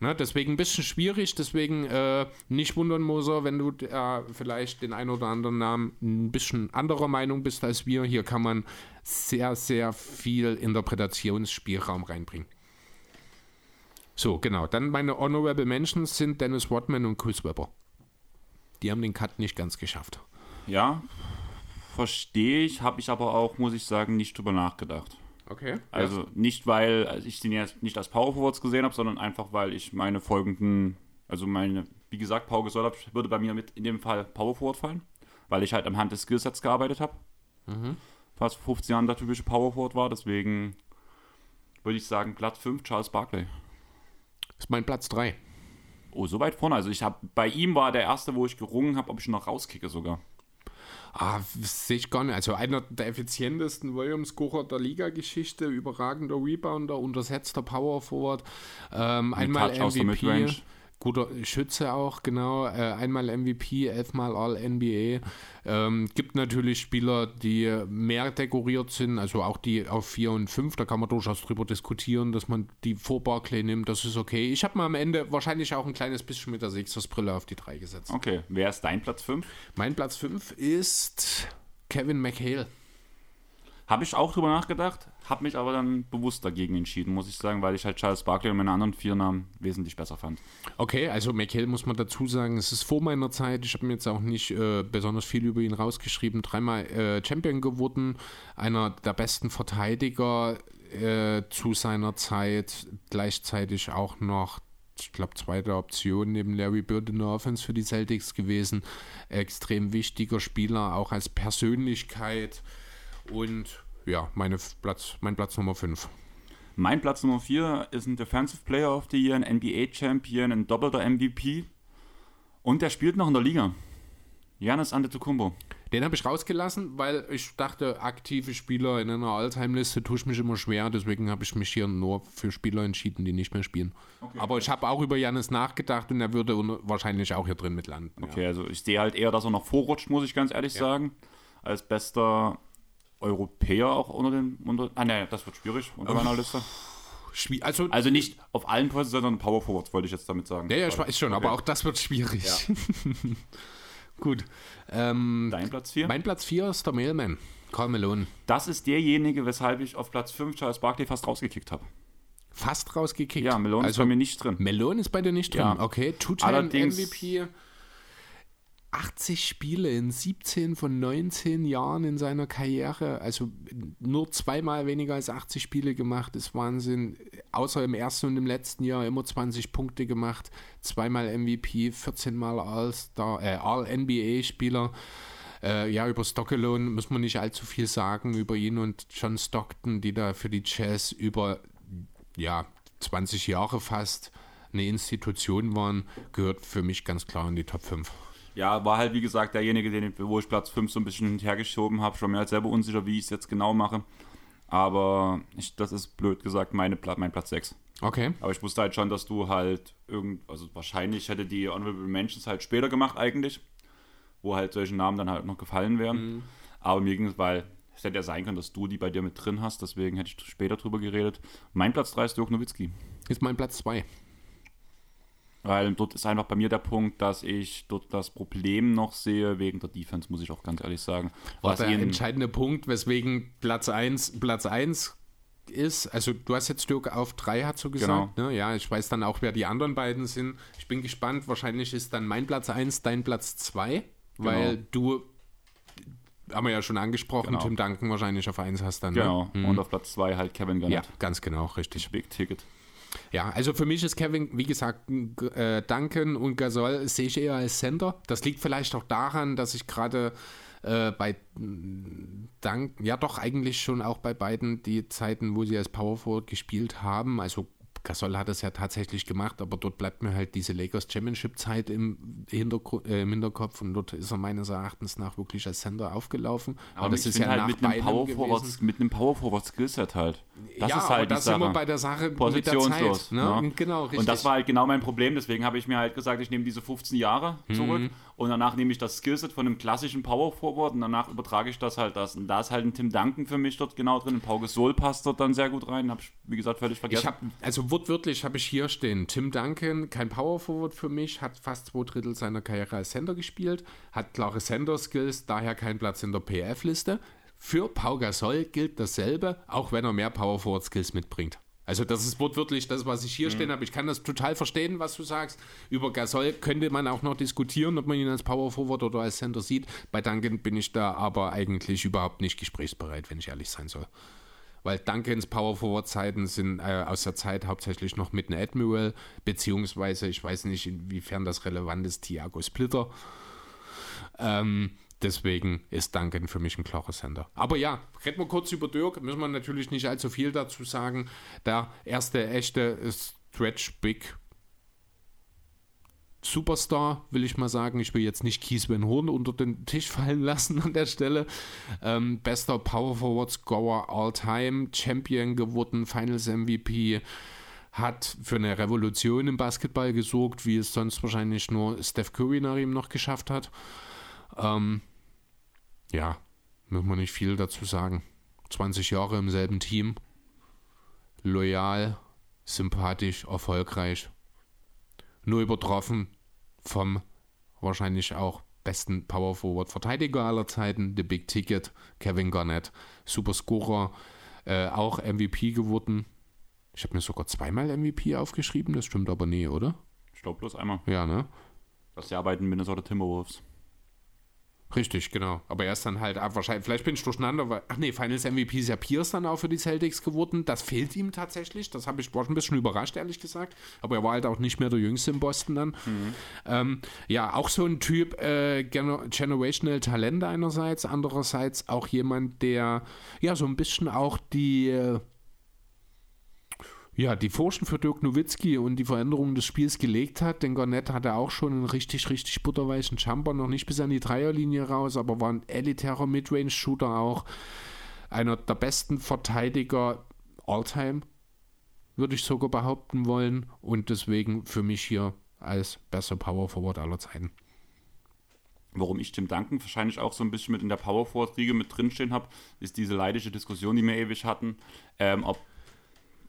Ne, deswegen ein bisschen schwierig, deswegen äh, nicht wundern, Moser, wenn du äh, vielleicht den einen oder anderen Namen ein bisschen anderer Meinung bist als wir. Hier kann man sehr, sehr viel Interpretationsspielraum reinbringen. So, genau. Dann meine Honorable Mentions sind Dennis Rodman und Chris Webber. Die haben den Cut nicht ganz geschafft. Ja, verstehe ich, habe ich aber auch, muss ich sagen, nicht drüber nachgedacht. Okay. Also ja. nicht, weil ich den jetzt nicht als Power Forwards gesehen habe, sondern einfach, weil ich meine folgenden, also meine, wie gesagt, Paul Gasol würde bei mir mit in dem Fall Power Forward fallen, weil ich halt am Hand des Skillsets gearbeitet habe. Mhm. Fast 15 Jahren der typische Power Forward war, deswegen würde ich sagen, Platz 5, Charles Barkley ist mein Platz 3. Oh, so weit vorne. Also ich habe bei ihm war der erste, wo ich gerungen habe, ob ich noch rauskicke sogar. Ah, sehe ich gar nicht. Also einer der effizientesten Volume-Scorer der Liga-Geschichte, überragender Rebounder, untersetzter Power Forward, ähm, einmal MVP guter Schütze auch, genau. Äh, einmal MVP, elfmal All-NBA. Ähm, gibt natürlich Spieler, die mehr dekoriert sind, also auch die auf 4 und 5. Da kann man durchaus drüber diskutieren, dass man die vor Barclay nimmt. Das ist okay. Ich habe mir am Ende wahrscheinlich auch ein kleines bisschen mit der Sixers-Brille auf die 3 gesetzt. Okay, wer ist dein Platz 5? Mein Platz 5 ist Kevin McHale. Habe ich auch drüber nachgedacht, habe mich aber dann bewusst dagegen entschieden, muss ich sagen, weil ich halt Charles Barkley und meine anderen vier Namen wesentlich besser fand. Okay, also McHale muss man dazu sagen, es ist vor meiner Zeit. Ich habe mir jetzt auch nicht äh, besonders viel über ihn rausgeschrieben. Dreimal äh, Champion geworden, einer der besten Verteidiger äh, zu seiner Zeit, gleichzeitig auch noch ich glaube, zweite Option neben Larry Bird in der Offense für die Celtics gewesen. Extrem wichtiger Spieler, auch als Persönlichkeit. Und ja, meine Platz, mein Platz Nummer 5. Mein Platz Nummer 4 ist ein Defensive Player of the Year, ein NBA Champion, ein doppelter MVP. Und der spielt noch in der Liga. Janis Antetokounmpo. Den habe ich rausgelassen, weil ich dachte, aktive Spieler in einer Alltime-Liste tue ich mich immer schwer. Deswegen habe ich mich hier nur für Spieler entschieden, die nicht mehr spielen. Okay. Aber ich habe auch über Janis nachgedacht und er würde wahrscheinlich auch hier drin mit landen. Okay, ja. also ich sehe halt eher, dass er noch vorrutscht, muss ich ganz ehrlich ja. sagen. Als bester Europäer auch unter den. Unter, ah, ne, das wird schwierig unter meiner Liste. Also, also nicht auf allen Positionen, sondern Power Forwards, wollte ich jetzt damit sagen. Ja, ja, ich weiß schon, okay. aber auch das wird schwierig. Ja. Gut. Ähm, Dein Platz 4? Mein Platz 4 ist der Mailman, Carl Malone. Das ist derjenige, weshalb ich auf Platz 5 Charles Barkley fast rausgekickt habe. Fast rausgekickt? Ja, Malone also, ist bei mir nicht drin. Malone ist bei dir nicht drin? Ja. Okay, Two-Time MVP. 80 Spiele in 17 von 19 Jahren in seiner Karriere, also nur zweimal weniger als 80 Spiele gemacht, ist Wahnsinn. Außer im ersten und im letzten Jahr immer 20 Punkte gemacht, zweimal MVP, 14 Mal All-Star, äh, All-NBA-Spieler. Äh, ja, über Stockelone muss man nicht allzu viel sagen, über ihn und John Stockton, die da für die Jazz über ja, 20 Jahre fast eine Institution waren, gehört für mich ganz klar in die Top 5 ja, war halt wie gesagt derjenige, den, wo ich Platz 5 so ein bisschen hergeschoben habe. Schon mir halt selber unsicher, wie ich es jetzt genau mache. Aber ich, das ist blöd gesagt meine, mein Platz 6. Okay. Aber ich wusste halt schon, dass du halt irgend, also wahrscheinlich hätte die Honorable Mentions halt später gemacht eigentlich, wo halt solche Namen dann halt noch gefallen wären. Mhm. Aber mir ging es, weil es hätte ja sein können, dass du die bei dir mit drin hast, deswegen hätte ich später drüber geredet. Mein Platz 3 ist Dirk Nowitzki. Ist mein Platz 2. Weil dort ist einfach bei mir der Punkt, dass ich dort das Problem noch sehe, wegen der Defense, muss ich auch ganz ehrlich sagen. War der entscheidende Punkt, weswegen Platz 1 Platz 1 ist, also du hast jetzt Dirk auf 3, hast du gesagt, genau. ne? Ja, ich weiß dann auch, wer die anderen beiden sind. Ich bin gespannt, wahrscheinlich ist dann mein Platz 1 dein Platz 2, weil genau. du haben wir ja schon angesprochen, genau. Tim Duncan wahrscheinlich auf 1 hast dann. Ne? Genau. Ne? Und auf Platz 2 halt Kevin Garnett. Ja, ganz genau, richtig. Big Ticket. Ja, also für mich ist Kevin, wie gesagt, äh, Duncan und Gasol sehe ich eher als Center. Das liegt vielleicht auch daran, dass ich gerade äh, bei Dank, ja doch eigentlich schon auch bei beiden die Zeiten, wo sie als Power Forward gespielt haben, also Gasol hat es ja tatsächlich gemacht, aber dort bleibt mir halt diese Lakers Championship-Zeit im, Hintergr äh, im Hinterkopf und dort ist er meines Erachtens nach wirklich als Center aufgelaufen. Aber, aber das ist ja halt mit einem, Power Forward, mit einem Power Forward Skillset halt. Das ja, ist halt das sind wir bei der Sache positionslos. Mit der Zeit, ne? ne? Genau, richtig. Und das war halt genau mein Problem, deswegen habe ich mir halt gesagt, ich nehme diese 15 Jahre zurück mhm. Und danach nehme ich das Skillset von einem klassischen Power Forward und danach übertrage ich das halt das. Und da ist halt ein Tim Duncan für mich dort genau drin. Ein Pau Gasol passt dort dann sehr gut rein. Habe ich, wie gesagt, völlig vergessen. Hab, also wortwörtlich habe ich hier stehen, Tim Duncan, kein Power Forward für mich, hat fast zwei Drittel seiner Karriere als Center gespielt, hat klare Center-Skills, daher kein Platz in der PF-Liste. Für Pau Gasol gilt dasselbe, auch wenn er mehr Power Forward Skills mitbringt. Also das ist wortwörtlich das, was ich hier mhm. stehen habe. Ich kann das total verstehen, was du sagst. Über Gasol könnte man auch noch diskutieren, ob man ihn als Power Forward oder als Center sieht. Bei Duncan bin ich da aber eigentlich überhaupt nicht gesprächsbereit, wenn ich ehrlich sein soll. Weil Duncans Power Forward Zeiten sind äh, aus der Zeit hauptsächlich noch mit einem Admiral, beziehungsweise ich weiß nicht, inwiefern das relevant ist, Thiago Splitter. Ähm, Deswegen ist Duncan für mich ein klarer Sender. Aber ja, reden wir kurz über Dirk. Müssen wir natürlich nicht allzu viel dazu sagen. Der erste echte Stretch Big Superstar, will ich mal sagen. Ich will jetzt nicht Kies Van Horn unter den Tisch fallen lassen an der Stelle. Ähm, bester Power Forward Scorer all time, Champion geworden, Finals MVP, hat für eine Revolution im Basketball gesorgt, wie es sonst wahrscheinlich nur Steph Curry nach ihm noch geschafft hat. Ähm, ja, muss man nicht viel dazu sagen. 20 Jahre im selben Team, loyal, sympathisch, erfolgreich, nur übertroffen vom wahrscheinlich auch besten Power Forward Verteidiger aller Zeiten, The Big Ticket, Kevin Garnett, Super Scorer, äh, auch MVP geworden. Ich habe mir sogar zweimal MVP aufgeschrieben, das stimmt aber nie, oder? Ich glaube bloß einmal. Ja, ne? Das Jahr bei den Minnesota Timberwolves. Richtig, genau. Aber er ist dann halt, ah, wahrscheinlich, vielleicht bin ich durcheinander, weil, ach nee, Finals MVP ist ja Pierce dann auch für die Celtics geworden. Das fehlt ihm tatsächlich. Das habe ich, war schon ein bisschen überrascht, ehrlich gesagt. Aber er war halt auch nicht mehr der Jüngste in Boston dann. Mhm. Ähm, ja, auch so ein Typ, äh, generational Talente einerseits, andererseits auch jemand, der ja so ein bisschen auch die. Ja, die Forschen für Dirk Nowitzki und die Veränderungen des Spiels gelegt hat. Denn Garnett hatte auch schon einen richtig, richtig butterweichen Jumper, noch nicht bis an die Dreierlinie raus, aber war ein elitärer Midrange-Shooter auch. Einer der besten Verteidiger all-time, würde ich sogar behaupten wollen. Und deswegen für mich hier als bester Power Forward aller Zeiten. Warum ich Tim Duncan wahrscheinlich auch so ein bisschen mit in der Power Forward-Riege mit drinstehen habe, ist diese leidische Diskussion, die wir ewig hatten, ähm, ob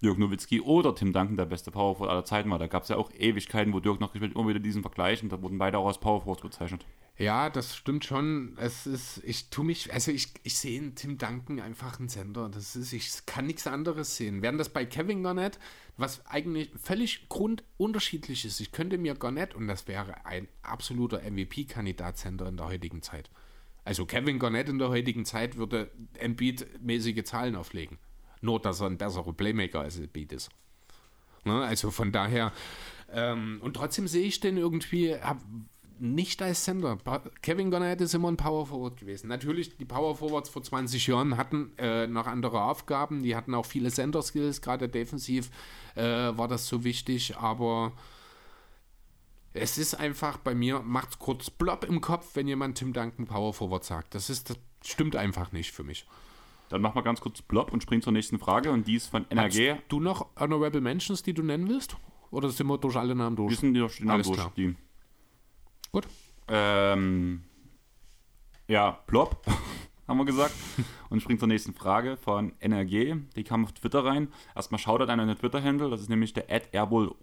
Dirk Nowitzki oder Tim Duncan der beste Powerforward aller Zeiten war. Da gab es ja auch Ewigkeiten, wo Dirk noch gespielt immer wieder diesen Vergleich und da wurden beide auch als Powerforward bezeichnet. Ja, das stimmt schon. Es ist, ich tue mich, also ich, ich sehe in Tim Duncan einfach einen Sender. Das ist, ich kann nichts anderes sehen. Während das bei Kevin Garnett, was eigentlich völlig grundunterschiedlich ist. Ich könnte mir Garnett, und das wäre ein absoluter MVP-Kandidat-Sender in der heutigen Zeit. Also Kevin Garnett in der heutigen Zeit würde Embiid-mäßige Zahlen auflegen. Nur, dass er ein besserer Playmaker als Beat ist. Ne? Also von daher, ähm, und trotzdem sehe ich den irgendwie hab, nicht als Sender. Kevin Garnett ist immer ein Power Forward gewesen. Natürlich, die Power Forwards vor 20 Jahren hatten äh, noch andere Aufgaben. Die hatten auch viele Center-Skills, gerade defensiv äh, war das so wichtig, aber es ist einfach bei mir, macht kurz Blob im Kopf, wenn jemand Tim Duncan Power Forward sagt. Das ist, das stimmt einfach nicht für mich. Dann mach mal ganz kurz Blob und spring zur nächsten Frage und die ist von NRG. Hast du noch Honorable Mentions, die du nennen willst? Oder sind wir durch alle Namen durch? Wir sind durch die Namen durch. Die. Gut. Ähm, ja, Blob, haben wir gesagt. und springt zur nächsten Frage von NRG. Die kam auf Twitter rein. Erstmal schaut an einen Twitter-Handle, das ist nämlich der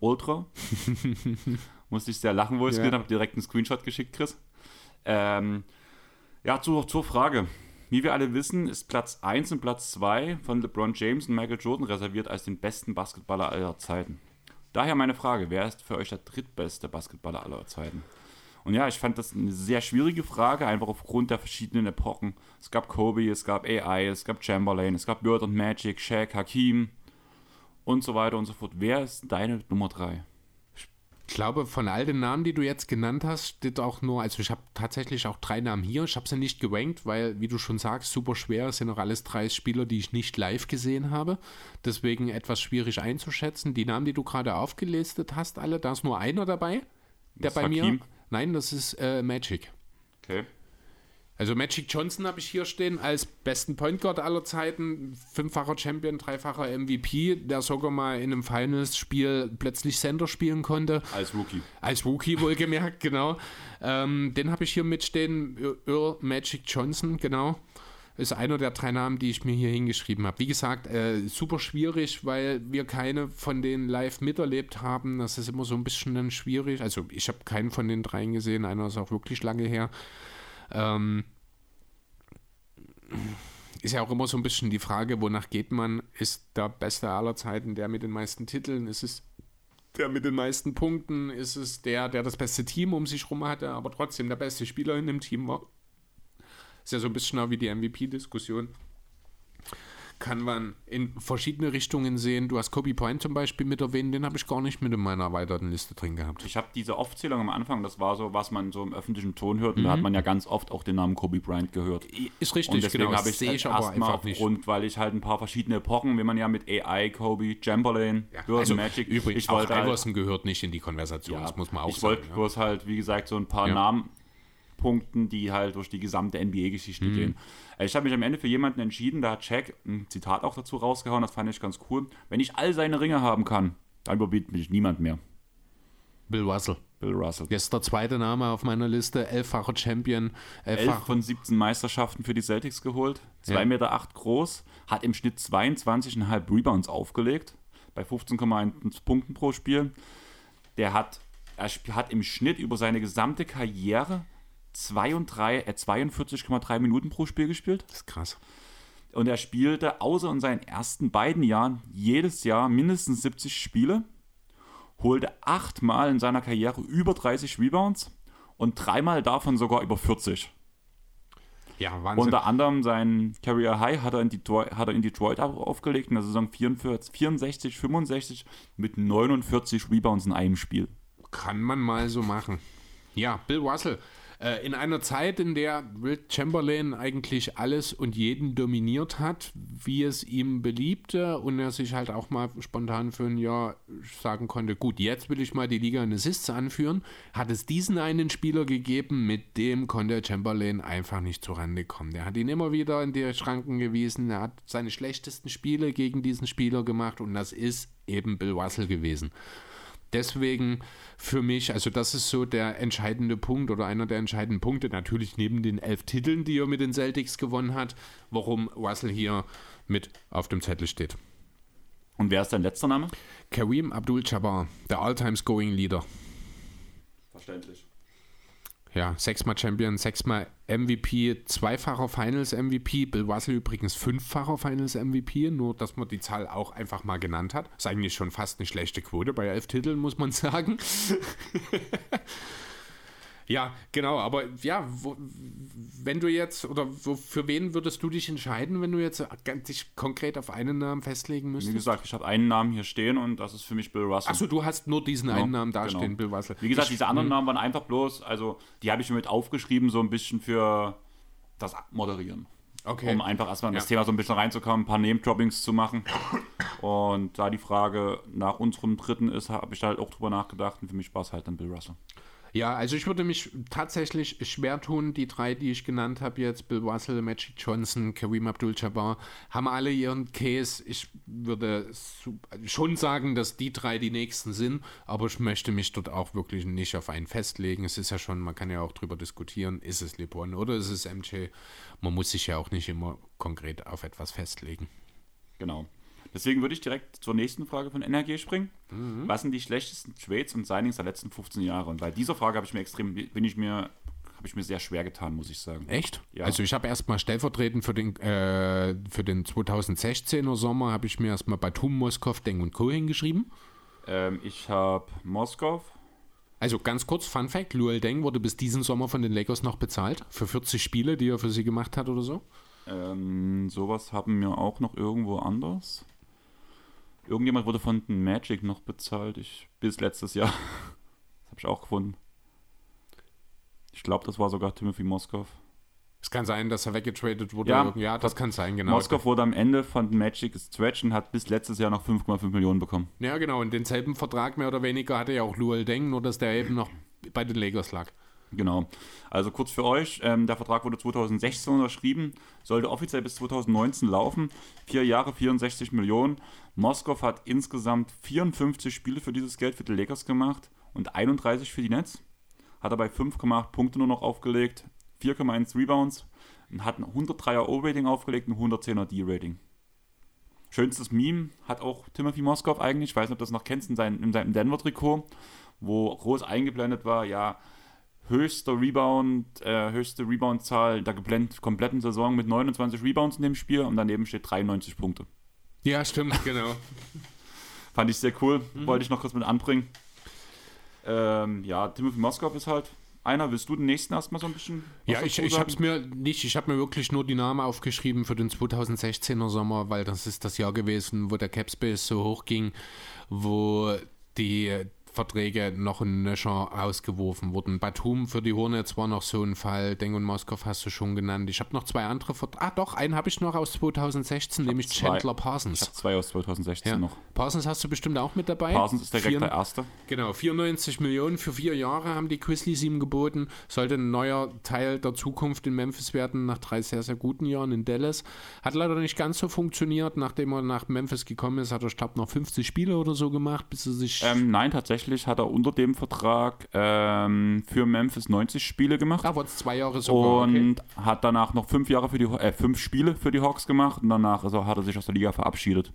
Ultra. Musste ich sehr lachen, wo ich es Ja. gesehen habe. Direkt einen Screenshot geschickt, Chris. Ähm, ja, zu, zur Frage. Wie wir alle wissen, ist Platz 1 und Platz 2 von LeBron James und Michael Jordan reserviert als den besten Basketballer aller Zeiten. Daher meine Frage, wer ist für euch der drittbeste Basketballer aller Zeiten? Und ja, ich fand das eine sehr schwierige Frage, einfach aufgrund der verschiedenen Epochen. Es gab Kobe, es gab AI, es gab Chamberlain, es gab Bird und Magic, Shaq, Hakim und so weiter und so fort. Wer ist deine Nummer 3? Ich glaube, von all den Namen, die du jetzt genannt hast, steht auch nur, also ich habe tatsächlich auch drei Namen hier. Ich habe sie nicht gerankt, weil, wie du schon sagst, super schwer. Es sind auch alles drei Spieler, die ich nicht live gesehen habe. Deswegen etwas schwierig einzuschätzen. Die Namen, die du gerade aufgelistet hast, alle, da ist nur einer dabei, der Das bei mir. Nein, das ist äh, Magic. Okay. Also Magic Johnson habe ich hier stehen als besten Point Guard aller Zeiten, fünffacher Champion, dreifacher MVP, der sogar mal in einem Finals-Spiel plötzlich Center spielen konnte. Als Rookie. Als Rookie wohlgemerkt, genau. Ähm, den habe ich hier mitstehen, Earl Magic Johnson, genau. Ist einer der drei Namen, die ich mir hier hingeschrieben habe. Wie gesagt, äh, super schwierig, weil wir keine von denen live miterlebt haben. Das ist immer so ein bisschen dann schwierig. Also ich habe keinen von den dreien gesehen, einer ist auch wirklich lange her. Ähm, ist ja auch immer so ein bisschen die Frage, wonach geht man? Ist der Beste aller Zeiten der mit den meisten Titeln? Ist es der mit den meisten Punkten? Ist es der, der das beste Team um sich rum hatte, aber trotzdem der beste Spieler in dem Team war? Ist ja so ein bisschen auch wie die MVP-Diskussion. Kann man in verschiedene Richtungen sehen. Du hast Kobe Bryant zum Beispiel mit erwähnt, den habe ich gar nicht mit in meiner erweiterten Liste drin gehabt. Ich habe diese Aufzählung am Anfang, das war so, was man so im öffentlichen Ton hört. Und Mhm. da hat man ja ganz oft auch den Namen Kobe Bryant gehört. Ist Und richtig, deswegen genau. habe ich sehe es ich aber erstmal aufgrund, weil ich halt ein paar verschiedene Epochen, wie man ja mit AI, Kobe, Chamberlain, Bird, also Magic. übrigens, ich auch wollte halt, Iverson gehört nicht in die Konversation, ja, das muss man auch ich sagen. wollte bloß halt, wie gesagt, so ein paar Ja. Namen punkten, die halt durch die gesamte NBA-Geschichte Mhm. gehen. Äh, Ich habe mich am Ende für jemanden entschieden, da hat Shaq ein Zitat auch dazu rausgehauen, das fand ich ganz cool. Wenn ich all seine Ringe haben kann, dann überbietet mich niemand mehr. Bill Russell. Bill Russell. Jetzt der zweite Name auf meiner Liste, elffacher Champion, 11 elffach, von 17 Meisterschaften für die Celtics geholt, 2,8 Ja. Meter acht groß, hat im Schnitt 22,5 Rebounds aufgelegt, bei 15,1 Punkten pro Spiel. Der hat, er hat im Schnitt über seine gesamte Karriere 32 42,3 Minuten pro Spiel gespielt. das ist krass. Und er spielte außer in seinen ersten beiden Jahren jedes Jahr mindestens 70 Spiele, holte achtmal in seiner Karriere über 30 Rebounds und dreimal davon sogar über 40. Ja, Wahnsinn. Unter anderem sein Career High hat er in Detroit, hat er in Detroit au- aufgelegt in der Saison 44, 64, 65 mit 49 Rebounds in einem Spiel. Kann man mal so machen. Ja, Bill Russell. Äh, in einer Zeit, in der Will Chamberlain eigentlich alles und jeden dominiert hat, wie es ihm beliebte und er sich halt auch mal spontan für ein Jahr sagen konnte, gut, jetzt will ich mal die Liga in Assists anführen, hat es diesen einen Spieler gegeben, mit dem konnte Chamberlain einfach nicht zurande kommen. Der hat ihn immer wieder in die Schranken gewiesen, er hat seine schlechtesten Spiele gegen diesen Spieler gemacht und das ist eben Bill Russell gewesen. Deswegen für mich, also das ist so der entscheidende Punkt oder einer der entscheidenden Punkte, natürlich neben den elf Titeln, die er mit den Celtics gewonnen hat, warum Russell hier mit auf dem Zettel steht. Und wer ist dein letzter Name? Kareem Abdul-Jabbar, der All-Time-Scoring-Leader. Verständlich. Ja, sechsmal Champion, sechsmal MVP, zweifacher Finals-MVP. Bill Russell übrigens fünffacher Finals-MVP, nur dass man die Zahl auch einfach mal genannt hat. Ist eigentlich schon fast eine schlechte Quote bei elf Titeln, muss man sagen. Ja, genau, aber ja, wo, wenn du jetzt, oder wo, für wen würdest du dich entscheiden, wenn du jetzt dich konkret auf einen Namen festlegen Wie müsstest? gesagt, ich habe einen Namen hier stehen und das ist für mich Bill Russell. Achso, du hast nur diesen Genau, einen Namen dastehen, genau. Bill Russell. Wie gesagt, Ich- diese anderen Namen waren einfach bloß, also die habe ich mir mit aufgeschrieben, so ein bisschen für das Moderieren. okay. Um einfach erstmal in das Ja. Thema so ein bisschen reinzukommen, ein paar Name-Droppings zu machen. Und da die Frage nach unserem dritten ist, habe ich da halt auch drüber nachgedacht und für mich war es halt dann Bill Russell. Ja, also ich würde mich tatsächlich schwer tun, die drei, die ich genannt habe jetzt, Bill Russell, Magic Johnson, Kareem Abdul-Jabbar, haben alle ihren Case. Ich würde schon sagen, dass die drei die nächsten sind, aber ich möchte mich dort auch wirklich nicht auf einen festlegen. Es ist ja schon, man kann ja auch drüber diskutieren, ist es LeBron oder ist es MJ? Man muss sich ja auch nicht immer konkret auf etwas festlegen. Genau. Deswegen würde ich direkt zur nächsten Frage von NRG springen. Mhm. Was sind die schlechtesten Trades und Signings der letzten 15 Jahre? Und bei dieser Frage habe ich mir extrem, bin ich mir, habe ich mir sehr schwer getan, muss ich sagen. Echt? Ja. Also ich habe erstmal stellvertretend für den, äh, für den 2016er Sommer, habe ich mir erstmal Batum, Moskov, Deng und Co. hingeschrieben. Ähm, ich habe Moskau, Also ganz kurz, Fun Fact, Luol Deng wurde bis diesen Sommer von den Lakers noch bezahlt für 40 Spiele, die er für sie gemacht hat oder so. ähm, sowas haben wir auch noch irgendwo anders. Irgendjemand wurde von den Magic noch bezahlt, ich, bis letztes Jahr. Das habe ich auch gefunden. Ich glaube, das war sogar Timothy Moskov. Es kann sein, dass er weggetradet wurde. Ja, Ja, das kann sein, genau. Moskov wurde am Ende von Magic gestretched und hat bis letztes Jahr noch 5,5 Millionen bekommen. Ja, genau. Und denselben Vertrag mehr oder weniger hatte ja auch Luol Deng, nur dass der eben noch bei den Lakers lag. Genau. Also kurz für euch, ähm, der Vertrag wurde 2016 unterschrieben, sollte offiziell bis 2019 laufen. Vier Jahre, 64 Millionen. Moskov hat insgesamt 54 Spiele für dieses Geld für die Lakers gemacht und 31 für die Nets. Hat dabei 5,8 Punkte nur noch aufgelegt, 4,1 Rebounds und hat ein 103er O-Rating aufgelegt und ein 110er D-Rating. Schönstes Meme hat auch Timothy Moskov eigentlich, ich weiß nicht, ob du das noch kennst, in seinem, in seinem Denver-Trikot, wo groß eingeblendet war, ja, höchster Rebound, äh, höchste Rebound-Zahl der kompletten Saison mit 29 Rebounds in dem Spiel und daneben steht 93 Punkte. Ja, stimmt, genau. Fand ich sehr cool, wollte ich noch kurz mit anbringen. Ähm, ja, Timothy Moskov ist halt einer. Willst du den nächsten erstmal so ein bisschen? Ja, ich, ich habe es mir nicht, ich habe mir wirklich nur die Namen aufgeschrieben für den 2016er Sommer, weil das ist das Jahr gewesen, wo der Capspace so hoch ging, wo die Verträge noch in Nöcher ausgeworfen wurden. Batum für die Hornets war noch so ein Fall, Deng und Moskov hast du schon genannt. Ich habe noch zwei andere Verträge. Ah doch, einen habe ich noch aus 2016, nämlich zwei. Chandler Ich habe Parsons. zwei aus 2016 Ja. noch. Parsons hast du bestimmt auch mit dabei. Parsons ist direkt Vier- der Erste. Genau, 94 Millionen für vier Jahre haben die Grizzlies ihm geboten. Sollte ein neuer Teil der Zukunft in Memphis werden, nach drei sehr, sehr guten Jahren in Dallas. Hat leider nicht ganz so funktioniert. Nachdem er nach Memphis gekommen ist, hat er, ich glaube, noch 50 Spiele oder so gemacht, bis er sich. Ähm, nein, tatsächlich hat er unter dem Vertrag ähm, für Memphis 90 Spiele gemacht. da wurde es zwei Jahre sogar. okay. und hat danach noch fünf Jahre für die äh, fünf Spiele für die Hawks gemacht und danach also hat er sich aus der Liga verabschiedet.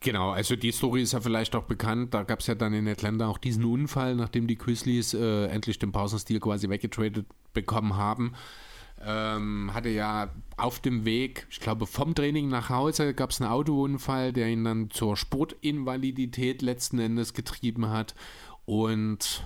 Genau, also die Story ist ja vielleicht auch bekannt. Da gab es ja dann in Atlanta auch diesen Unfall, nachdem die Grizzlies äh, endlich den Parsons-Deal quasi weggetradet bekommen haben. Ähm, hatte ja auf dem Weg, ich glaube vom Training nach Hause, gab es einen Autounfall, der ihn dann zur Sportinvalidität letzten Endes getrieben hat. Und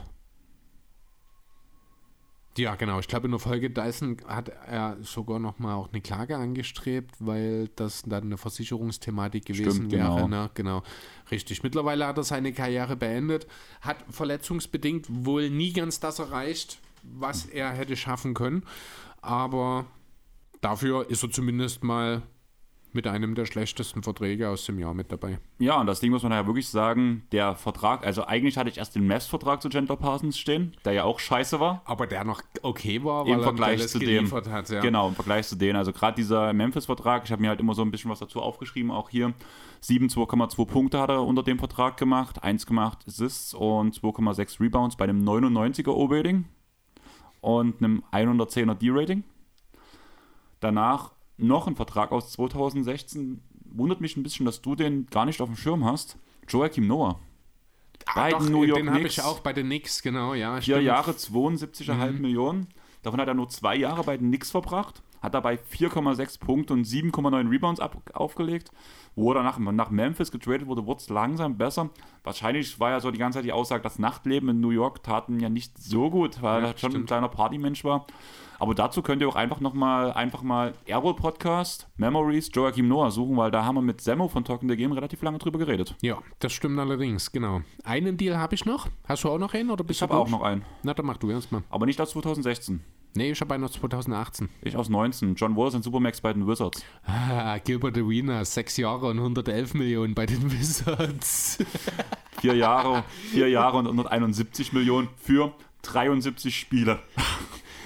ja, genau. Ich glaube, in der Folge dessen hat er sogar nochmal auch eine Klage angestrebt, weil das dann eine Versicherungsthematik gewesen Stimmt, wäre. genau. Ne? Genau, richtig. Mittlerweile hat er seine Karriere beendet, hat verletzungsbedingt wohl nie ganz das erreicht, was er hätte schaffen können. Aber dafür ist er zumindest mal mit einem der schlechtesten Verträge aus dem Jahr mit dabei. Ja, und das Ding muss man ja wirklich sagen, der Vertrag, also eigentlich hatte ich erst den Mavs-Vertrag zu Chandler Parsons stehen, der ja auch scheiße war. Aber der noch okay war, Im er Vergleich zu dem, hat. Ja. genau, im Vergleich zu denen. Also gerade dieser Memphis-Vertrag, ich habe mir halt immer so ein bisschen was dazu aufgeschrieben, auch hier. 7, 2,2 Punkte hat er unter dem Vertrag gemacht, 1,8 Assists und 2,6 Rebounds bei einem 99er O-Rating und einem 110er D-Rating. Danach noch ein Vertrag aus 2016. Wundert mich ein bisschen, dass du den gar nicht auf dem Schirm hast. Joachim Noah. Ah, Bei den New York den habe ich auch bei den Knicks, genau, ja. Vier stimmt. Jahre, 72,5 Millionen. Davon hat er nur zwei Jahre bei den Knicks verbracht. Hat dabei 4,6 Punkte und 7,9 Rebounds ab, aufgelegt. Wo er danach nach Memphis getradet wurde, wurde es langsam besser. Wahrscheinlich war ja so die ganze Zeit die Aussage, das Nachtleben in New York taten ja nicht so gut, weil Ja, er schon ein stimmt. kleiner Partymensch war. Aber dazu könnt ihr auch einfach nochmal einfach mal Airroll Podcast, Memories, Joachim Noah suchen, weil da haben wir mit Semmo von Talking the Game relativ lange drüber geredet. Ja, das stimmt allerdings, genau. Einen Deal habe ich noch. Hast du auch noch einen oder bist Ich habe auch noch einen, Na, dann mach du erstmal. aber nicht aus 2016. Nee, ich habe einen aus 2018. Ich aus 19. John Wall ist ein Supermax bei den Wizards. Ah, Gilbert Arenas, sechs Jahre und 111 Millionen bei den Wizards. Vier Jahre, vier Jahre und 171 Millionen für 73 Spiele.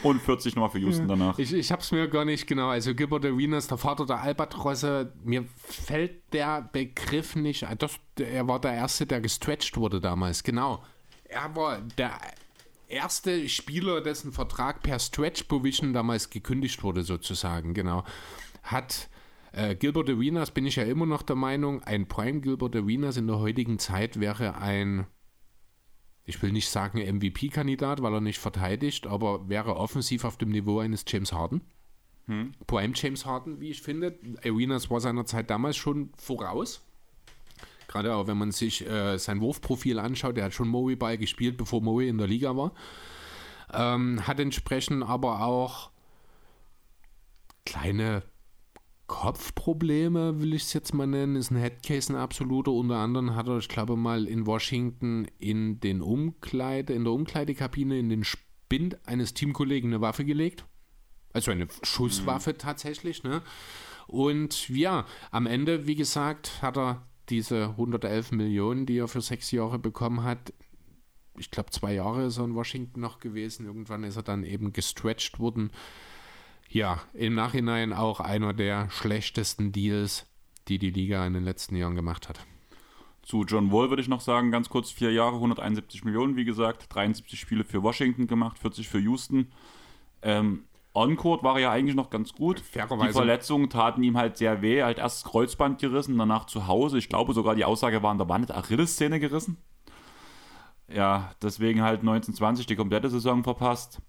Und 40 nochmal für Houston danach. Ich, ich habe es mir gar nicht genau. Also Gilbert Arenas, der Vater der Albatrosse, mir fällt der Begriff nicht. ein. Das, er war der Erste, der gestretched wurde damals. Genau. Er war der erste Spieler, dessen Vertrag per Stretch Provision damals gekündigt wurde, sozusagen. Genau. Hat Äh, Gilbert Arenas bin ich ja immer noch der Meinung, ein Prime Gilbert Arenas in der heutigen Zeit wäre ein, ich will nicht sagen MVP-Kandidat, weil er nicht verteidigt, aber wäre offensiv auf dem Niveau eines James Harden. Hm. Prime James Harden, wie ich finde. Arenas war seiner Zeit damals schon voraus. Gerade auch wenn man sich äh, sein Wurfprofil anschaut, der hat schon Moe Ball gespielt, bevor Moe in der Liga war. Ähm, hat entsprechend aber auch kleine Kopfprobleme, will ich es jetzt mal nennen, ist ein Headcase ein absoluter. Unter anderem hat er, ich glaube mal, in Washington in den Umkleide, in der Umkleidekabine in den Spind eines Teamkollegen eine Waffe gelegt. Also eine Schusswaffe mhm. tatsächlich, ne? Und ja, am Ende, wie gesagt, hat er diese 111 Millionen, die er für sechs Jahre bekommen hat, ich glaube, zwei Jahre ist er in Washington noch gewesen. Irgendwann ist er dann eben gestretched worden. Ja, im Nachhinein auch einer der schlechtesten Deals, die die Liga in den letzten Jahren gemacht hat. Zu John Wall würde ich noch sagen, ganz kurz, vier Jahre, 171 Millionen, wie gesagt, 73 Spiele für Washington gemacht, 40 für Houston. Ähm, On-Court war er ja eigentlich noch ganz gut. Fairerweise. Die Verletzungen taten ihm halt sehr weh. Er hat erst das Kreuzband gerissen, danach zu Hause. Ich glaube sogar, die Aussage war, da war nicht Achillessehne gerissen. Ja, deswegen halt 1920 die komplette Saison verpasst.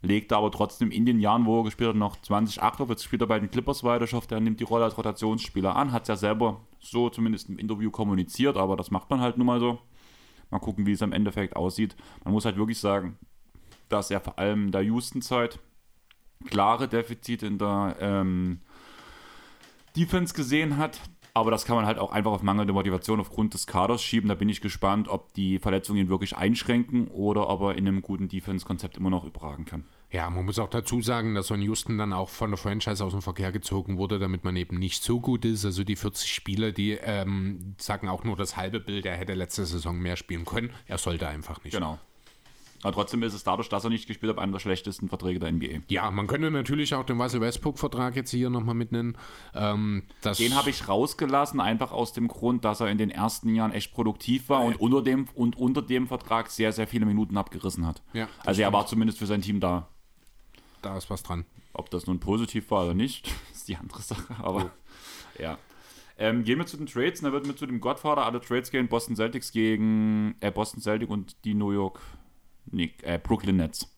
Legte aber trotzdem in den Jahren, wo er gespielt hat, noch 20 auf. Jetzt spielt er bei den Clippers weiter. Ich hoffe, er nimmt die Rolle als Rotationsspieler an. Hat es ja selber so zumindest im Interview kommuniziert, aber das macht man halt nun mal so. Mal gucken, wie es am Endeffekt aussieht. Man muss halt wirklich sagen, dass er vor allem in der Houston-Zeit klare Defizite in der ähm, Defense gesehen hat. Aber das kann man halt auch einfach auf mangelnde Motivation aufgrund des Kaders schieben. Da bin ich gespannt, ob die Verletzungen ihn wirklich einschränken oder ob er in einem guten Defense-Konzept immer noch überragen kann. Ja, man muss auch dazu sagen, dass Son Houston dann auch von der Franchise aus dem Verkehr gezogen wurde, damit man eben nicht so gut ist. Also die 40 Spieler, die ähm, sagen auch nur das halbe Bild, er hätte letzte Saison mehr spielen können. Er sollte einfach nicht. Genau. Aber trotzdem ist es dadurch, dass er nicht gespielt hat, einer der schlechtesten Verträge der NBA. Ja, man könnte natürlich auch den Russell Westbrook-Vertrag jetzt hier nochmal mitnehmen. Ähm, den habe ich rausgelassen, einfach aus dem Grund, dass er in den ersten Jahren echt produktiv war äh, und, unter dem, und unter dem Vertrag sehr, sehr viele Minuten abgerissen hat. Ja, also er war zumindest für sein Team da. Da ist was dran. Ob das nun positiv war oder nicht, ist die andere Sache. Aber oh. ja. Ähm, gehen wir zu den Trades. Da wird mir zu dem Godfather alle Trades gehen. Boston Celtics gegen äh, Boston Celtic und die New York Nick, äh, Brooklyn Nets.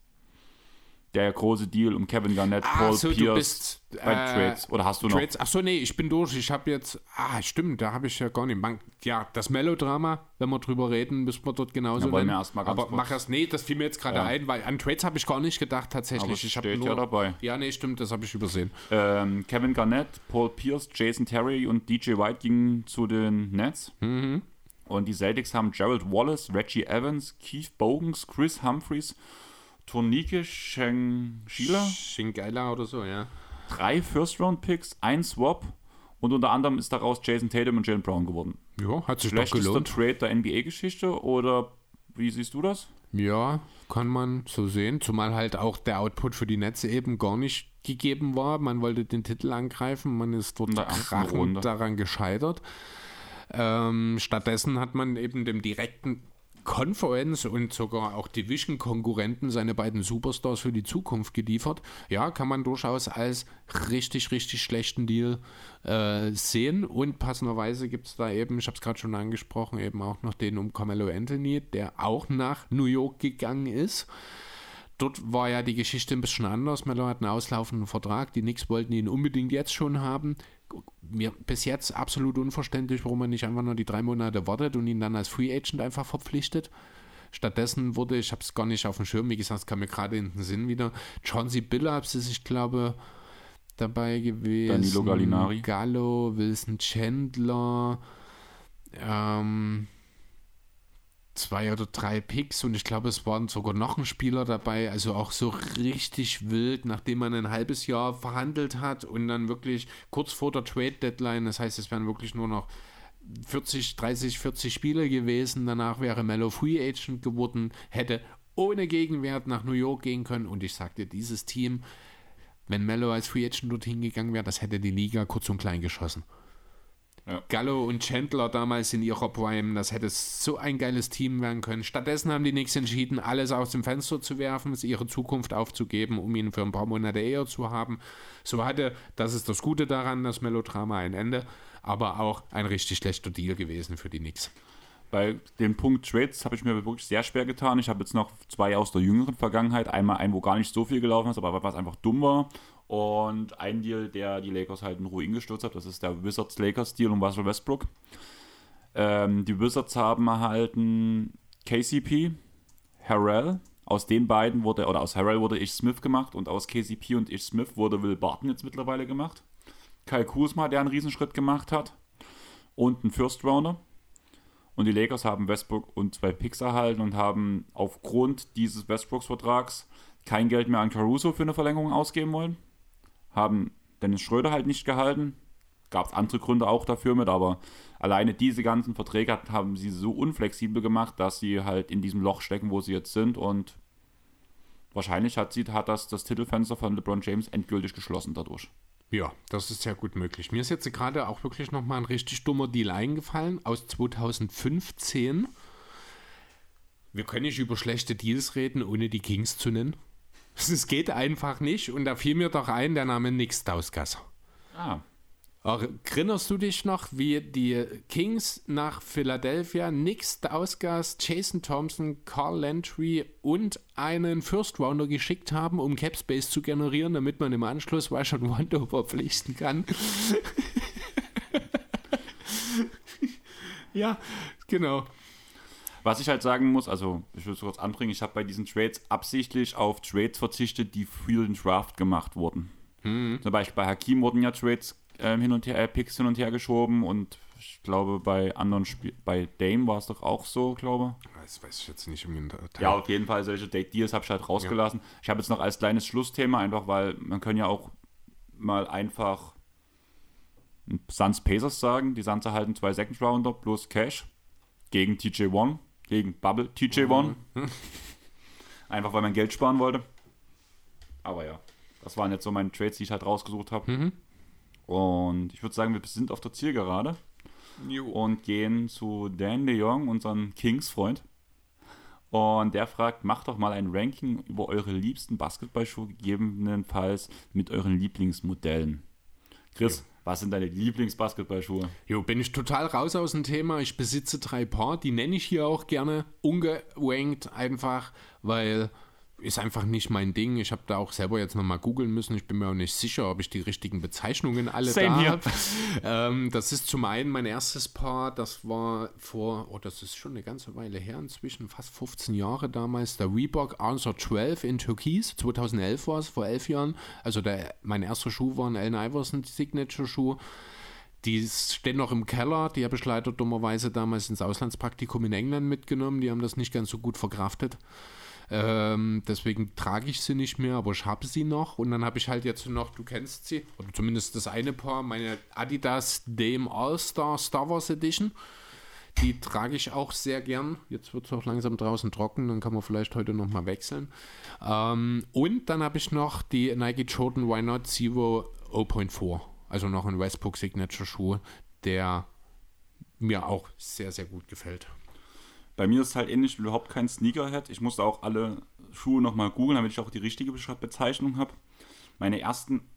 Der große Deal um Kevin Garnett, ah, Paul so, Pierce bist, bei äh, Trades. Oder hast du noch? Trades? Achso, nee, ich bin durch. Ich habe jetzt. Ah, stimmt, da habe ich ja gar nicht. Man, ja, das Melodrama, wenn wir drüber reden, müssen wir dort genauso. Ja, wollen wir erstmal Aber kurz. mach erst. Nee, das fiel mir jetzt gerade ja. ein, weil an Trades habe ich gar nicht gedacht, tatsächlich. Aber ich steht nur, ja dabei. Ja, nee, stimmt, das habe ich übersehen. Ähm, Kevin Garnett, Paul Pierce, Jason Terry und DJ White gingen zu den Nets. Mhm. Und die Celtics haben Gerald Wallace, Reggie Evans, Keith Bogans, Chris Humphreys, Tornike Schengila. Schengila oder so, ja. Drei First-Round-Picks, ein Swap und unter anderem ist daraus Jason Tatum und Jalen Brown geworden. Ja, hat sich Schlechtester doch gelohnt. Trade der NBA-Geschichte oder wie siehst du das? Ja, kann man so sehen. Zumal halt auch der Output für die Netze eben gar nicht gegeben war. Man wollte den Titel angreifen, man ist dort krachend daran gescheitert. Ähm, stattdessen hat man eben dem direkten Conference und sogar auch Division-Konkurrenten seine beiden Superstars für die Zukunft geliefert. Ja, kann man durchaus als richtig, richtig schlechten Deal äh, sehen. Und passenderweise gibt es da eben, ich habe es gerade schon angesprochen, eben auch noch den um Carmelo Anthony, der auch nach New York gegangen ist. Dort war ja die Geschichte ein bisschen anders. Melo hat einen auslaufenden Vertrag. Die Knicks wollten ihn unbedingt jetzt schon haben mir bis jetzt absolut unverständlich, warum man nicht einfach nur die drei Monate wartet und ihn dann als Free Agent einfach verpflichtet. Stattdessen wurde, ich habe es gar nicht auf dem Schirm, wie gesagt, es kam mir gerade in den Sinn wieder, Chauncey Billups ist, ich glaube, dabei gewesen. Danilo Gallinari. Gallo, Wilson Chandler, ähm, zwei oder drei Picks und ich glaube, es waren sogar noch ein Spieler dabei, also auch so richtig wild, nachdem man ein halbes Jahr verhandelt hat und dann wirklich kurz vor der Trade Deadline, das heißt, es wären wirklich nur noch 40, 30, 40 Spiele gewesen, danach wäre Mello Free Agent geworden, hätte ohne Gegenwert nach New York gehen können und ich sagte, dieses Team, wenn Mello als Free Agent dorthin gegangen wäre, das hätte die Liga kurz und klein geschossen. Ja. Gallo und Chandler damals in ihrer Prime, das hätte so ein geiles Team werden können. Stattdessen haben die Knicks entschieden, alles aus dem Fenster zu werfen, ihre Zukunft aufzugeben, um ihn für ein paar Monate eher zu haben. So hatte, das ist das Gute daran, das Melodrama ein Ende, aber auch ein richtig schlechter Deal gewesen für die Knicks. Bei dem Punkt Trades habe ich mir wirklich sehr schwer getan. Ich habe jetzt noch zwei aus der jüngeren Vergangenheit. Einmal ein, wo gar nicht so viel gelaufen ist, aber was einfach dumm war. Und ein Deal, der die Lakers halt in Ruin gestürzt hat, das ist der Wizards-Lakers-Deal um Russell Westbrook. Ähm, die Wizards haben erhalten KCP, Harrell. Aus den beiden wurde, oder aus Harrell wurde Ich Smith gemacht und aus KCP und Ich Smith wurde Will Barton jetzt mittlerweile gemacht. Kyle Kuzma, der einen Riesenschritt gemacht hat. Und ein First Rounder. Und die Lakers haben Westbrook und zwei Picks erhalten und haben aufgrund dieses Westbrooks-Vertrags kein Geld mehr an Caruso für eine Verlängerung ausgeben wollen haben Dennis Schröder halt nicht gehalten. Gab es andere Gründe auch dafür mit, aber alleine diese ganzen Verträge haben sie so unflexibel gemacht, dass sie halt in diesem Loch stecken, wo sie jetzt sind und wahrscheinlich hat, sie, hat das das Titelfenster von LeBron James endgültig geschlossen dadurch. Ja, das ist sehr gut möglich. Mir ist jetzt gerade auch wirklich nochmal ein richtig dummer Deal eingefallen aus 2015. Wir können nicht über schlechte Deals reden, ohne die Kings zu nennen. Es geht einfach nicht. Und da fiel mir doch ein der Name Nick Stauskas. Ah. Erinnerst du dich noch, wie die Kings nach Philadelphia Nick Stauskas, Jason Thompson, Carl Landry und einen First Rounder geschickt haben, um Capspace zu generieren, damit man im Anschluss Rush und Wando verpflichten kann? ja, genau. Was ich halt sagen muss, also ich will es kurz anbringen, ich habe bei diesen Trades absichtlich auf Trades verzichtet, die für den Draft gemacht wurden. Mhm. Zum Beispiel bei Hakim wurden ja Trades äh, hin und her, äh, Picks hin und her geschoben und ich glaube bei anderen Spielen, bei Dame war es doch auch so, glaube Das weiß ich jetzt nicht im. Ja, auf jeden Fall solche Date Deals habe ich halt rausgelassen. Ja. Ich habe jetzt noch als kleines Schlussthema, einfach weil man kann ja auch mal einfach Suns Pacers sagen. Die Suns erhalten zwei Second Rounder plus Cash gegen TJ Wong gegen Bubble TJ One. Mhm. Einfach weil man Geld sparen wollte. Aber ja, das waren jetzt so meine Trades, die ich halt rausgesucht habe. Mhm. Und ich würde sagen, wir sind auf der Zielgerade. Jo. Und gehen zu Dan de Jong, unserem Kings-Freund. Und der fragt, macht doch mal ein Ranking über eure liebsten Basketballschuhe, gegebenenfalls mit euren Lieblingsmodellen. Chris, jo. Was sind deine Lieblingsbasketballschuhe? Jo, bin ich total raus aus dem Thema. Ich besitze drei Paar, die nenne ich hier auch gerne ungewankt einfach, weil ist einfach nicht mein Ding. Ich habe da auch selber jetzt nochmal googeln müssen. Ich bin mir auch nicht sicher, ob ich die richtigen Bezeichnungen alle Same da habe. ähm, das ist zum einen mein erstes Paar, das war vor, oh, das ist schon eine ganze Weile her inzwischen, fast 15 Jahre damals, der Reebok Answer 12 in Türkis. 2011 war es, vor elf Jahren. Also der, mein erster Schuh war ein Allen Iverson Signature-Schuh. Die stehen noch im Keller. Die habe ich leider dummerweise damals ins Auslandspraktikum in England mitgenommen. Die haben das nicht ganz so gut verkraftet. Ähm, deswegen trage ich sie nicht mehr, aber ich habe sie noch. Und dann habe ich halt jetzt noch, du kennst sie, oder zumindest das eine Paar, meine Adidas Dame All-Star Star Wars Edition. Die trage ich auch sehr gern. Jetzt wird es auch langsam draußen trocken, dann kann man vielleicht heute nochmal wechseln. Ähm, und dann habe ich noch die Nike Jordan Why Not Zero 0.4. Also noch ein Westbrook Signature Schuh, der mir auch sehr, sehr gut gefällt. Bei mir ist es halt ähnlich, überhaupt kein Sneakerhead. Ich musste auch alle Schuhe nochmal googeln, damit ich auch die richtige Bezeichnung habe. Meine ersten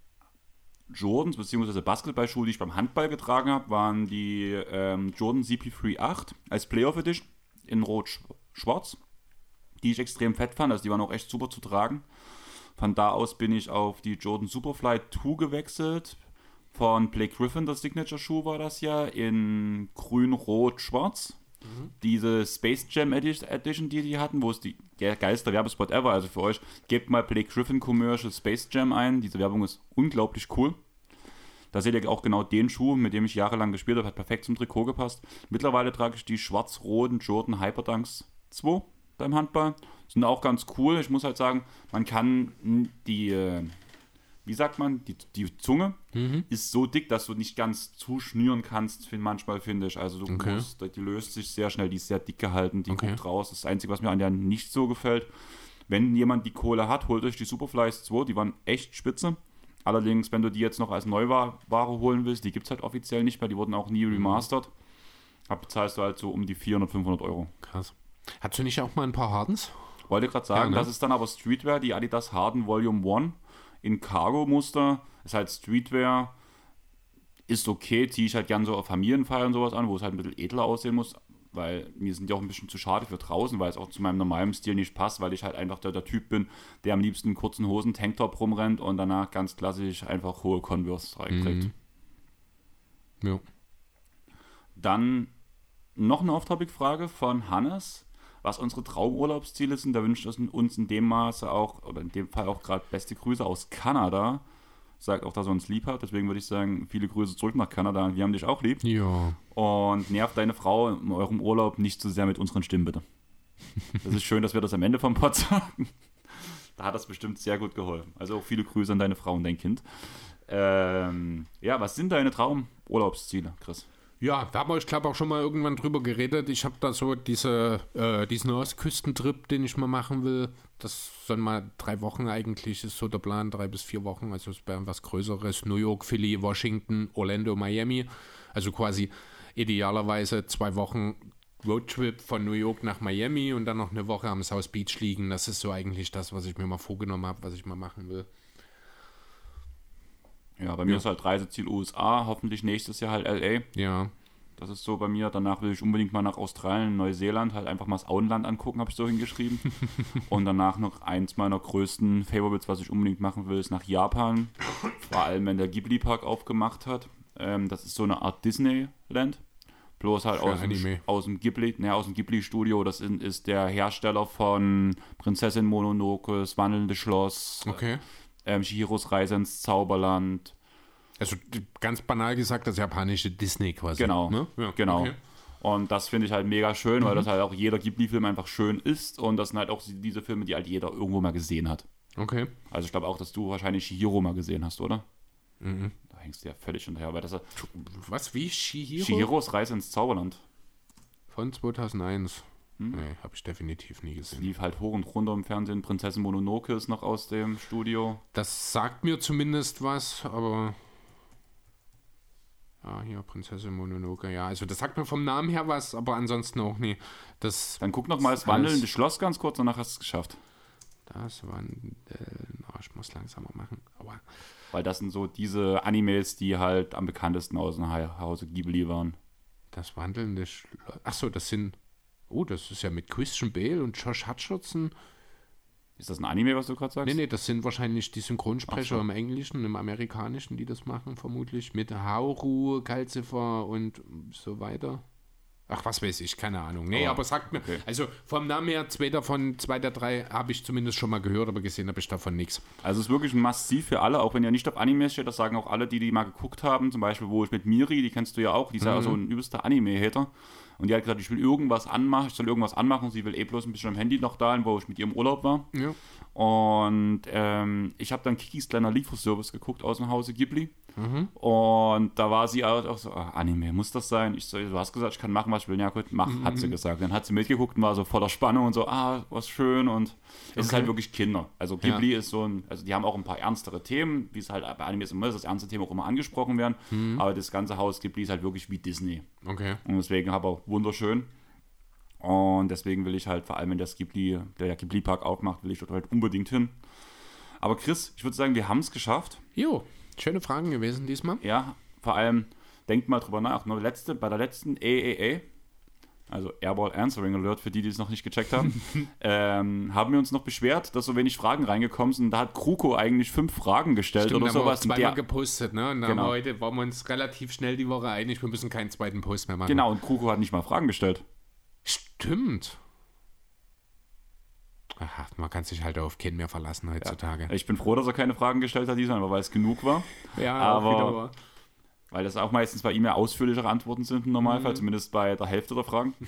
Jordans bzw. Basketballschuhe, die ich beim Handball getragen habe, waren die ähm, Jordan CP38 als Playoff Edition in Rot-Schwarz, die ich extrem fett fand. Also die waren auch echt super zu tragen. Von da aus bin ich auf die Jordan Superfly 2 gewechselt. Von Blake Griffin, das Signature-Schuh war das ja, in grün, rot, schwarz. Mhm. Diese Space Jam Edition, die die hatten, wo es die geilste Werbespot ever, also für euch, gebt mal Blake Griffin Commercial Space Jam ein. Diese Werbung ist unglaublich cool. Da seht ihr auch genau den Schuh, mit dem ich jahrelang gespielt habe, hat perfekt zum Trikot gepasst. Mittlerweile trage ich die schwarz-roten Jordan Hyperdunks 2 beim Handball. Sind auch ganz cool. Ich muss halt sagen, man kann die äh, wie sagt man, die, die Zunge mhm. ist so dick, dass du nicht ganz zuschnüren kannst, find, manchmal finde ich. Also du okay. musst, die löst sich sehr schnell, die ist sehr dick gehalten, die okay. guckt raus. Das, ist das Einzige, was mir an der nicht so gefällt. Wenn jemand die Kohle hat, holt euch die Superflies 2, die waren echt spitze. Allerdings, wenn du die jetzt noch als Neuware holen willst, die gibt es halt offiziell nicht mehr, die wurden auch nie remastered. Da bezahlst du halt so um die 400, 500 Euro. Krass. Hast du nicht auch mal ein paar Hardens? Wollte gerade sagen, Ja, ne? das ist dann aber Streetwear, die Adidas Harden Volume 1 in Cargo-Muster. Ist halt Streetwear, ist okay, ziehe ich halt gern so auf Familienfeiern und sowas an, wo es halt ein bisschen edler aussehen muss, weil mir sind die auch ein bisschen zu schade für draußen, weil es auch zu meinem normalen Stil nicht passt, weil ich halt einfach der, der Typ bin, der am liebsten kurzen Hosen, Tanktop rumrennt und danach ganz klassisch einfach hohe Converse reinkriegt. Mhm. Ja. Dann noch eine Off-Topic-Frage von Hannes, was unsere Traumurlaubsziele sind. Da wünscht es uns in dem Maße auch, oder in dem Fall auch gerade beste Grüße aus Kanada. Sagt auch, dass er uns lieb hat. Deswegen würde ich sagen, viele Grüße zurück nach Kanada. Wir haben dich auch lieb. Ja. Und nervt deine Frau in eurem Urlaub nicht zu sehr mit unseren Stimmen, bitte. Das ist schön, dass wir das am Ende vom Pod sagen. Da hat das bestimmt sehr gut geholfen. Also auch viele Grüße an deine Frau und dein Kind. Ähm, ja, was sind deine Traumurlaubsziele, Chris? Ja, da haben wir, ich glaube, auch schon mal irgendwann drüber geredet. Ich habe da so diese, äh, diesen Ostküstentrip, den ich mal machen will. Das soll mal drei Wochen eigentlich, ist so der Plan, drei bis vier Wochen. Also es wäre was Größeres. New York, Philly, Washington, Orlando, Miami. Also quasi idealerweise zwei Wochen Roadtrip von New York nach Miami und dann noch eine Woche am South Beach liegen. Das ist so eigentlich das, was ich mir mal vorgenommen habe, was ich mal machen will. Ja, bei mir Ja. ist halt Reiseziel USA, hoffentlich nächstes Jahr halt LA. Ja, Das ist so bei mir. Danach will ich unbedingt mal nach Australien, Neuseeland, halt einfach mal das Auenland angucken, habe ich so hingeschrieben. und danach noch eins meiner größten Favorites, was ich unbedingt machen will, ist nach Japan. Vor allem, wenn der Ghibli-Park aufgemacht hat. Ähm, das ist so eine Art Disneyland. Bloß halt aus dem, aus dem Ghibli, ne, aus dem Ghibli-Studio. Das ist, ist der Hersteller von Prinzessin Mononoke, das wandelnde Schloss, okay. Ähm, Shihiros Reise ins Zauberland. Also ganz banal gesagt, das japanische Disney quasi. Genau, Ne? Ja, genau. okay. Und das finde ich halt mega schön, weil das halt auch jeder Ghibli-Film einfach schön ist und das sind halt auch diese Filme, die halt jeder irgendwo mal gesehen hat. Okay. Also ich glaube auch, dass du wahrscheinlich Shihiro mal gesehen hast, oder? Mhm. Da hängst du ja völlig hinterher, weil das Was, wie? Shihiro? Shihiros Reise ins Zauberland. Von 2001. Hm? Nee, habe ich definitiv nie gesehen. Lief halt hoch und runter im Fernsehen. Prinzessin Mononoke ist noch aus dem Studio. Das sagt mir zumindest was, aber. Ah, hier, Prinzessin Mononoke. Ja, also das sagt mir vom Namen her was, aber ansonsten auch nie. Das, Dann guck noch mal das wandelnde Schloss ganz kurz, danach hast du es geschafft. das Wandeln. Oh, ich muss langsamer machen. Aua. Weil das sind so diese Animes, die halt am bekanntesten aus dem Ha- Hause Ghibli waren. Das wandelnde Schloss. Achso, das sind. Oh, das ist ja mit Christian Bale und Josh Hutcherson. Ist das ein Anime, was du gerade sagst? Nee, nee, das sind wahrscheinlich die Synchronsprecher so. im Englischen, im Amerikanischen, die das machen, vermutlich. Mit Hauru, Calcifer und so weiter. Ach, was weiß ich, keine Ahnung. Nee, Aber- aber sagt mir, okay. also vom Namen her, zwei davon, zwei der drei habe ich zumindest schon mal gehört, aber gesehen habe ich davon nichts. Also es ist wirklich massiv für alle, auch wenn ihr nicht auf Animes steht, das sagen auch alle, die die mal geguckt haben, zum Beispiel, wo ich mit Miri, die kennst du ja auch, die ist ja so ein übelster Anime-Hater. Und die hat gesagt, ich will irgendwas anmachen, ich soll irgendwas anmachen, sie will eh bloß ein bisschen am Handy noch da, wo ich mit ihr im Urlaub war. Ja. Und ähm, ich habe dann Kikis kleiner Lieferservice geguckt aus dem Hause Ghibli. Und da war sie auch, auch so, ah, Anime, muss das sein? Ich so, du hast gesagt, ich kann machen, was ich will. Ja gut, mach, hat sie gesagt. Dann hat sie mitgeguckt und war so voller Spannung und so, ah, was schön. Und es ist Okay. halt wirklich Kinder. Also Ghibli ist so ein, also die haben auch ein paar ernstere Themen, wie es halt bei Animes immer ist, dass ernste Themen auch immer angesprochen werden. Aber das ganze Haus Ghibli ist halt wirklich wie Disney. Okay. Und deswegen aber wunderschön. Und deswegen will ich halt, vor allem wenn das Ghibli, der Ghibli-Park aufmacht, will ich dort halt unbedingt hin. Aber Chris, ich würde sagen, wir haben es geschafft. Jo, schöne Fragen gewesen diesmal. Ja, vor allem, denkt mal drüber nach. Nur letzte, bei der letzten AAA, also Airball Answering Alert, für die, die es noch nicht gecheckt haben, ähm, haben wir uns noch beschwert, dass so wenig Fragen reingekommen sind. Da hat Kruko eigentlich fünf Fragen gestellt Stimmt, oder da haben wir sowas. Zweimal der, gepostet, ne? Und Genau. heute waren wir uns relativ schnell die Woche einig, wir müssen keinen zweiten Post mehr machen. genau, und Kruko hat nicht mal Fragen gestellt. Stimmt. Aha, man kann sich halt auf keinen mehr verlassen heutzutage. Ich bin froh, dass er keine Fragen gestellt hat diesmal, weil es genug war. Ja, Aber- wahr. Weil das auch meistens bei ihm ja ausführlichere Antworten sind im Normalfall, Mhm. zumindest bei der Hälfte der Fragen.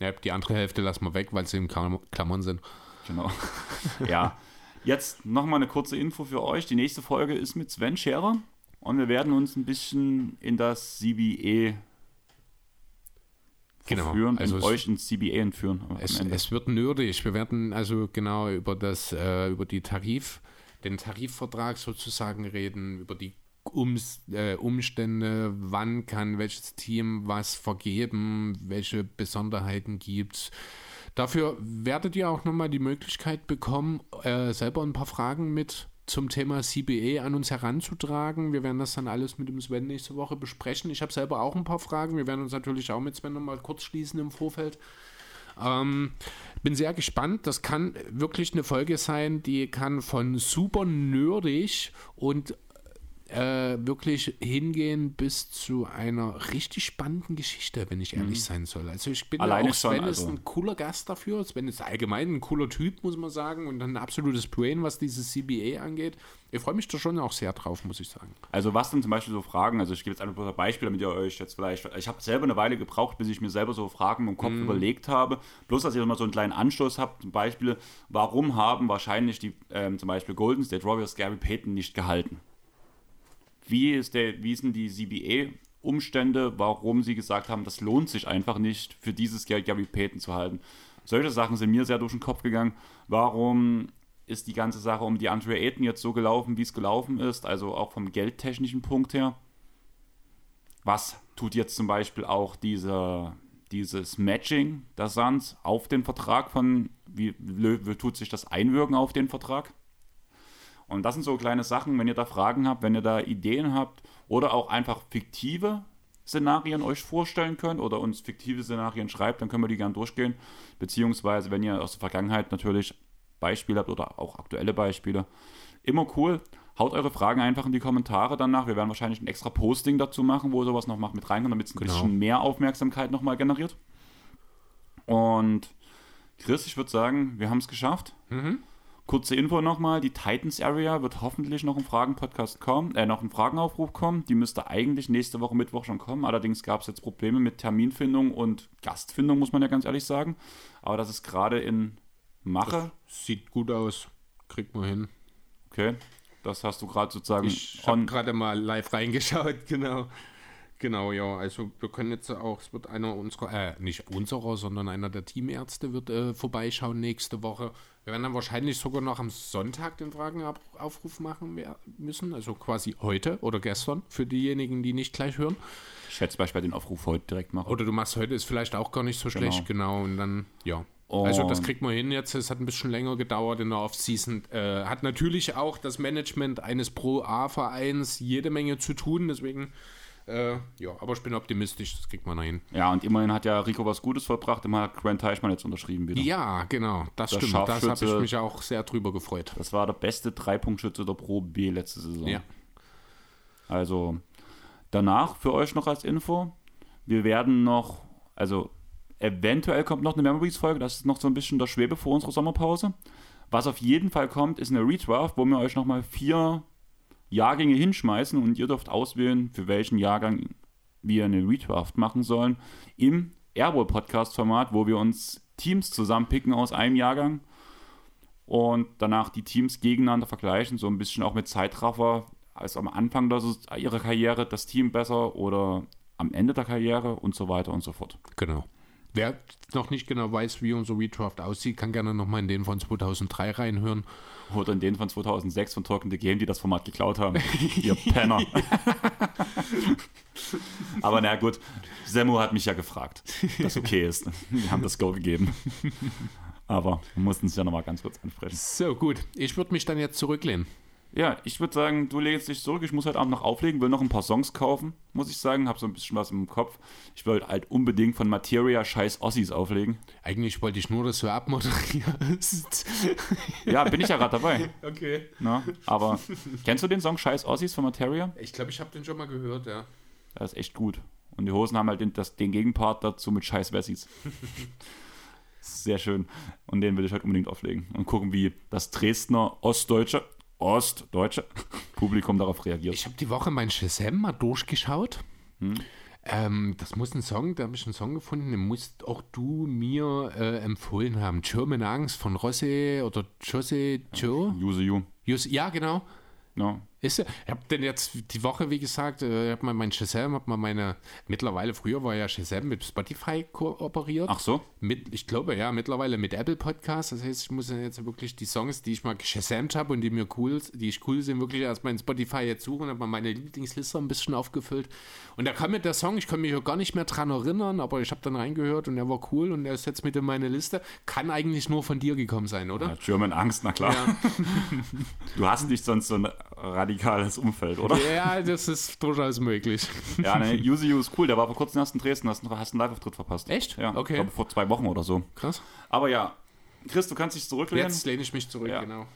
Ja, die andere Hälfte lassen wir weg, weil sie im Klam Klammern sind. Genau. ja. Jetzt nochmal eine kurze Info für euch. Die nächste Folge ist mit Sven Scherer und wir werden uns ein bisschen in das CBE Genau, verführen, also in es- euch ins CBA entführen. Es, es wird nerdig. Wir werden also genau über das, äh, über die Tarif, den Tarifvertrag sozusagen reden, über die Ums, äh, Umstände, wann kann welches Team was vergeben, welche Besonderheiten gibt es. Dafür werdet ihr auch nochmal die Möglichkeit bekommen, äh, selber ein paar Fragen mit zum Thema CBA an uns heranzutragen. Wir werden das dann alles mit dem Sven nächste Woche besprechen. Ich habe selber auch ein paar Fragen. Wir werden uns natürlich auch mit Sven nochmal kurz schließen im Vorfeld. Ähm, bin sehr gespannt. Das kann wirklich eine Folge sein, die kann von super nerdig und äh, wirklich hingehen bis zu einer richtig spannenden Geschichte, wenn ich ehrlich mhm. sein soll. Also ich bin Alleine auch, Sven schon, also. ist ein cooler Gast dafür. Sven ist allgemein ein cooler Typ, muss man sagen, und ein absolutes Brain, was dieses CBA angeht. Ich freue mich da schon auch sehr drauf, muss ich sagen. Also was denn zum Beispiel so Fragen, also ich gebe jetzt einfach ein Beispiel, damit ihr euch jetzt vielleicht, ich habe selber eine Weile gebraucht, bis ich mir selber so Fragen im Kopf mm. überlegt habe, bloß dass ihr mal so einen kleinen Anstoß habt, zum Beispiel, warum haben wahrscheinlich die, ähm, zum Beispiel Golden State Warriors Gary Payton nicht gehalten? Wie, ist der, wie sind die CBA-Umstände, warum sie gesagt haben, das lohnt sich einfach nicht, für dieses Geld Gary Payton zu halten? Solche Sachen sind mir sehr durch den Kopf gegangen. Warum ist die ganze Sache um die Andre Ayton jetzt so gelaufen, wie es gelaufen ist, also auch vom geldtechnischen Punkt her? Was tut jetzt zum Beispiel auch diese, dieses Matching der Suns auf den Vertrag von, wie, wie tut sich das einwirken auf den Vertrag? Und das sind so kleine Sachen, wenn ihr da Fragen habt, wenn ihr da Ideen habt oder auch einfach fiktive Szenarien euch vorstellen könnt oder uns fiktive Szenarien schreibt, dann können wir die gerne durchgehen. Beziehungsweise, wenn ihr aus der Vergangenheit natürlich Beispiele habt oder auch aktuelle Beispiele, immer cool. Haut eure Fragen einfach in die Kommentare danach. Wir werden wahrscheinlich ein extra Posting dazu machen, wo sowas noch mit reinkommt, damit es ein genau. bisschen mehr Aufmerksamkeit nochmal generiert. Und Chris, ich würde sagen, wir haben es geschafft. Mhm. Kurze Info nochmal, die Titans Area wird hoffentlich noch im Fragen-Podcast kommen, äh, noch im Fragenaufruf kommen. Die müsste eigentlich nächste Woche Mittwoch schon kommen. Allerdings gab es jetzt Probleme mit Terminfindung und Gastfindung, muss man ja ganz ehrlich sagen. Aber das ist gerade in Mache. Das sieht gut aus. Kriegt man hin. Okay. Das hast du gerade sozusagen. Ich habe gerade mal live reingeschaut, genau. Genau, ja. Also wir können jetzt auch, es wird einer unserer, äh, nicht unserer, sondern einer der Teamärzte wird äh, vorbeischauen nächste Woche. Wir werden dann wahrscheinlich sogar noch am Sonntag den Fragenaufruf machen müssen, also quasi heute oder gestern, für diejenigen, die nicht gleich hören. Ich schätze beispielsweise den Aufruf heute direkt machen. Oder du machst heute, ist vielleicht auch gar nicht so schlecht, genau. genau und dann, ja. Und also das kriegt man hin jetzt. Es hat ein bisschen länger gedauert in der Offseason. Äh, hat natürlich auch das Management eines Pro-A-Vereins jede Menge zu tun. Deswegen äh, ja, aber ich bin optimistisch, das kriegt man noch hin. Ja, und immerhin hat ja Rico was Gutes vollbracht, immer hat Grant Teichmann jetzt unterschrieben wieder. Ja, genau, das, das stimmt. Das habe ich mich auch sehr drüber gefreut. Das war der beste Dreipunktschütze der Pro B letzte Saison. Ja. Also danach für euch noch als Info, wir werden noch, also eventuell kommt noch eine Memories-Folge, das ist noch so ein bisschen der Schwebe vor unserer Sommerpause. Was auf jeden Fall kommt, ist eine Redraft, wo wir euch nochmal vier Jahrgänge hinschmeißen und ihr dürft auswählen, für welchen Jahrgang wir eine Redraft machen sollen. Im Airball-Podcast-Format, wo wir uns Teams zusammenpicken aus einem Jahrgang und danach die Teams gegeneinander vergleichen, so ein bisschen auch mit Zeitraffer, als am Anfang ihrer Karriere das Team besser oder am Ende der Karriere und so weiter und so fort. Genau. Wer noch nicht genau weiß, wie unser Redraft aussieht, kann gerne nochmal in den von 2003 reinhören. Oder in den von 2006 von Talking the Game, die das Format geklaut haben. Ihr Penner. Aber na gut, Semo hat mich ja gefragt, dass okay ist. Wir haben das Go gegeben. Aber wir mussten es ja nochmal ganz kurz ansprechen. So, gut. Ich würde mich dann jetzt zurücklehnen. Ja, ich würde sagen, du legst dich zurück. Ich muss heute Abend noch auflegen, will noch ein paar Songs kaufen, muss ich sagen. Hab so ein bisschen was im Kopf. Ich wollte halt unbedingt von Materia scheiß Ossis auflegen. Eigentlich wollte ich nur, dass du abmoderierst. ja, bin ich ja gerade dabei. Okay. Na, aber kennst du den Song Scheiß Ossis von Materia? Ich glaube, ich habe den schon mal gehört, ja. Das ist echt gut. Und die Hosen haben halt den, das, den Gegenpart dazu mit Scheiß Wessis. Sehr schön. Und den will ich halt unbedingt auflegen und gucken, wie das Dresdner Ostdeutsche ostdeutsche Publikum darauf reagiert. Ich habe die Woche mein Shazam mal durchgeschaut. Hm. Ähm, das muss ein Song, da habe ich einen Song gefunden, den musst auch du mir äh, empfohlen haben. German Angst von Rosse oder Jose Joe. Use You. Use, ja, genau. No. Ist ja, ich habe denn jetzt die Woche, wie gesagt, äh, ich habe mal mein Shazam, habe mal meine, mittlerweile, früher war ja Shazam mit Spotify kooperiert. Ach so? Mit, ich glaube, ja, mittlerweile mit Apple Podcasts. Das heißt, ich muss jetzt wirklich die Songs, die ich mal geshazamt habe und die mir cool, die ich cool sind, wirklich erstmal in Spotify jetzt suchen, habe mal meine Lieblingsliste ein bisschen aufgefüllt. Und da kam mir der Song, ich kann mich gar nicht mehr dran erinnern, aber ich habe dann reingehört und er war cool und er ist jetzt mit in meine Liste. Kann eigentlich nur von dir gekommen sein, oder? Ja, German Angst, na klar. Ja. Du hast nicht sonst so ein radikales Umfeld, oder? Ja, das ist durchaus möglich. Ja, ne, Yuzi ist cool. Der war vor kurzem erst in Dresden. Hast, hast einen Live-Auftritt verpasst. Echt? Ja, Okay. ich glaube vor zwei Wochen oder so. Krass. Aber ja, Chris, du kannst dich zurücklehnen. Jetzt lehne ich mich zurück, Ja. genau.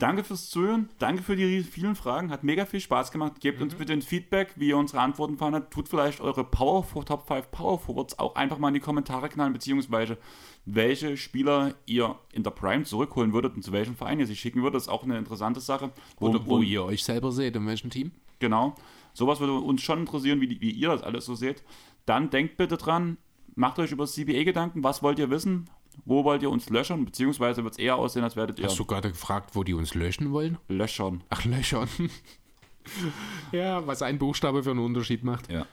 Danke fürs Zuhören. Danke für die vielen Fragen. Hat mega viel Spaß gemacht. Gebt Mhm. uns bitte ein Feedback, wie ihr unsere Antworten fandet. Tut vielleicht eure Power Top 5 Power Forwards auch einfach mal in die Kommentare knallen, beziehungsweise welche Spieler ihr in der Prime zurückholen würdet und zu welchem Verein ihr sie schicken würdet. Das ist auch eine interessante Sache. Oder wo wo- ihr euch selber seht, in welchem Team. Genau. Sowas würde uns schon interessieren, wie, die, wie ihr das alles so seht. Dann denkt bitte dran, macht euch über das CBA Gedanken. Was wollt ihr wissen? Wo wollt ihr uns löchern? Beziehungsweise wird es eher aussehen, als werdet ihr Hast du gerade gefragt, wo die uns löschen wollen? löchern. Ach, löchern. ja, was ein Buchstabe für einen Unterschied macht. Ja.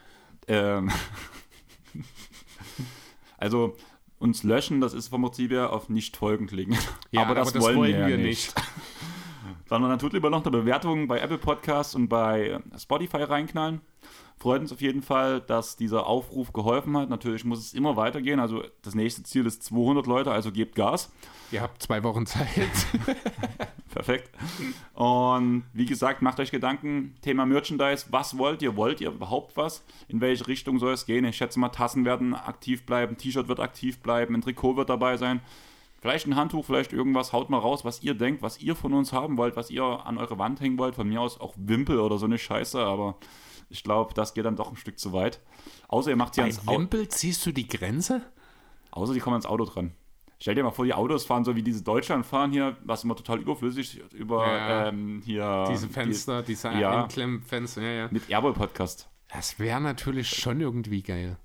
Ähm, also uns löschen, das ist vom Prinzip her auf nicht folgen klicken. Ja, aber das, wollen, wir, ja nicht. nicht. Sondern dann tut lieber noch eine Bewertung bei Apple Podcasts und bei Spotify reinknallen. Freut uns auf jeden Fall, dass dieser Aufruf geholfen hat. Natürlich muss es immer weitergehen. Also das nächste Ziel ist 200 Leute, also gebt Gas. Ihr habt zwei Wochen Zeit. Perfekt. Und wie gesagt, macht euch Gedanken, Thema Merchandise, was wollt ihr? Wollt ihr überhaupt was? In welche Richtung soll es gehen? Ich schätze mal, Tassen werden aktiv bleiben, T-Shirt wird aktiv bleiben, ein Trikot wird dabei sein. Vielleicht ein Handtuch, vielleicht irgendwas, haut mal raus, was ihr denkt, was ihr von uns haben wollt, was ihr an eure Wand hängen wollt. Von mir aus auch Wimpel oder so eine Scheiße, aber ich glaube, das geht dann doch ein Stück zu weit. Außer ihr macht sie Bei ans Auto. Wimpel ziehst du die Grenze? Außer die kommen ans Auto dran. Stell dir mal vor, die Autos fahren so wie diese Deutschland fahren hier, was immer total überflüssig über Ja. ähm, hier. Diese Fenster, diese ja. Einklemmfenster, ja, ja. Die, mit Airball Podcast. Das wäre natürlich schon irgendwie geil.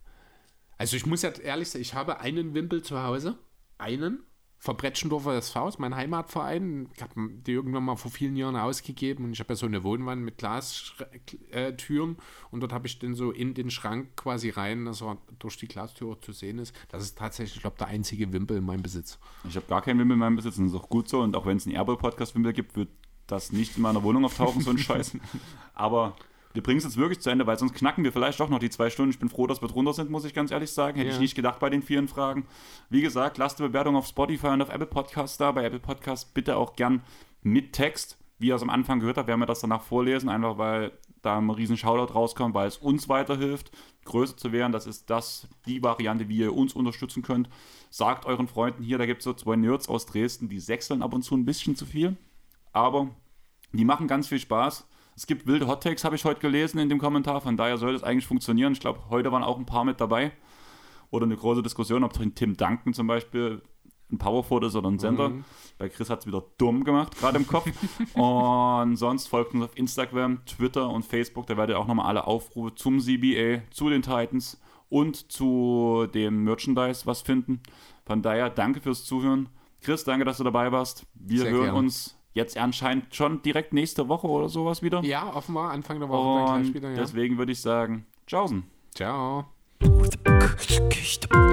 Also ich muss ja ehrlich sagen, ich habe einen Wimpel zu Hause. Einen. Verbretschendorfer SV ist mein Heimatverein. Ich habe die irgendwann mal vor vielen Jahren ausgegeben und ich habe ja so eine Wohnwand mit Glastüren und dort habe ich den so in den Schrank quasi rein, dass er durch die Glastür zu sehen ist. Das ist tatsächlich, ich glaube, der einzige Wimpel in meinem Besitz. Ich habe gar keinen Wimpel in meinem Besitz und das ist auch gut so. Und auch wenn es einen Airball Podcast Wimpel gibt, wird das nicht in meiner Wohnung auftauchen, so ein Scheiß. Aber wir bringen es jetzt wirklich zu Ende, weil sonst knacken wir vielleicht doch noch die zwei Stunden. Ich bin froh, dass wir drunter sind, muss ich ganz ehrlich sagen. Hätte Ja. ich nicht gedacht bei den vielen Fragen. Wie gesagt, lasst eine Bewertung auf Spotify und auf Apple Podcasts da. Bei Apple Podcasts bitte auch gern mit Text. Wie ihr es am Anfang gehört habt, werden wir das danach vorlesen, einfach weil da ein riesen Shoutout rauskommt, weil es uns weiterhilft, größer zu werden. Das ist das, die Variante, wie ihr uns unterstützen könnt. Sagt euren Freunden hier, da gibt es so zwei Nerds aus Dresden, die sechseln ab und zu ein bisschen zu viel. Aber die machen ganz viel Spaß. Es gibt wilde Hot Takes, habe ich heute gelesen in dem Kommentar. Von daher sollte es eigentlich funktionieren. Ich glaube, heute waren auch ein paar mit dabei. Oder eine große Diskussion, ob Tim Duncan zum Beispiel ein Powerfoot ist oder ein Sender. Bei Chris hat es wieder dumm gemacht, gerade im Kopf. und sonst folgt uns auf Instagram, Twitter und Facebook. Da werdet ihr auch nochmal alle Aufrufe zum CBA, zu den Titans und zu dem Merchandise was finden. Von daher danke fürs Zuhören. Chris, danke, dass du dabei warst. Wir Sehr hören gerne. uns jetzt anscheinend schon direkt nächste Woche oder sowas wieder. Ja, offenbar Anfang der Woche. Und später, ja. deswegen würde ich sagen, tschaußen. Ciao. Ciao.